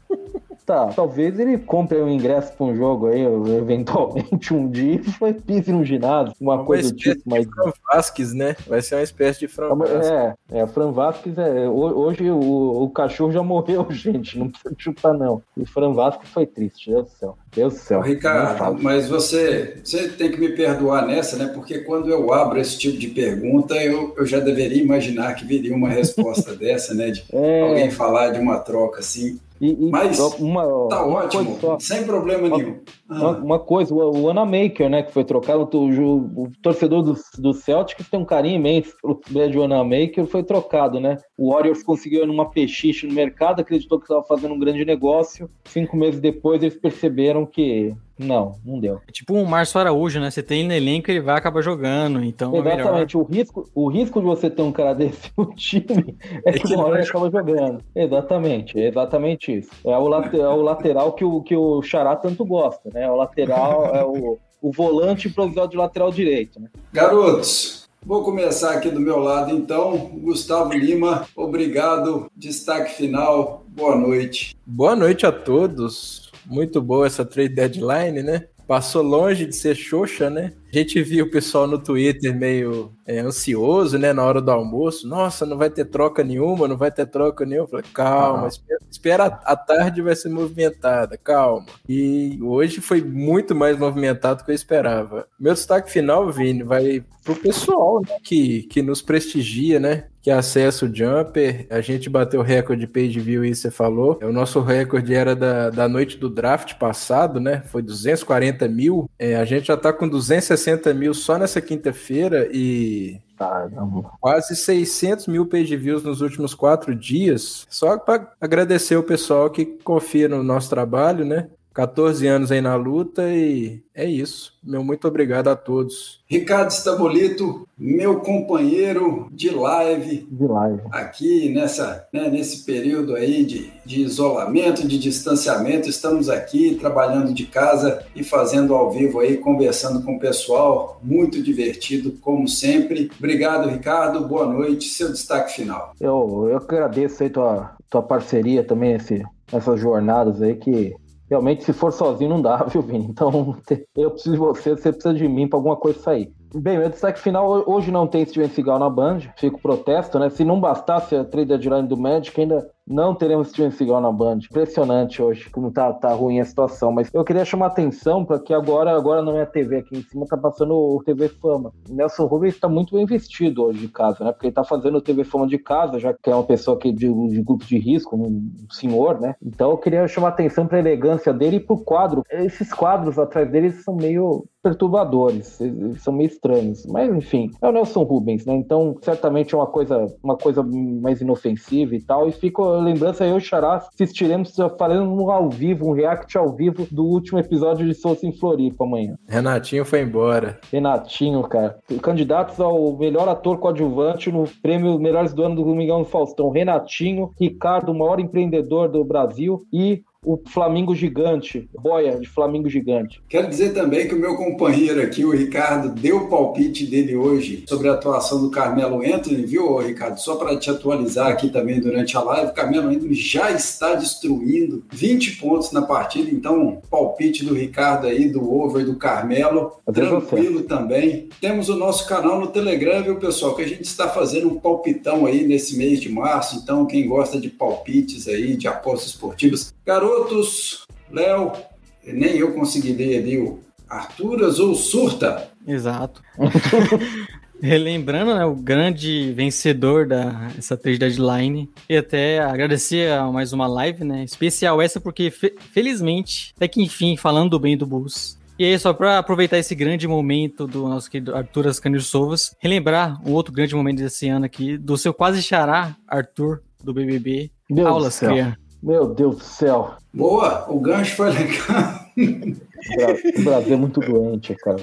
Tá, talvez ele compre um ingresso para um jogo aí, eventualmente um dia, e pise no ginásio, uma, uma coisa do tipo. Mas... Fran Vasquez, né? Vai ser uma espécie de Fran Vasquez. É, é, Fran Vasquez é. Hoje o, o cachorro já morreu, gente, não precisa chutar, não. E Fran Vasquez foi triste, Deus do céu. Deus do céu. Ricardo, mas você, você tem que me perdoar nessa, né? Porque quando eu abro esse tipo de pergunta, eu, eu já deveria imaginar que viria uma resposta dessa, né? De é... alguém falar de uma troca assim. E, e Mas uma, tá uma ótimo, sem problema uma, nenhum. Uma, ah. uma, coisa, o Anamaker, né, que foi trocado, o, o, o torcedor do, do Celtics tem um carinho imenso pelo Brad Anamaker, foi trocado, né? O Warriors conseguiu numa pechiche no mercado, acreditou que estava fazendo um grande negócio. Cinco meses depois eles perceberam que não, não deu. É tipo um Márcio Araújo, né? Você tem no elenco ele vai acabar jogando, então é Exatamente. É o, risco, o risco de você ter um cara desse no time é, que uma hora ele acaba jogando. Exatamente, é exatamente isso. É o, late, é o lateral que o, que o Xará tanto gosta, né? O lateral é o, o volante improvisado de lateral direito, né? Garotos, Vou começar aqui do meu lado, então. Gustavo Lima, obrigado. Destaque final, boa noite. Boa noite a todos. Muito boa essa trade deadline, né? Passou longe de ser xoxa, né? A gente viu o pessoal no Twitter meio é, ansioso, né, na hora do almoço. Nossa, não vai ter troca nenhuma, não vai ter troca nenhuma. Eu falei, calma, ah. espera, espera, a tarde vai ser movimentada, calma. E hoje foi muito mais movimentado do que eu esperava. Meu destaque final, Vini, vai pro pessoal né, que, que nos prestigia, né? Que acessa o Jumper. A gente bateu o recorde de page view e você falou. O nosso recorde era da, da noite do draft passado, né? Foi 240 mil. É, a gente já tá com 260 mil só nessa quinta-feira e Quase 600 mil page views nos últimos quatro dias. Só para agradecer o pessoal que confia no nosso trabalho, né? 14 anos aí na luta e é isso. Meu muito obrigado a todos. Ricardo Stabolito, meu companheiro de live, de live. aqui nessa, né, nesse período aí de, de isolamento, de distanciamento, estamos aqui trabalhando de casa e fazendo ao vivo aí, conversando com o pessoal, muito divertido como sempre. Obrigado, Ricardo, boa noite, seu destaque final. Eu, eu agradeço aí tua, tua parceria também, esse, essas jornadas aí que Realmente, se for sozinho, não dá, viu, Vini? Então, eu preciso de você, você precisa de mim para alguma coisa sair. Bem, meu destaque final, hoje não tem Steven Seagal na Band, fico protesto, né? Se não bastasse a trade deadline do Magic, ainda não teremos Steven Seagal na Band. Impressionante hoje como tá, tá ruim a situação. Mas eu queria chamar atenção para que agora, agora não é a TV aqui em cima, tá passando o TV Fama. O Nelson Rubens está muito bem vestido hoje de casa, né? Porque ele tá fazendo o TV Fama de casa, já que é uma pessoa que de, de grupo de risco, um senhor, né? Então eu queria chamar atenção para a elegância dele e pro quadro. Esses quadros atrás dele são meio perturbadores, eles são meio estranhos. Mas enfim, é o Nelson Rubens, né? Então certamente é uma coisa, uma coisa mais inofensiva e tal. E fico lembrança, eu e o Xará assistiremos falando ao vivo, um react ao vivo do último episódio de Souza em Floripa amanhã. Renatinho foi embora. Renatinho, cara. Candidatos ao melhor ator coadjuvante no prêmio Melhores do Ano do Domingão do Faustão. Renatinho, Ricardo, o maior empreendedor do Brasil, e o Flamingo Gigante, boia de Flamingo Gigante. Quero dizer também que o meu companheiro aqui, o Ricardo, deu o palpite dele hoje sobre a atuação do Carmelo Anthony, viu, Ricardo? Só para te atualizar aqui também durante a live, o Carmelo Anthony já está destruindo 20 pontos na partida, então palpite do Ricardo aí, do over do Carmelo, tranquilo também. Temos o nosso canal no Telegram, viu, pessoal, que a gente está fazendo um palpitão aí nesse mês de março, então quem gosta de palpites aí, de apostas esportivas, garotos, Léo, nem eu consegui ler ali o Arturas ou Surta. Exato. Relembrando, né, o grande vencedor da essa trade deadline e até agradecer a mais uma live, né, especial essa porque fe felizmente, até que enfim, falando bem do Bulls. E aí, só para aproveitar esse grande momento do nosso querido Arthur Ascanio Sovas, relembrar um outro grande momento desse ano aqui, do seu quase xará, Arthur, do BBB. Meu Aulas, cria. Meu Deus do céu. Boa, o gancho foi legal. O Brasil é muito doente, cara.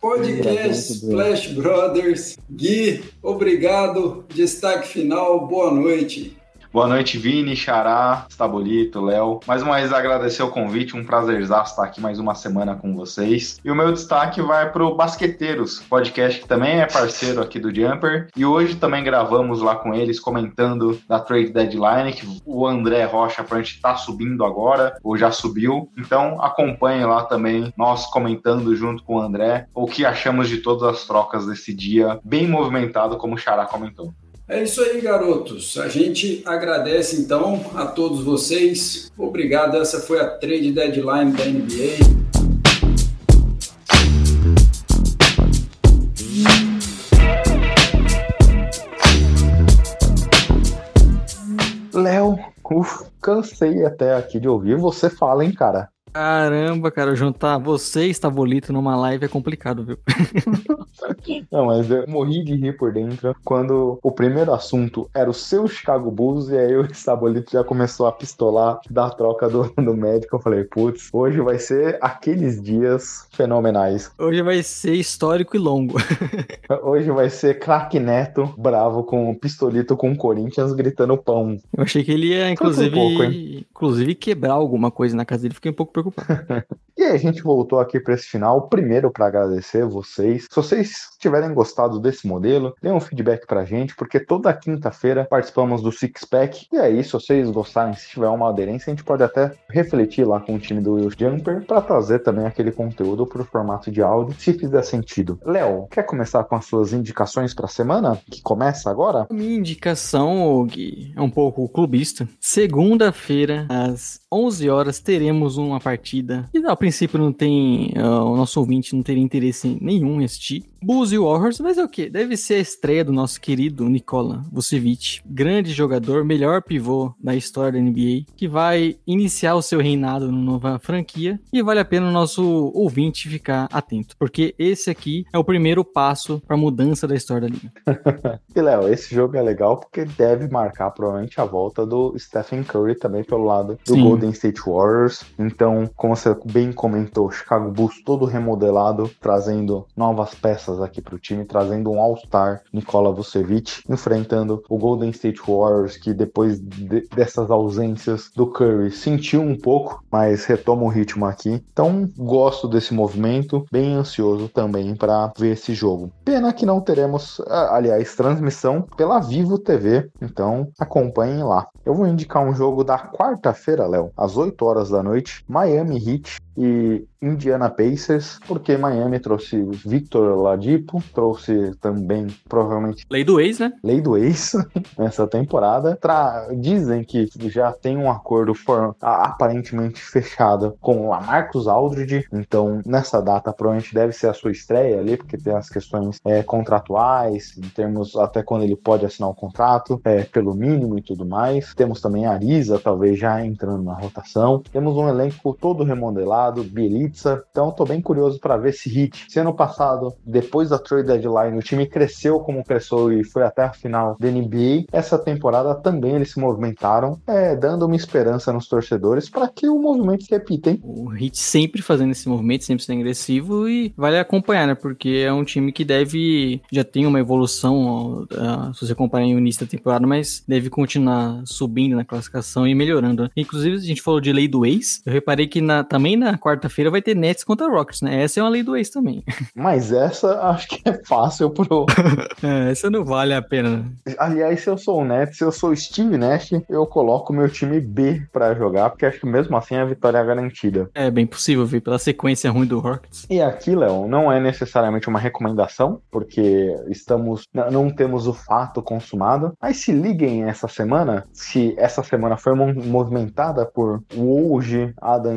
Podcast Splash Brothers. Gui, obrigado. Destaque final, boa noite. Boa noite, Vini, Xará, Stabolito, Léo. Mais uma vez agradecer o convite, um prazer estar aqui mais uma semana com vocês. E o meu destaque vai para o Basqueteiros, podcast que também é parceiro aqui do Jumper. E hoje também gravamos lá com eles, comentando da trade deadline, que o André Rocha aparentemente está subindo agora, ou já subiu. Então acompanhe lá também, nós comentando junto com o André, o que achamos de todas as trocas desse dia, bem movimentado, como o Xará comentou. É isso aí, garotos. A gente agradece então a todos vocês. Obrigado. Essa foi a trade deadline da NBA. Léo, cansei até aqui de ouvir. Você fala, hein, cara? Caramba, cara, juntar você e Estabolito numa live é complicado, viu? Não, mas eu morri de rir por dentro quando o primeiro assunto era o seu Chicago Bulls e aí o Estabolito já começou a pistolar da troca do, do médico. Eu falei, putz, hoje vai ser aqueles dias fenomenais. Hoje vai ser histórico e longo. hoje vai ser craque Neto bravo com o pistolito com o Corinthians gritando pão. Eu achei que ele ia, inclusive, um pouco, inclusive quebrar alguma coisa na casa dele. Fiquei um pouco preocupado preocupa. a gente voltou aqui para esse final. Primeiro, para agradecer vocês. Se vocês tiverem gostado desse modelo, dê um feedback pra gente, porque toda quinta-feira participamos do Six Pack. E aí, se vocês gostarem, se tiver uma aderência, a gente pode até refletir lá com o time do Will Jumper para trazer também aquele conteúdo pro formato de áudio, se fizer sentido. Léo, quer começar com as suas indicações pra semana? Que começa agora? Minha indicação, Gui, é um pouco clubista. Segunda-feira, às 11 horas, teremos uma partida partida. E a princípio não tem. Uh, o nosso ouvinte não teria interesse nenhum em assistir. Bulls e Warriors, mas é o que? Deve ser a estreia do nosso querido Nikola Vucevic, grande jogador, melhor pivô da história da NBA, que vai iniciar o seu reinado na nova franquia e vale a pena o nosso ouvinte ficar atento, porque esse aqui é o primeiro passo para a mudança da história da liga. e Léo, esse jogo é legal porque deve marcar provavelmente a volta do Stephen Curry também pelo lado do Sim. Golden State Warriors. Então, como você bem comentou, Chicago Bulls todo remodelado, trazendo novas peças aqui para o time, trazendo um All-Star, Nikola Vucevic, enfrentando o Golden State Warriors, que depois de, dessas ausências do Curry sentiu um pouco, mas retoma o ritmo aqui. Então, gosto desse movimento, bem ansioso também para ver esse jogo. Pena que não teremos, aliás, transmissão pela Vivo TV, então acompanhem lá. Eu vou indicar um jogo da quarta-feira, Léo, às 8 horas da noite, Miami Heat e Indiana Pacers, porque Miami trouxe Victor Ladipo, trouxe também, provavelmente... Lei do ex, né? Lei do ex, nessa temporada. Tra... Dizem que já tem um acordo for... aparentemente fechado com Lamarcus Aldridge, então nessa data provavelmente deve ser a sua estreia ali, porque tem as questões é, contratuais, em termos até quando ele pode assinar o contrato, é, pelo mínimo e tudo mais. Temos também a Arisa, talvez já entrando na rotação. Temos um elenco todo remodelado, Bielitsa. Então tô bem curioso para ver esse hit. Se ano passado, depois da trade deadline, o time cresceu como cresceu e foi até a final da NBA, essa temporada também eles se movimentaram, é, dando uma esperança nos torcedores para que o movimento se repita, hein? O Hit sempre fazendo esse movimento, sempre sendo agressivo e vale acompanhar, né? Porque é um time que deve já tem uma evolução, uh, se você comparar em início da temporada, mas deve continuar subindo na classificação e melhorando. Né? Inclusive, a gente falou de lei do ex, eu reparei que na, também na quarta-feira vai ter Nets contra Rockets, né? Essa é uma lei do ex também. Mas essa acho que é fácil pro. é, essa não vale a pena. Aliás, se eu sou o Nets, se eu sou o Steve Nash, eu coloco meu time B para jogar, porque acho que mesmo assim a vitória é garantida. É bem possível, ver pela sequência ruim do Rockets. E aqui, Léo, não é necessariamente uma recomendação, porque estamos não temos o fato consumado. Mas se liguem essa semana, se essa semana foi movimentada por Woj, Adam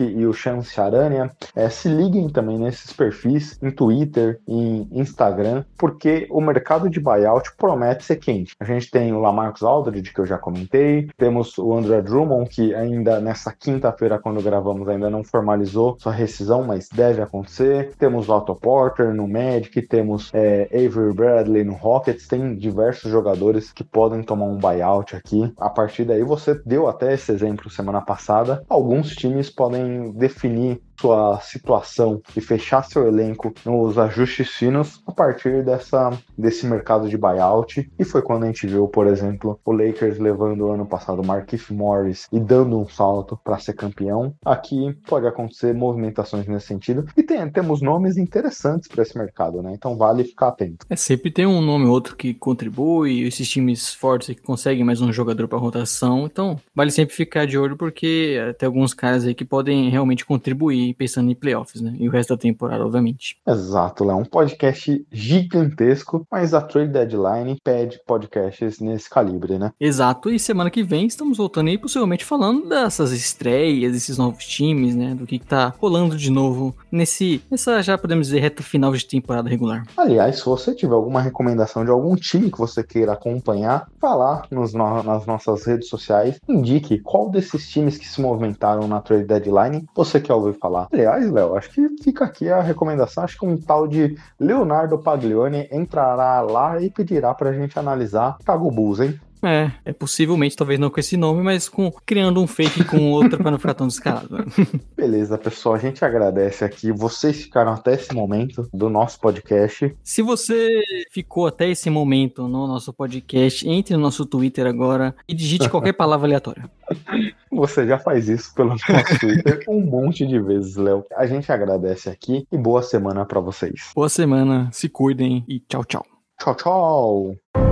E o Shan Charania, é, se liguem também nesses perfis em Twitter, em Instagram, porque o mercado de buyout promete ser quente. A gente tem o Lamarcus Aldridge, que eu já comentei, temos o André Drummond, que ainda nessa quinta-feira, quando gravamos, ainda não formalizou sua rescisão, mas deve acontecer. Temos o Otto Porter no Magic, temos é, Avery Bradley no Rockets, tem diversos jogadores que podem tomar um buyout aqui. A partir daí, você deu até esse exemplo semana passada. Alguns times podem definir sua situação e fechar seu elenco nos ajustes finos a partir dessa, desse mercado de buyout. E foi quando a gente viu, por exemplo, o Lakers levando o ano passado o Markif Morris e dando um salto para ser campeão. Aqui pode acontecer movimentações nesse sentido. E tem, temos nomes interessantes para esse mercado, né? Então vale ficar atento. É, sempre tem um nome ou outro que contribui, esses times fortes que conseguem mais um jogador para rotação. Então vale sempre ficar de olho porque tem alguns caras aí que podem realmente contribuir pensando em playoffs, né? E o resto da temporada, obviamente. Exato, é um podcast gigantesco, mas a trade deadline pede podcasts nesse calibre, né? Exato, e semana que vem estamos voltando aí possivelmente falando dessas estreias, desses novos times, né? Do que, que tá rolando de novo nesse, nessa já podemos dizer reta final de temporada regular. Aliás, se você tiver alguma recomendação de algum time que você queira acompanhar, falar nos, nas nossas redes sociais, indique qual desses times que se movimentaram na trade deadline você quer ouvir falar. Aliás, Léo, acho que fica aqui a recomendação. Acho que um tal de Leonardo Paglione entrará lá e pedirá pra gente analisar Cago Bulls, hein? É, é possivelmente, talvez não com esse nome, mas com criando um fake com outro para não ficar tão descarado. Beleza, pessoal, a gente agradece aqui. Vocês ficaram até esse momento do nosso podcast. Se você ficou até esse momento no nosso podcast, entre no nosso Twitter agora e digite qualquer palavra aleatória. Você já faz isso pelo nosso Twitter um monte de vezes, Léo. A gente agradece aqui e boa semana para vocês. Boa semana, se cuidem e tchau, tchau. Tchau, tchau.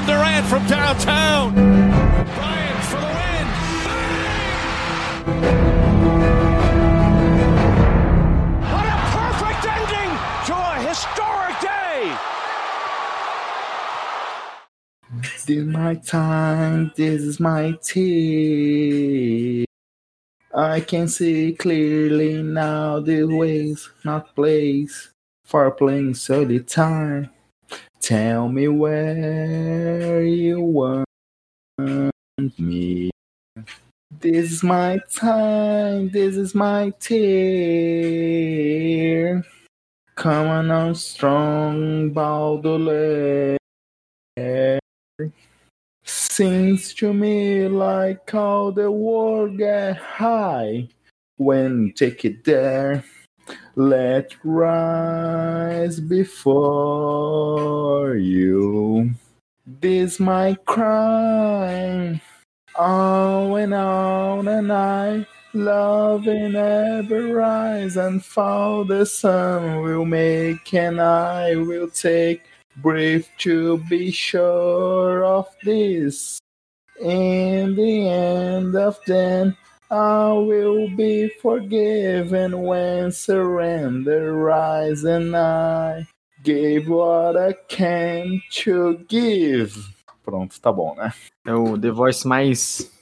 Kevin Durant from downtown. Bryant for the win. What a perfect ending to a historic day. This is my time. This is my tea. I can see clearly now the ways, not place, for playing solitaire. Tell me where you want me. This is my time, this is my tear. Coming on strong, Baudelaire. Seems to me like how the world get high when take it there. Let rise before you. this my crime. On and on and I love and ever rise and fall. The sun will make and I will take breath to be sure of this. In the end of then, I will be forgiven when surrender rise and I gave what I can to give. Pronto, tá bom, né? É o The Voice mais